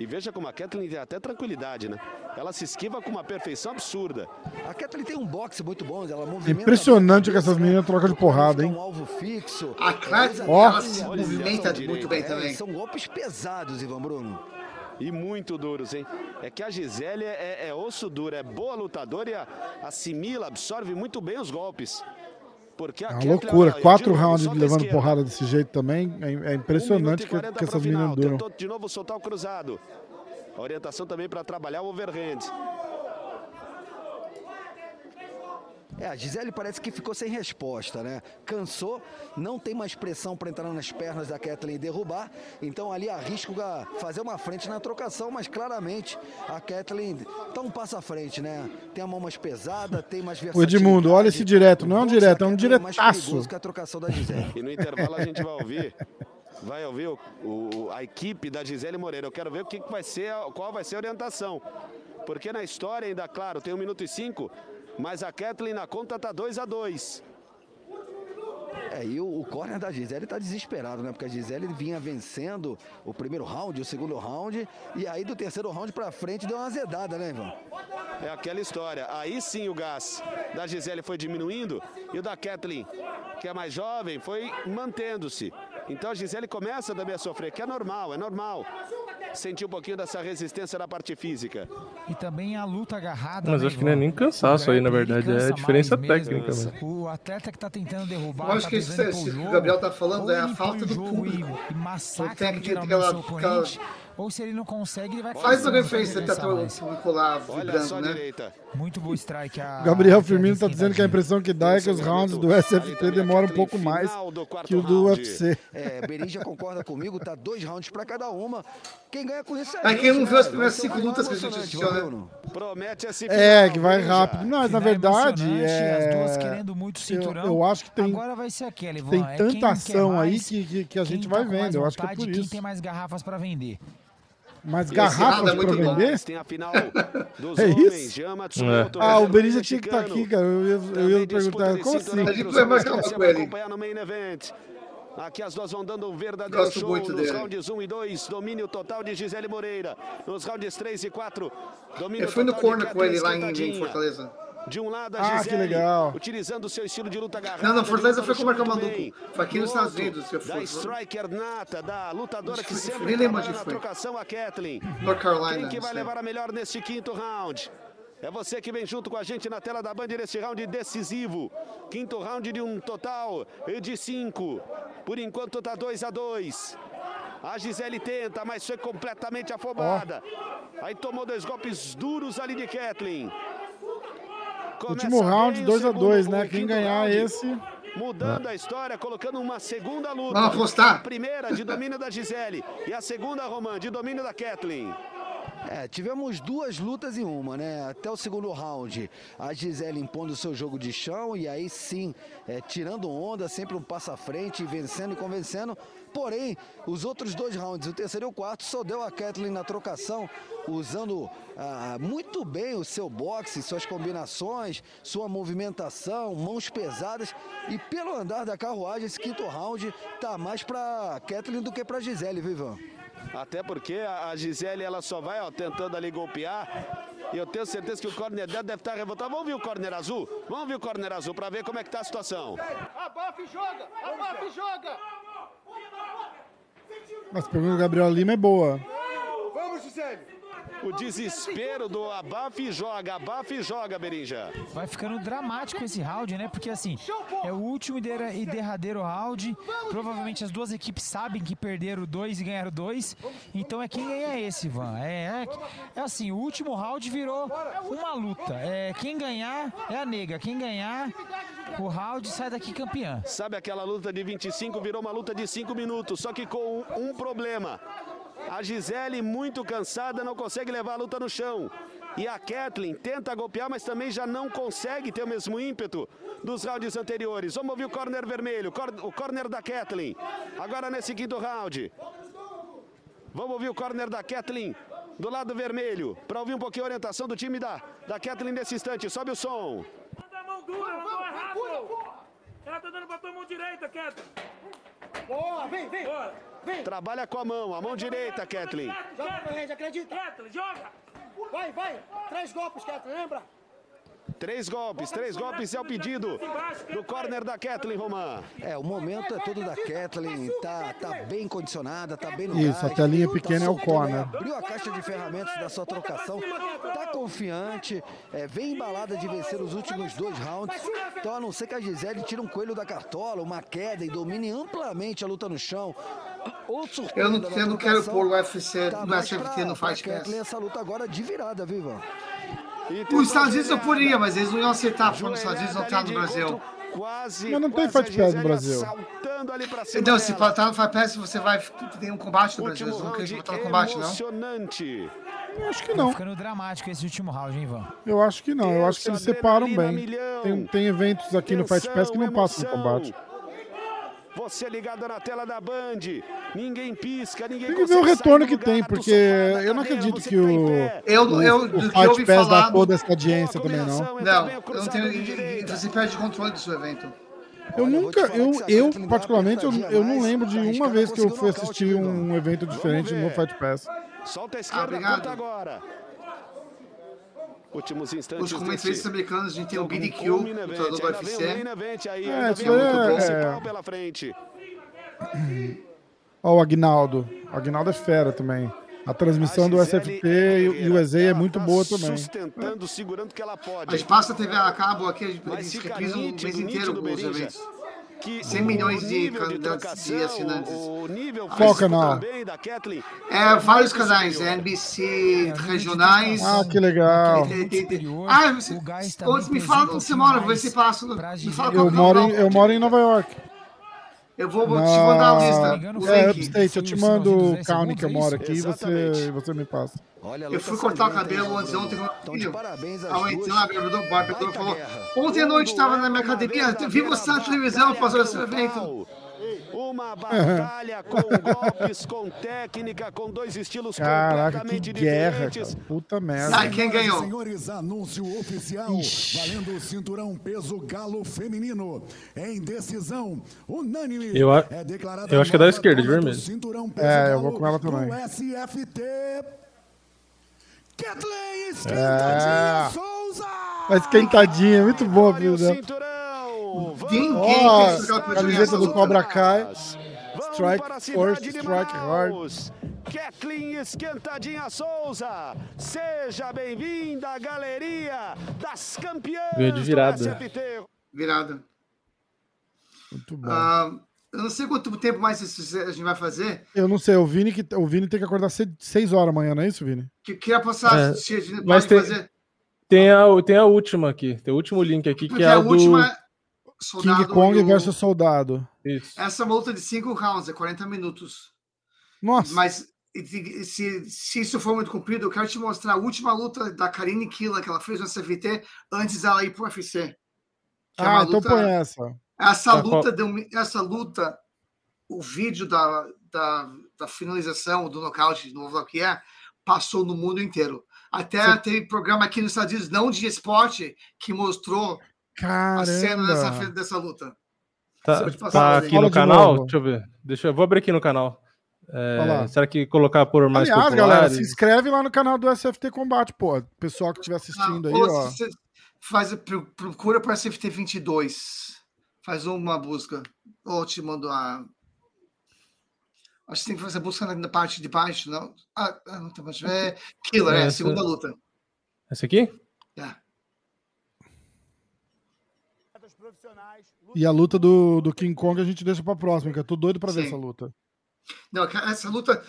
E veja como a Kathleen tem até tranquilidade, né? Ela se esquiva com uma perfeição absurda. A Kathleen tem um boxe muito bom, ela movimenta. Impressionante que essas meninas trocam de porrada, hein? Um alvo fixo. A Kathleen, Ó. ela se movimenta muito bem É, também. São golpes pesados, Ivan Bruno. E muito duros, hein? É que a Gisele é, é osso duro, é boa lutadora e a- assimila, absorve muito bem os golpes. Porque É uma Kathleen, loucura. Quatro rounds levando porrada desse jeito também. É, é Um impressionante e que, 40 que essas meninas duram. De novo soltar o cruzado. A orientação também para trabalhar o overhand. É, a Gisele parece que ficou sem resposta, né? Cansou, não tem mais pressão para entrar nas pernas da Kathleen e derrubar. Então ali arrisca fazer uma frente na trocação, mas claramente a Kathleen tá um passo à frente, né? Tem a mão mais pesada, tem mais [LAUGHS] O versatilidade. Edmundo, olha esse direto. Não é um direto, é um diretaço. perigoso que a trocação da Gisele. [LAUGHS] E no intervalo a gente vai ouvir. Vai ouvir o- o- a equipe da Gisele Moreira. Eu quero ver o que, que vai ser, qual vai ser a orientação. Porque na história ainda, claro, tem um minuto e cinco, mas a Kathleen na conta tá 2 a 2 É, e o, o corner da Gisele tá desesperado, né? Porque a Gisele vinha vencendo o primeiro round, o segundo round, e aí do terceiro round pra frente deu uma azedada, né, Ivan? É aquela história. Aí sim o gás da Gisele foi diminuindo e o da Kathleen, que é mais jovem, foi mantendo-se. Então a Gisele começa também a sofrer, que é normal, é normal. Sentir um pouquinho dessa resistência na parte física. E também a luta agarrada. Mas né, acho que não é nem cansaço aí, na O verdade. É cansa diferença mais mesmo. técnica. né? O atleta que tá tentando derrubar. Eu acho tá que isso, isso o que o jogo, Gabriel tá falando é a falta do o jogo público. E, e técnico, aquela- o seu oponente. Ou se ele não consegue, ele vai Faz uma forçando pra referência ele tá o lá vibrando, a né? direita. Muito boa strike. A, Gabriel a Firmino tá dizendo que a impressão que dá é que os rounds do SFT demoram um pouco mais que o do UFC. É, Berija concorda comigo, tá dois rounds pra cada uma. Quem ganha com isso é. É a quem não viu as primeiras cinco mais lutas que a gente assistiu, né? Promete esse É, que vai rápido. Mas, na verdade, emocionante, As duas é... querendo muito eu, cinturão. eu acho que tem, Agora vai ser aquela, Ivan. tem é quem tanta ação aí mais, que, que, que a quem gente tá vai mais vendo. Eu acho que é por Quem isso. tem mais garrafas pra vender. Mas esse garrafas é igual. vender? Tem a final [LAUGHS] dos É homens. isso? Jean Matsumoto, Ah, o Berija tinha que estar mexicano. aqui, cara. Eu ia, eu ia perguntar, como assim? A gente vai marcar homens, uma com ele. Aqui as duas vão dando um verdadeiro Gosto show muito nos dele. rounds 1 e 2, domínio total de Gisele Moreira. Nos rounds 3 e 4, domínio Eu fui no total de corner com ele lá em, em. Fortaleza. De um lado a Ah, Gisele, que legal. utilizando o seu estilo de luta agarrada. Não, não, Fortaleza foi com o Marcão bem. Foi aqui nos Do Estados Unidos que eu Da fui. striker nata, da lutadora que sempre trabalha na trocação, a Kathleen. North Carolina. Quem que vai levar a melhor neste quinto round? É você que vem junto com a gente na tela da Band neste round decisivo. Quinto round de um total de cinco. Por enquanto tá 2 a 2 A Gisele tenta, mas foi completamente afobada. Aí tomou dois golpes duros ali de Kathleen. Começa Último round, bem o 2 a segundo, 2 o né? Quem ganhar round. esse... Mudando a história, colocando uma segunda luta. Vamos apostar? A primeira de domínio da Gisele e a segunda, Roman, de domínio da Kathleen. É, tivemos duas lutas em uma, né? Até o segundo round, a Gisele impondo o seu jogo de chão e aí sim, é, tirando onda, sempre um passo à frente, vencendo e convencendo. Porém, os outros dois rounds, o terceiro e o quarto, só deu a Kathleen na trocação, usando ah, muito bem o seu boxe, suas combinações, sua movimentação, mãos pesadas. E pelo andar da carruagem, esse quinto round tá mais pra Kathleen do que pra Gisele, viu, Ivan? Até porque a Gisele ela só vai ó, tentando ali golpear. E eu tenho certeza que o corner dela deve estar revoltado. Vamos ver o corner azul? Vamos ver o corner azul para ver como é que tá a situação. Abafa e joga! Abafa e joga! Mas a pergunta do Gabriel Lima é boa. Vamos, Gisele! O desespero do abafa e joga, abafa e joga, Berinja. Vai ficando dramático esse round, né? Porque assim, é o último e e derradeiro round. Provavelmente as duas equipes sabem que perderam dois e ganharam dois. Então é quem ganha esse, Van. É, é, é assim, o último round virou uma luta. É, quem ganhar é a nega. Quem ganhar o round sai daqui campeã. Sabe aquela luta de 25 virou uma luta de 5 minutos, só que com um problema. A Gisele, muito cansada, não consegue levar a luta no chão. E a Kathleen tenta golpear, mas também já não consegue ter o mesmo ímpeto dos rounds anteriores. Vamos ouvir o corner vermelho, o corner da Kathleen. Agora nesse quinto round. Vamos ouvir o corner da Kathleen do lado vermelho, para ouvir um pouquinho a orientação do time da, da Kathleen nesse instante. Sobe o som. mão dura, não mão errado. Ela tá dando pra tua mão direita, Keto. Boa, vem, vem. Bora. Vem. Trabalha com a mão, a mão direita, Kathleen. Joga pra frente, acredita. Keto, joga. Vai, vai. Três golpes, Keto, lembra? Três golpes, três golpes é o pedido do corner da Kathleen Roman. É, o momento é todo da Kathleen, tá, tá bem condicionada, tá bem no Isso, gás, a telinha tá pequena é o corner. Abriu a caixa de ferramentas da sua trocação, tá confiante, é, vem embalada de vencer os últimos dois rounds. Então, a não ser que a Gisele tire um coelho da cartola, uma queda e domine amplamente a luta no chão. Eu não, eu não quero pôr o UFC tá no SFT Pass. Kathleen essa luta agora de virada, viva. Os Estados Unidos eu poderia, mas eles não iam aceitar, porque os Estados Unidos não tá no Brasil. Quase, Mas não tem Fight Pass no Brasil. saltando ali pra cima Então, se tá no Fight Pass, você vai tem um combate no Brasil. Último Eles não querem botar no combate, não? emocionante. Eu acho que Tá não. ficando dramático esse último round, hein, Ivan? Eu acho que não. Eu acho que eles separam bem. Tem, tem eventos aqui no Fight Pass que não passam no emoção. combate. Você ligado na tela da Band. Ninguém pisca, ninguém Tem que ver o retorno que tem, porque eu não acredito que tá o. Eu- o, eu- o Fight ouvi Pass dá toda essa audiência também, não. Não, eu não tenho. Você perde controle do seu evento. Eu nunca, eu, eu particularmente, eu, eu não lembro de uma vez que eu fui assistir um evento diferente no Fight Pass. Solta a Ah, esquerda, obrigado. conta agora. Últimos instantes Os comentaristas desse americanos, a gente tem o com main event. lutador do UFC. É, isso é- é. pela frente. Ó, o Agnaldo. O Agnaldo é fera também. A transmissão do Gisele SFT e o- e o EZ é muito tá boa também. Sustentando, segurando que ela pode. A gente passa a TV a cabo aqui, a gente reprisam o mês inteiro nítido, os eventos. Que 100 o milhões de candidatos trocação, de assinantes. O nível Qual canal? Kathleen. É, vários canais, NBC, regionais. Ah, que legal. Ah, você, onde me fala onde você mora, vou ver se passa. Me fala Eu moro, em, eu moro em Nova York. Eu vou, vou te mandar a lista. O É. Upstate. Eu te mando o county que eu moro aqui e você, você me passa. Olha, Eu fui cortar o cabelo ontem, Bruno? ontem com meu Então, parabéns A duas. lá, o barbedor Baita falou. Ontem à noite estava na minha academia, vi você na televisão, passou esse evento. Uma batalha com [LAUGHS] golpes, com técnica, com dois estilos Caraca, que completamente guerra, diferentes. cara. Puta merda. Ai, quem ganhou? Senhores, anúncio oficial. Valendo o cinturão peso galo feminino. Em decisão unânime. Eu a- é declarada eu acho que é da esquerda, de vermelho. cinturão peso É, eu vou com ela também. SFT. Kathleen É. Esquentadinha Souza. A esquentadinha, muito boa, filho Ninguém Ó, fez camiseta do. Cobra Kai. Strike a first, strike hard. Kathleen Esquentadinha Souza, seja bem-vinda à galeria das campeãs Ganhou de virada. Virada. Muito bom. Ah, eu não sei quanto tempo mais a gente vai fazer. Eu não sei, o Vini, que, o Vini tem que acordar 6 horas amanhã, não é isso, Vini? Que queria passar, É, se a gente pode tem- fazer. Tem a, tem a última aqui. Tem o último link aqui, que Porque é a o do. É King soldado Kong o- versus Soldado. Isso. Essa é uma luta de 5 rounds, é 40 minutos. Nossa. Mas se, se isso for muito comprido, eu quero te mostrar a última luta da Karine Killa que ela fez no SFT antes dela ir pro UFC. Que é Ah, uma então luta- põe essa. Essa Tá, qual- luta, deu, essa luta, o vídeo da, da, da finalização do nocaute no Overlock é, passou no mundo inteiro. Até teve programa aqui nos Estados Unidos, não de esporte, que mostrou a cena dessa, Caramba. dessa luta. Tá, tá aqui no canal? novo. Deixa eu ver. Deixa eu, vou abrir aqui no canal. É, será que colocar por mais Aliás, populares? galera, se inscreve lá no canal do SFT Combate, pô. Pessoal que estiver assistindo aí, Ou ó. faz, pro- procura para CFT 22. Faz uma busca. Ou te mando a. Acho que tem que fazer a busca na, na parte de baixo, não? Ah, ah, não tem mais. É [LAUGHS] Killer, é, Essa- segunda luta. Esse aqui? É. E a luta do, do King Kong a gente deixa pra próxima, que eu tô doido pra ver Sim. essa luta. Não, essa luta.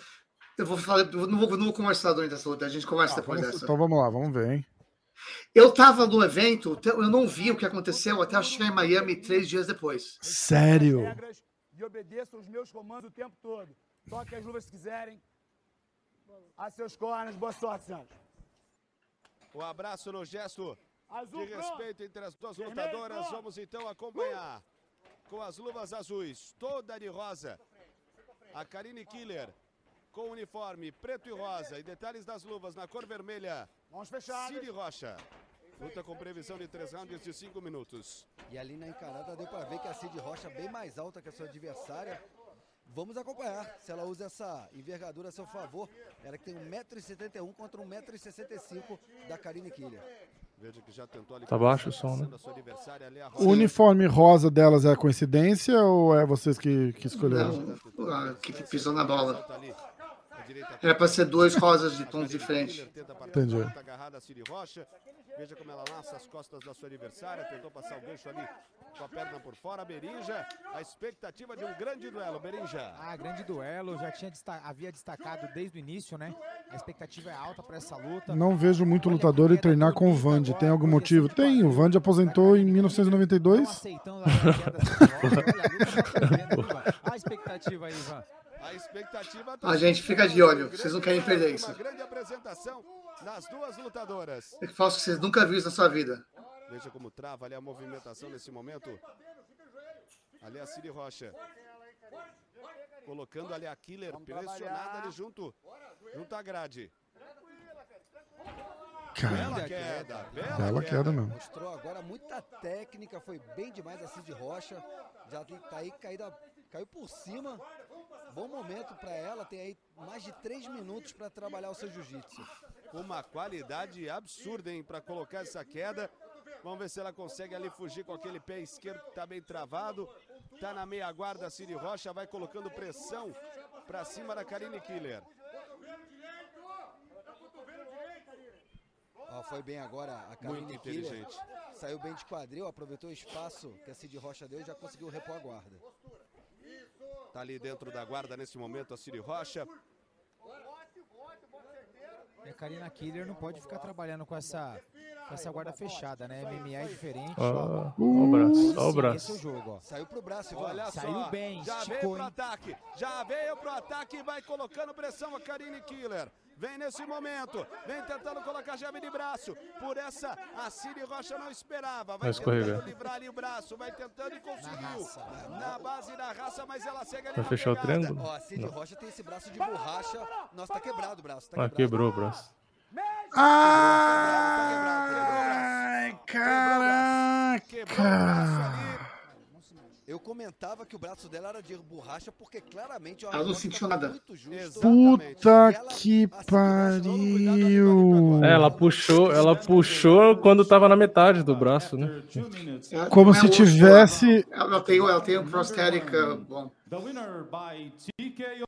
Eu vou falar. eu não, vou, não vou conversar durante essa luta, a gente conversa depois Vamos- dessa. então vamos lá, vamos ver, hein? Eu tava no evento, eu não vi o que aconteceu até eu chegar em Miami três dias depois. Sério? regras e obedeçam os meus comandos o tempo todo. Toquem as luvas se quiserem. A seus cornos, boa sorte, senhores. Um abraço no gesto Azul, de pronto. respeito entre as duas Vermelho, lutadoras. pronto. Vamos então acompanhar com as luvas azuis, toda de rosa. A Karine Killer com uniforme preto e rosa e detalhes das luvas na cor vermelha. Mãos fechadas. Cid Rocha. Luta com previsão de três rounds de cinco minutos. E ali na encarada deu para ver que a Cid Rocha é bem mais alta que a sua adversária. Vamos acompanhar se ela usa essa envergadura a seu favor. Ela que tem 1,71m contra 1,65m da Karine Killer. Tá baixo o som, né? O uniforme rosa delas é coincidência ou é vocês que, que escolheram? Não, a que pisou na bola. Era para ser dois rosas de tons diferentes. Entendi. Veja como ela laça as costas da sua adversária. Tentou passar o gancho ali com a perna por fora. Berinja, a expectativa de um grande duelo. Berinja. Ah, grande duelo, já tinha havia destacado desde o início, né? A expectativa é alta para essa luta. Não vejo muito lutador ir treinar com o Vande. Tem algum motivo? Tem. O Vande aposentou em 1992. Aceitando a queda dessa Olha, a luta tá perdendo, Ivan. A expectativa aí, Ivan. A expectativa A gente fica de olho, vocês não querem perder isso. Uma grande apresentação das duas lutadoras. Eu faço que vocês nunca viram isso na sua vida. Veja como trava ali a movimentação nesse momento. Ali a Ciri Rocha. Colocando ali a Killer pressionada ali junto, junto à grade. Cara, Bela queda, bela, bela queda mesmo. Mostrou agora muita técnica, foi bem demais a Cid Rocha. Já tem- tá aí caída, caiu por cima. Bom momento para ela, tem aí mais de três minutos para trabalhar o seu jiu-jitsu. Uma qualidade absurda, hein, para colocar essa queda. Vamos ver se ela consegue ali fugir com aquele pé esquerdo que tá bem travado. Tá na meia guarda a Ciri Rocha, vai colocando pressão para cima da Karine Killer. Ó, foi bem agora a Muito Karine Killer. inteligente. Saiu bem de quadril, aproveitou o espaço que a Cid Rocha deu e já conseguiu repor a guarda. Tá ali dentro da guarda nesse momento a Ciri Rocha. E a Karina Killer não pode ficar trabalhando com essa, com essa guarda fechada, né? MMA é diferente. Ó, ó o braço, ó o braço. É jogo, ó. Saiu pro braço. Olha Saiu só, bem, já esticou, veio pro hein? ataque, já veio pro ataque e vai colocando pressão a Karine Killer. Vem nesse momento, vem tentando colocar chave de braço. Por essa, a Ciri Rocha não esperava. Vai tentando livrar ali o braço, vai tentando e conseguiu. Na, base da raça, mas ela segue ali Vai fechar o triângulo? Ó, a Cid Não. Rocha tem esse braço de borracha. Nossa, tá quebrado o braço. Tá Ah, quebrado. quebrou o braço. Ai, caraca! Eu comentava que o braço dela era de borracha porque claramente... Ela não sentiu nada. Puta que pariu! É, ela puxou, ela puxou quando tava na metade do braço, né? Ela Como é se tivesse- Ela, tem, ela tem um prosthetic bom.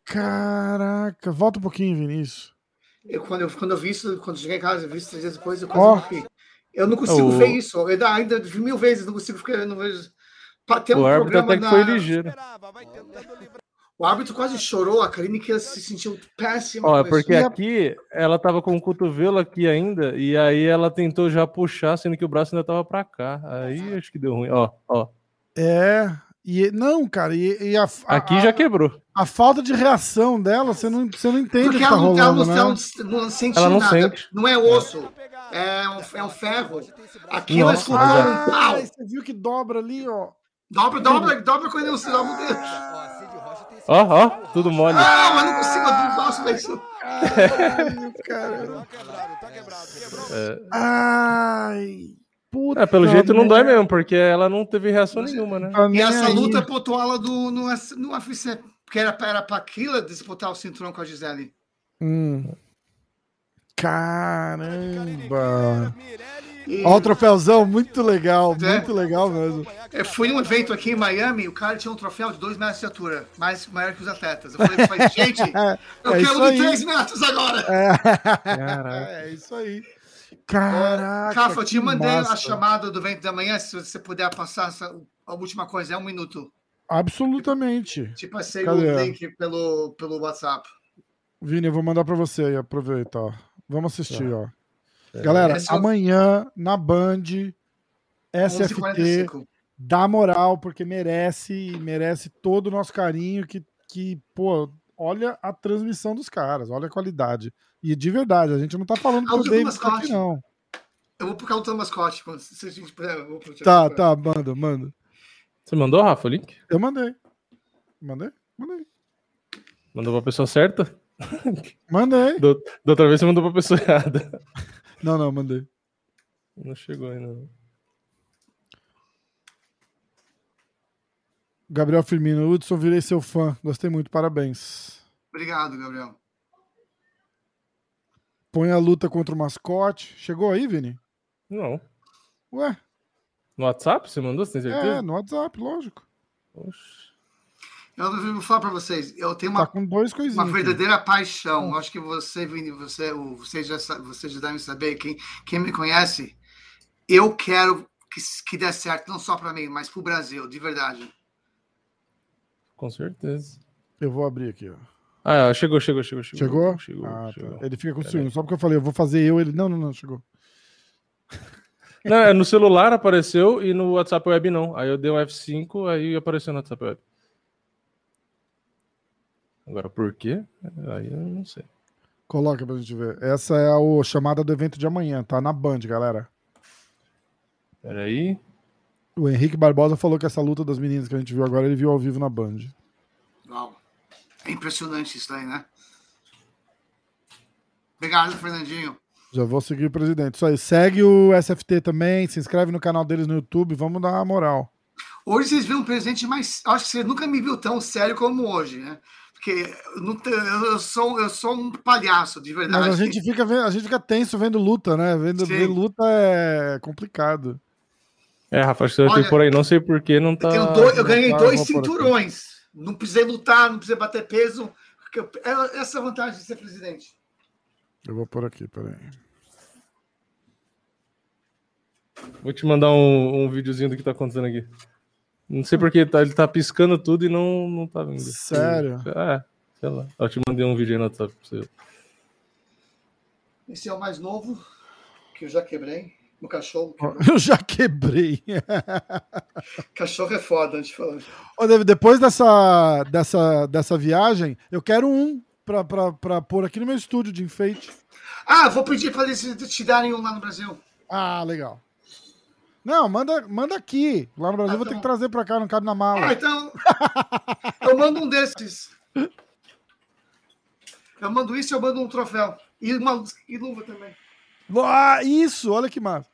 Caraca, volta um pouquinho, Vinícius. Eu, quando, eu, quando eu vi isso, quando cheguei em casa, eu vi isso três dias depois, eu quase morri. Eu não consigo O- ver isso. Eu ainda, ainda vi mil vezes, não consigo ficar. Eu não vejo. Tem um O árbitro programa até que na- foi ligeiro. O árbitro quase chorou, a Karine que se sentiu péssima. Ó, é porque isso. aqui ela tava com o cotovelo aqui ainda, e aí ela tentou já puxar, sendo que o braço ainda tava pra cá. Aí acho que deu ruim. Ó, ó. É. E, não, cara, e, e a, a- Aqui já a- quebrou. A falta de reação dela, você não, você não entende o Porque que tá ela, não, ela, rolando, não, né? ela não- sente Ela não nada. sente. Não é osso. É um, é um ferro. Aquilo é Nossa, escutou exato. um pau. Você viu que dobra ali, ó. Dobra, dobra, dobra quando eu dobra o dedo. Ó, ó, tudo mole. Ah, mas não consigo, eu não posso ver isso. Caralho, cara. É, Ai. Puta é, pelo jeito não dói mesmo, porque ela não teve reação nenhuma, né? Tá E essa aí. luta botou ela do, no, no UFC. Porque era, era pra Killer disputar o cinturão com a Gisele. Hum. Caramba. Ó, o troféuzão, muito legal, É. muito legal mesmo. Eu fui num evento aqui em Miami, o cara tinha um troféu de 2 metros de altura, mais maior que os atletas. Eu falei, falei, gente, [LAUGHS] eu É quero de aí. 3 metros agora. Caraca. É isso aí. Caraca. Rafa, eu te mandei a massa. chamada do vento da manhã, se você puder passar essa, a última coisa, é um minuto. Absolutamente. Te passei Cadê? o link pelo, pelo WhatsApp. Vini, eu vou mandar pra você aí, aproveita, ó. Vamos assistir, Tá. ó. Galera, Esse é o- amanhã na Band, SFT, 11h45. dá moral, porque merece, merece todo o nosso carinho. Que, que, pô, olha a transmissão dos caras, olha a qualidade. E de verdade, a gente não tá falando Ah, pro o do David aqui, não. Eu vou causa do mascote. quando- Se a gente puder, eu vou pro Tá, tá, manda, manda. Você mandou, Rafa, o link? Eu mandei. Mandei? Mandei. Mandou pra pessoa certa? Mandei. Da outra vez você mandou pra pessoa errada. Não, não, mandei. Não chegou ainda. não. Gabriel Firmino, Hudson, virei seu fã. Gostei muito, parabéns. Obrigado, Gabriel. Põe a luta contra o mascote. Chegou aí, Vini? Não. Ué? No WhatsApp você mandou, você tem certeza? É, no WhatsApp, lógico. Eu vou falar pra vocês. Eu tenho uma, Tá com dois coisinhas. uma aqui. verdadeira paixão. Eu acho que você, Vini, você, o- vocês já, vocês já devem saber. Quem, quem me conhece, eu quero que, que dê certo, não só pra mim, mas pro Brasil, de verdade. Com certeza. Eu vou abrir aqui, ó. Ah, chegou, chegou, chegou. Chegou? Chegou. Ah, tá. chegou. Ele fica com ciúme. Só porque eu falei, eu vou fazer eu, ele. Não, não, não, chegou. Não, é, no celular apareceu e no WhatsApp Web não. Aí eu dei um F5, aí apareceu no WhatsApp Web. Agora, por quê? Aí eu não sei. Coloca pra gente ver. Essa é a chamada do evento de amanhã, tá? Na Band, galera. Peraí. O Henrique Barbosa falou que essa luta das meninas que a gente viu agora, ele viu ao vivo na Band. Uau. É impressionante isso daí, né? Obrigado, Fernandinho. Já vou seguir o presidente. Isso aí. Segue o SFT também, se inscreve no canal deles no YouTube, vamos dar uma moral. Hoje vocês viram um presente mais. Acho que você nunca me viu tão sério como hoje, né? Porque eu, não te- eu sou, eu sou um palhaço, de verdade. Mas a gente fica, vendo- a gente fica tenso vendo luta, né? Vendo, ver luta é complicado. É, Rafa, acho que você Olha, que por aí. Não sei por que não tá. Eu, dois- eu ganhei tá- dois cinturões. Não precisei lutar, não precisei bater peso. porque eu- é- Essa é a vantagem de ser presidente. Eu vou por aqui, peraí. Vou te mandar um, um videozinho do que tá acontecendo aqui. Não sei porque tá, ele tá piscando tudo e não, não tá vindo. Sério? É, sei lá. Eu te mandei um vídeo aí no WhatsApp pra você. Esse é o mais novo, que eu já quebrei. O cachorro. Eu já quebrei. [LAUGHS] Cachorro é foda, antes de falar. Ô, David, depois dessa, dessa, dessa viagem, eu quero um pra, pra, pra pôr aqui no meu estúdio de enfeite. Ah, vou pedir para eles te darem um lá no Brasil. Ah, legal. Não, manda, manda aqui. Lá no Brasil eu vou ter que trazer pra cá, não cabe na mala. Ah, então. eu mando um desses. Eu mando isso e eu mando um troféu. E uma e luva também. Ah, isso, olha que massa.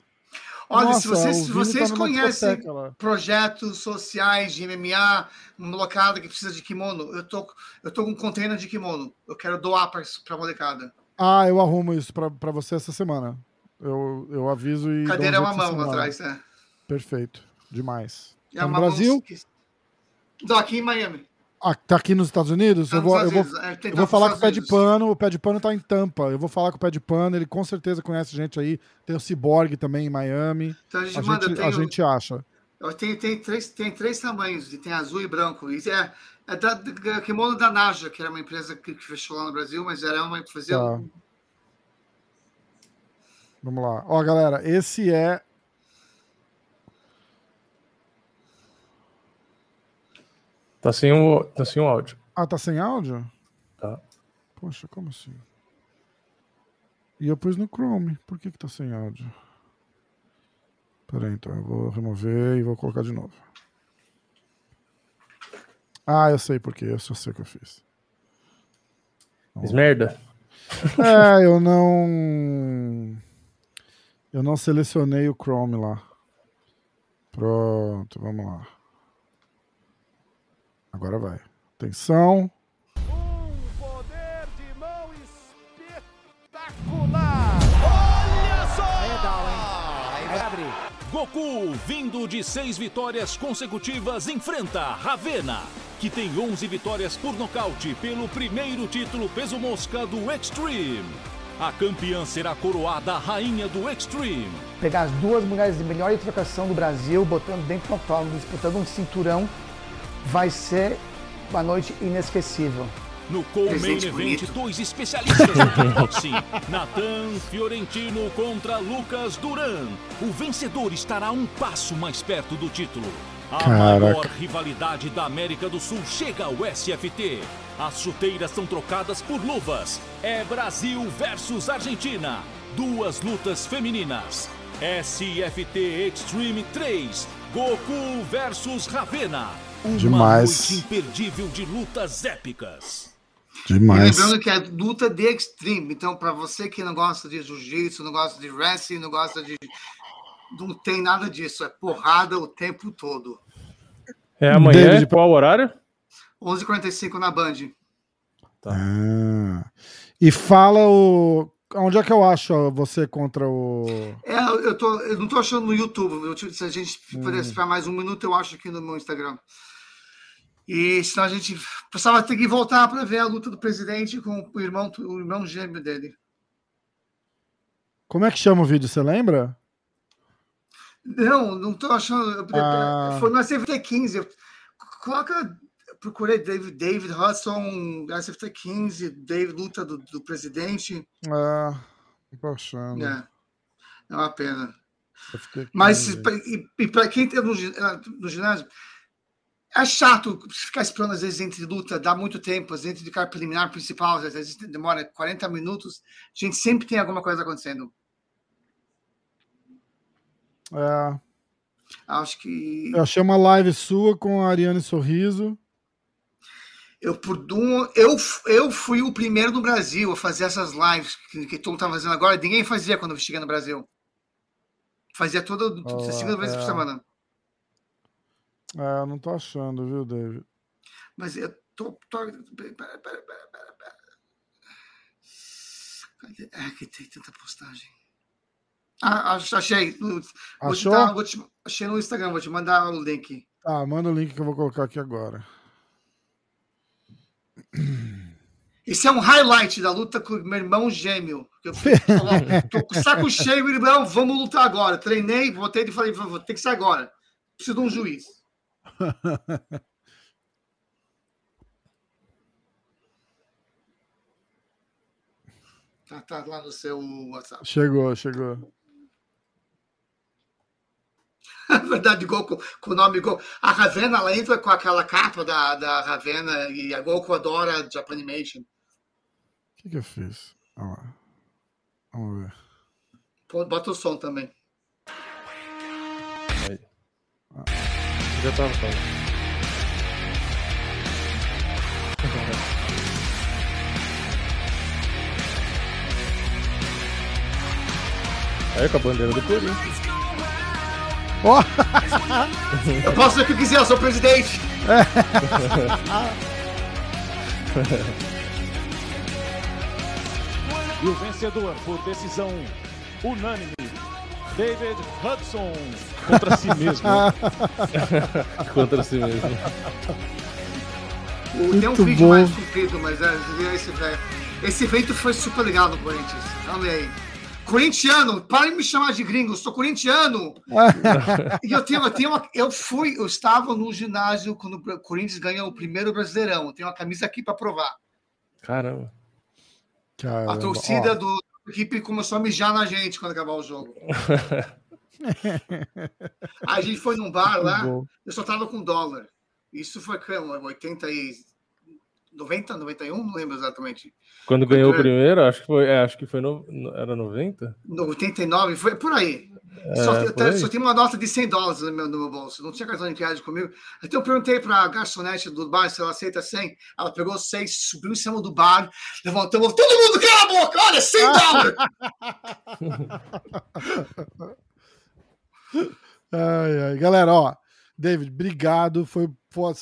Olha, se Nossa, vocês, o se Vini vocês tá conhecem projetos sociais de MMA, uma molecada que precisa de kimono, eu tô, eu tô com um container de kimono. Eu quero doar pra, pra molecada. Ah, eu arrumo isso pra você essa semana. Eu, eu aviso e. um Cadeira é uma mão atrás, né? Perfeito. Demais. É Tá no Brasil? Tô aqui em Miami. Ah, tá aqui nos Estados Unidos? Tá eu vou, eu vou, é, eu vou tantos falar com o pé de pano. O pé de pano tá em Tampa. Eu vou falar com o pé de pano. Ele com certeza conhece gente aí. Tem o Cyborg também em Miami. Então a gente a, manda, gente, tem a gente acha. Eu tenho, tem, três, tem três tamanhos, e tem azul e branco. Isso é, é da, da kimono da Naja, que era uma empresa que, que fechou lá no Brasil, mas era uma que fazia. Tá. Vamos lá. Ó, galera, esse é. Tá sem o, tá sem o áudio. Ah, tá sem áudio? Tá. Poxa, como assim? E eu pus no Chrome. Por que que tá sem áudio? Pera aí, então. Eu vou remover e vou colocar de novo. Ah, eu sei por quê. Eu só sei o que eu fiz. Fiz merda? É, eu não. Eu não selecionei o Chrome lá. Pronto, vamos lá. Agora vai. Atenção. Poder de mão espetacular! Olha só! Vai abrir. Goku, vindo de seis vitórias consecutivas, enfrenta Ravena, que tem 11 vitórias por nocaute pelo primeiro título peso mosca do Extreme. A campeã será coroada rainha do Extreme. pegar as duas mulheres de melhor trocação do Brasil, botando dentro do octógono, disputando um cinturão, vai ser uma noite inesquecível. No co-main event, bonito. dois especialistas do kickboxing. Nathan Fiorentino contra Lucas Duran. O vencedor estará um passo mais perto do título. A Caraca. maior rivalidade da América do Sul chega ao SFT. As chuteiras são trocadas por luvas. É Brasil versus Argentina. Duas lutas femininas. SFT Extreme 3. Goku versus Ravena. Uma Demais. noite imperdível de lutas épicas. E Demais. lembrando que é luta de extreme. Então, para você que não gosta de jiu-jitsu, não gosta de wrestling, não gosta de. Não tem nada disso. É porrada o tempo todo. É amanhã, David, qual horário? 11h45 na Band. Ah. E fala o. Onde é que eu acho você contra o. É, eu, tô, eu não tô achando no YouTube. Eu, te- se a gente puder Hum. esperar mais um minuto, eu acho aqui no meu Instagram. E senão a gente precisava ter que voltar para ver a luta do presidente com o irmão, o irmão gêmeo dele. Como é que chama o vídeo? Você lembra? Não, não tô achando. Ah. Foi no SFT 15. Eu- Coloca. Procurei David, David Hudson, SFT 15, David luta do, do presidente. Ah, tô achando. É, é uma pena. Mas no- e, e para quem tem no, gi- ah, no ginásio, é chato ficar esperando, às vezes, entre luta, dá muito tempo, às vezes, entre ficar preliminar principal, às vezes demora 40 minutos. A gente sempre tem alguma coisa acontecendo. É, Acho que. eu achei uma live sua com a Ariane Sorriso. Eu, por um, eu, eu fui o primeiro no Brasil a fazer essas lives que, que todo mundo tá fazendo agora. Ninguém fazia quando eu cheguei no Brasil. Fazia toda, Oh, cinco vezes por é. semana. É, eu não tô achando, viu, David? Mas eu tô. tô pera, pera, pera, pera? É que tem tanta postagem. Ah, ach- achei. Achou? dar- te- achei no Instagram, vou te mandar o link. Tá, manda o link que eu vou colocar aqui agora. Isso é um highlight da luta com o meu irmão gêmeo. Eu [LAUGHS] tô com o saco cheio, irmão, vamos lutar agora. Treinei, voltei e falei, vou ter que ser agora. Preciso de um juiz. [LAUGHS] Tá, tá lá no seu WhatsApp. chegou, chegou. Na [LAUGHS] verdade, Goku, com o nome Goku. A Ravena, ela entra com aquela capa da, da Ravena e a Goku adora Japanimation. O que, que eu fiz? Olha lá. Vamos ver. Pô, Bota o som também. Aí. Já tava falando. [LAUGHS] Aí com a bandeira do Corinthians. Ó! Eu posso ser o que eu quiser, eu sou presidente. E o vencedor por decisão unânime, David Hudson, contra si mesmo. [LAUGHS] Contra si mesmo. O- Tem um Muito vídeo bom. mais comprido, mas é, esse, é, esse evento foi super legal no Corinthians. Aí. Corintiano, para de me chamar de gringo, eu sou corintiano. [LAUGHS] e eu tenho, eu tenho uma, eu fui, eu estava no ginásio quando o Corinthians ganhou o primeiro Brasileirão. Eu tenho uma camisa aqui para provar. Caramba. Caramba. A torcida Ó, do da equipe começou a mijar na gente quando acabar o jogo. [LAUGHS] A gente foi num bar lá, eu só tava com dólar. Isso foi como, 80 e 90, 91, não lembro exatamente. Quando ganhou o primeiro, acho que foi. é, acho que foi no, era 90? No 89, foi por aí. É, só, por aí. só tem uma nota de 100 dólares no meu, no meu bolso. Não tinha cartão de crédito comigo. Então eu perguntei para a garçonete do bar se ela aceita 100. Ela pegou 100, subiu em cima do bar, levantou, falou, todo mundo cala a boca, olha, 100 dólares! [LAUGHS] Ai, ai. Galera, ó. David, obrigado. Foi,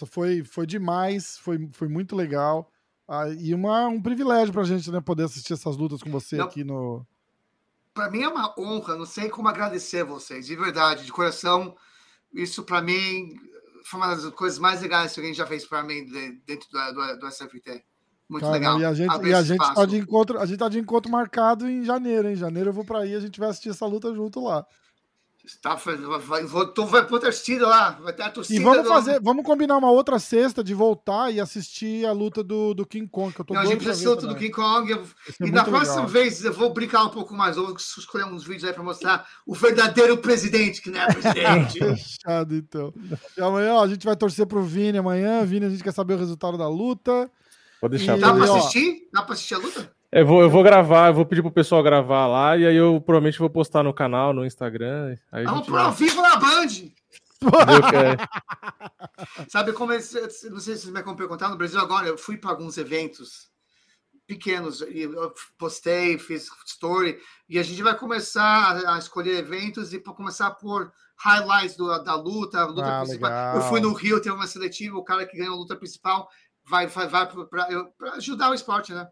foi, foi demais. Foi, foi muito legal. Ah, e uma, um privilégio pra gente, né? Poder assistir essas lutas com você Não. aqui no. para mim é uma honra, não sei como agradecer vocês, de verdade, de coração. Isso para mim foi uma das coisas mais legais que alguém já fez para mim de- dentro do, do, do SFT. Muito Cara, legal. E a gente, e a gente espaço. tá de encontro, a gente tá de encontro marcado em janeiro? Em janeiro eu vou pra aí, a gente vai assistir essa luta junto lá. Tá, vai, vai, tô, vai pro torcida lá, vai ter a torcida. E vamos do- fazer, vamos combinar uma outra sexta de voltar e assistir a luta do, do King Kong, que eu tô Não, a gente precisa do. King Kong. eu- E na próxima legal. vez eu vou brincar um pouco mais. Eu vou escolher uns vídeos aí pra mostrar o verdadeiro presidente, que não é [LAUGHS] presidente. Fechado, então. E amanhã, ó, a gente vai torcer pro Vini amanhã. Vini, a gente quer saber o resultado da luta. Pode deixar. E, Dá pra ó, assistir? Dá pra assistir a luta? Eu vou, eu vou gravar, eu vou pedir pro pessoal gravar lá e aí eu provavelmente vou postar no canal, no Instagram. Aí Vamos pro ao vivo na Band. é. [LAUGHS] Sabe como é, não sei se vocês me acompanham contar no Brasil agora, eu fui para alguns eventos pequenos e eu postei, fiz story e a gente vai começar a, a escolher eventos e para começar a pôr highlights do- da luta, a luta Ah, principal. legal. Eu fui no Rio, teve uma seletiva, o cara que ganhou a luta principal vai vai, vai para ajudar o esporte, né?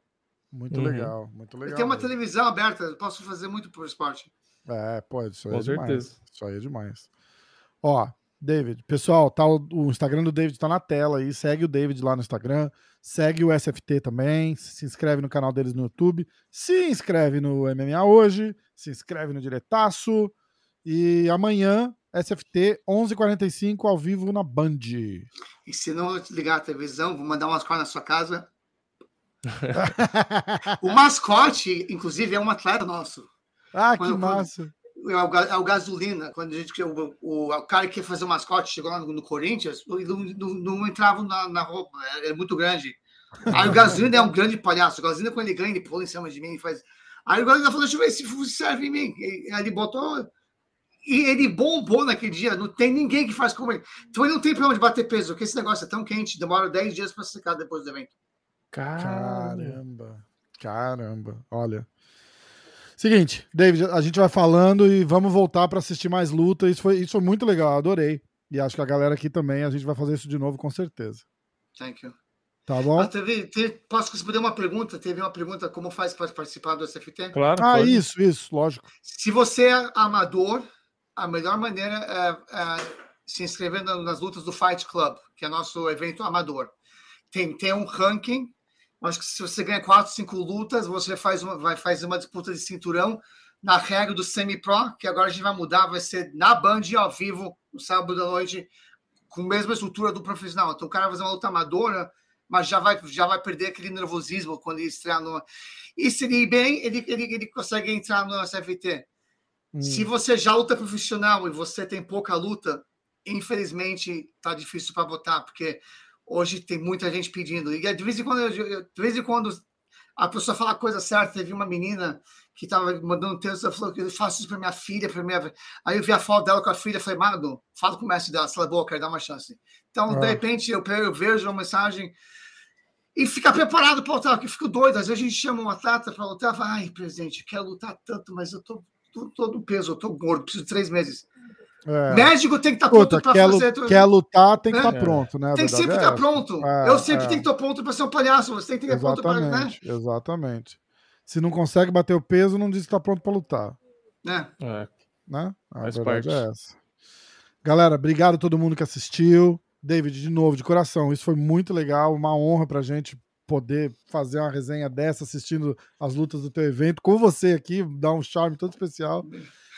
Muito Uhum. legal, muito legal. Tenho uma mesmo. televisão aberta, eu posso fazer muito pro esporte. É, pode, isso aí Com é demais. certeza. Isso aí é demais. Ó, David, pessoal, tá o, o Instagram do David tá na tela aí. Segue o David lá no Instagram. Segue o SFT também. Se inscreve no canal deles no YouTube. Se inscreve no MMA hoje. Se inscreve no Diretaço. E amanhã, SFT 11h45 ao vivo na Band. E se não ligar a televisão, vou mandar umas coisas na sua casa. [LAUGHS] o mascote, inclusive, é um atleta nosso. Ah, que Quando- quando- massa. É o, é o gasolina. Quando a gente, o, o, o cara que ia fazer o mascote chegou lá no, no Corinthians, não, não, não entrava na, na roupa, é, é muito grande. Aí o gasolina é um grande palhaço. O gasolina, quando ele ganha, ele pula em cima de mim e faz. Aí o gasolina falou: Deixa eu ver se serve em mim. E, aí ele botou. E ele bombou naquele dia. Não tem ninguém que faz como ele. Então ele não tem problema de bater peso, porque esse negócio é tão quente, demora 10 dias para secar depois do evento. Caramba. Caramba. Olha. Seguinte, David, a gente vai falando e vamos voltar para assistir mais luta. Isso foi, isso foi muito legal, adorei. E acho que a galera aqui também, a gente vai fazer isso de novo com certeza. Thank you. Tá bom? Ah, teve, teve- posso responder uma pergunta? Teve uma pergunta: como faz para participar do SFT? Claro. Ah, pode. isso, isso, lógico. Se você é amador, a melhor maneira é, é se inscrever na- nas lutas do Fight Club, que é nosso evento amador. Tem, tem um ranking. Acho que se você ganha quatro, cinco lutas, você faz uma, vai fazer uma disputa de cinturão na regra do semi-pro, que agora a gente vai mudar, vai ser na Band ao vivo, no sábado à noite, com a mesma estrutura do profissional. Então o cara vai fazer uma luta amadora, mas já vai, já vai perder aquele nervosismo quando ele estrear no. E se ele ir bem, ele, ele, ele consegue entrar no SFT. Hum. Se você já luta profissional e você tem pouca luta, infelizmente tá difícil para votar, porque hoje tem muita gente pedindo. E de vez em quando, eu- eu- de vez em quando a pessoa fala a coisa certa. Teve uma menina que estava mandando texto, ela falou que eu faço isso para minha filha, para minha. Aí eu vi a foto dela com a filha, falei, Mano, fala com o mestre dela, se ela é boa, quero dar uma chance. Então, de Ah. repente, eu, eu vejo uma mensagem e fica preparado para lutar, que fico doido. Às vezes a gente chama um atleta para lutar, fala, ai, presidente, quero lutar tanto, mas eu tô todo peso, eu tô gordo, preciso de três meses. É. Médico tem que estar pronto Puta, para fazer. quer lutar, tem que É. estar pronto, né? Tem que sempre estar é essa. pronto. É, eu sempre é. tenho que estar pronto para ser um palhaço. Você tem que estar pronto para. Né? Exatamente, exatamente. Se não consegue bater o peso, não diz que tá pronto para lutar. né? É. né? A Faz parte. é essa. Galera, obrigado a todo mundo que assistiu. David, de novo, de coração, isso foi muito legal, uma honra pra gente poder fazer uma resenha dessa, assistindo as lutas do teu evento, com você aqui, dar um charme todo especial.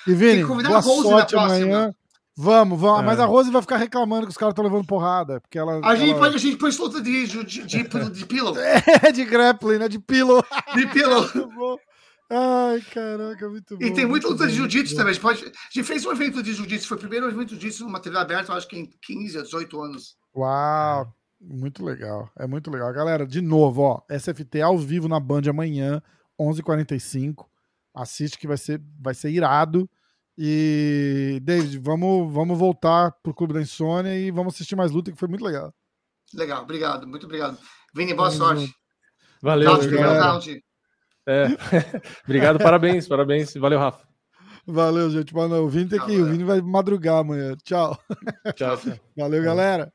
E Vini, que convidar boa a Rose na sorte próxima. amanhã. Vamos, vamos. É. Mas a Rose vai ficar reclamando que os caras estão levando porrada. Porque ela. A gente, ela- pode, a gente põe luta de, de, de, de, de pillow. [LAUGHS] É de grappling, né? De pillow. [LAUGHS] De pillow. Ai, caraca, muito bom. E tem muita luta de jiu-jitsu também. A gente, pode, a gente fez um evento de jiu-jitsu. Foi o primeiro evento de jiu-jitsu numa TV aberta, acho que em 15 a 18 anos. Uau, muito legal. É muito legal. Galera, de novo, ó, SFT ao vivo na Band amanhã, 11h45. Assiste que vai ser, vai ser irado. E, David, vamos, vamos voltar pro Clube da Insônia e vamos assistir mais luta, que foi muito legal. Legal, obrigado, muito obrigado. Vini, boa sorte. junto. Valeu, primeiro obrigado. round. É. [LAUGHS] obrigado, parabéns, parabéns. Valeu, Rafa. Valeu, gente. Mano, o Vini tem que ir. O Vini vai madrugar amanhã. Tchau. Tchau, tchau. Valeu, galera.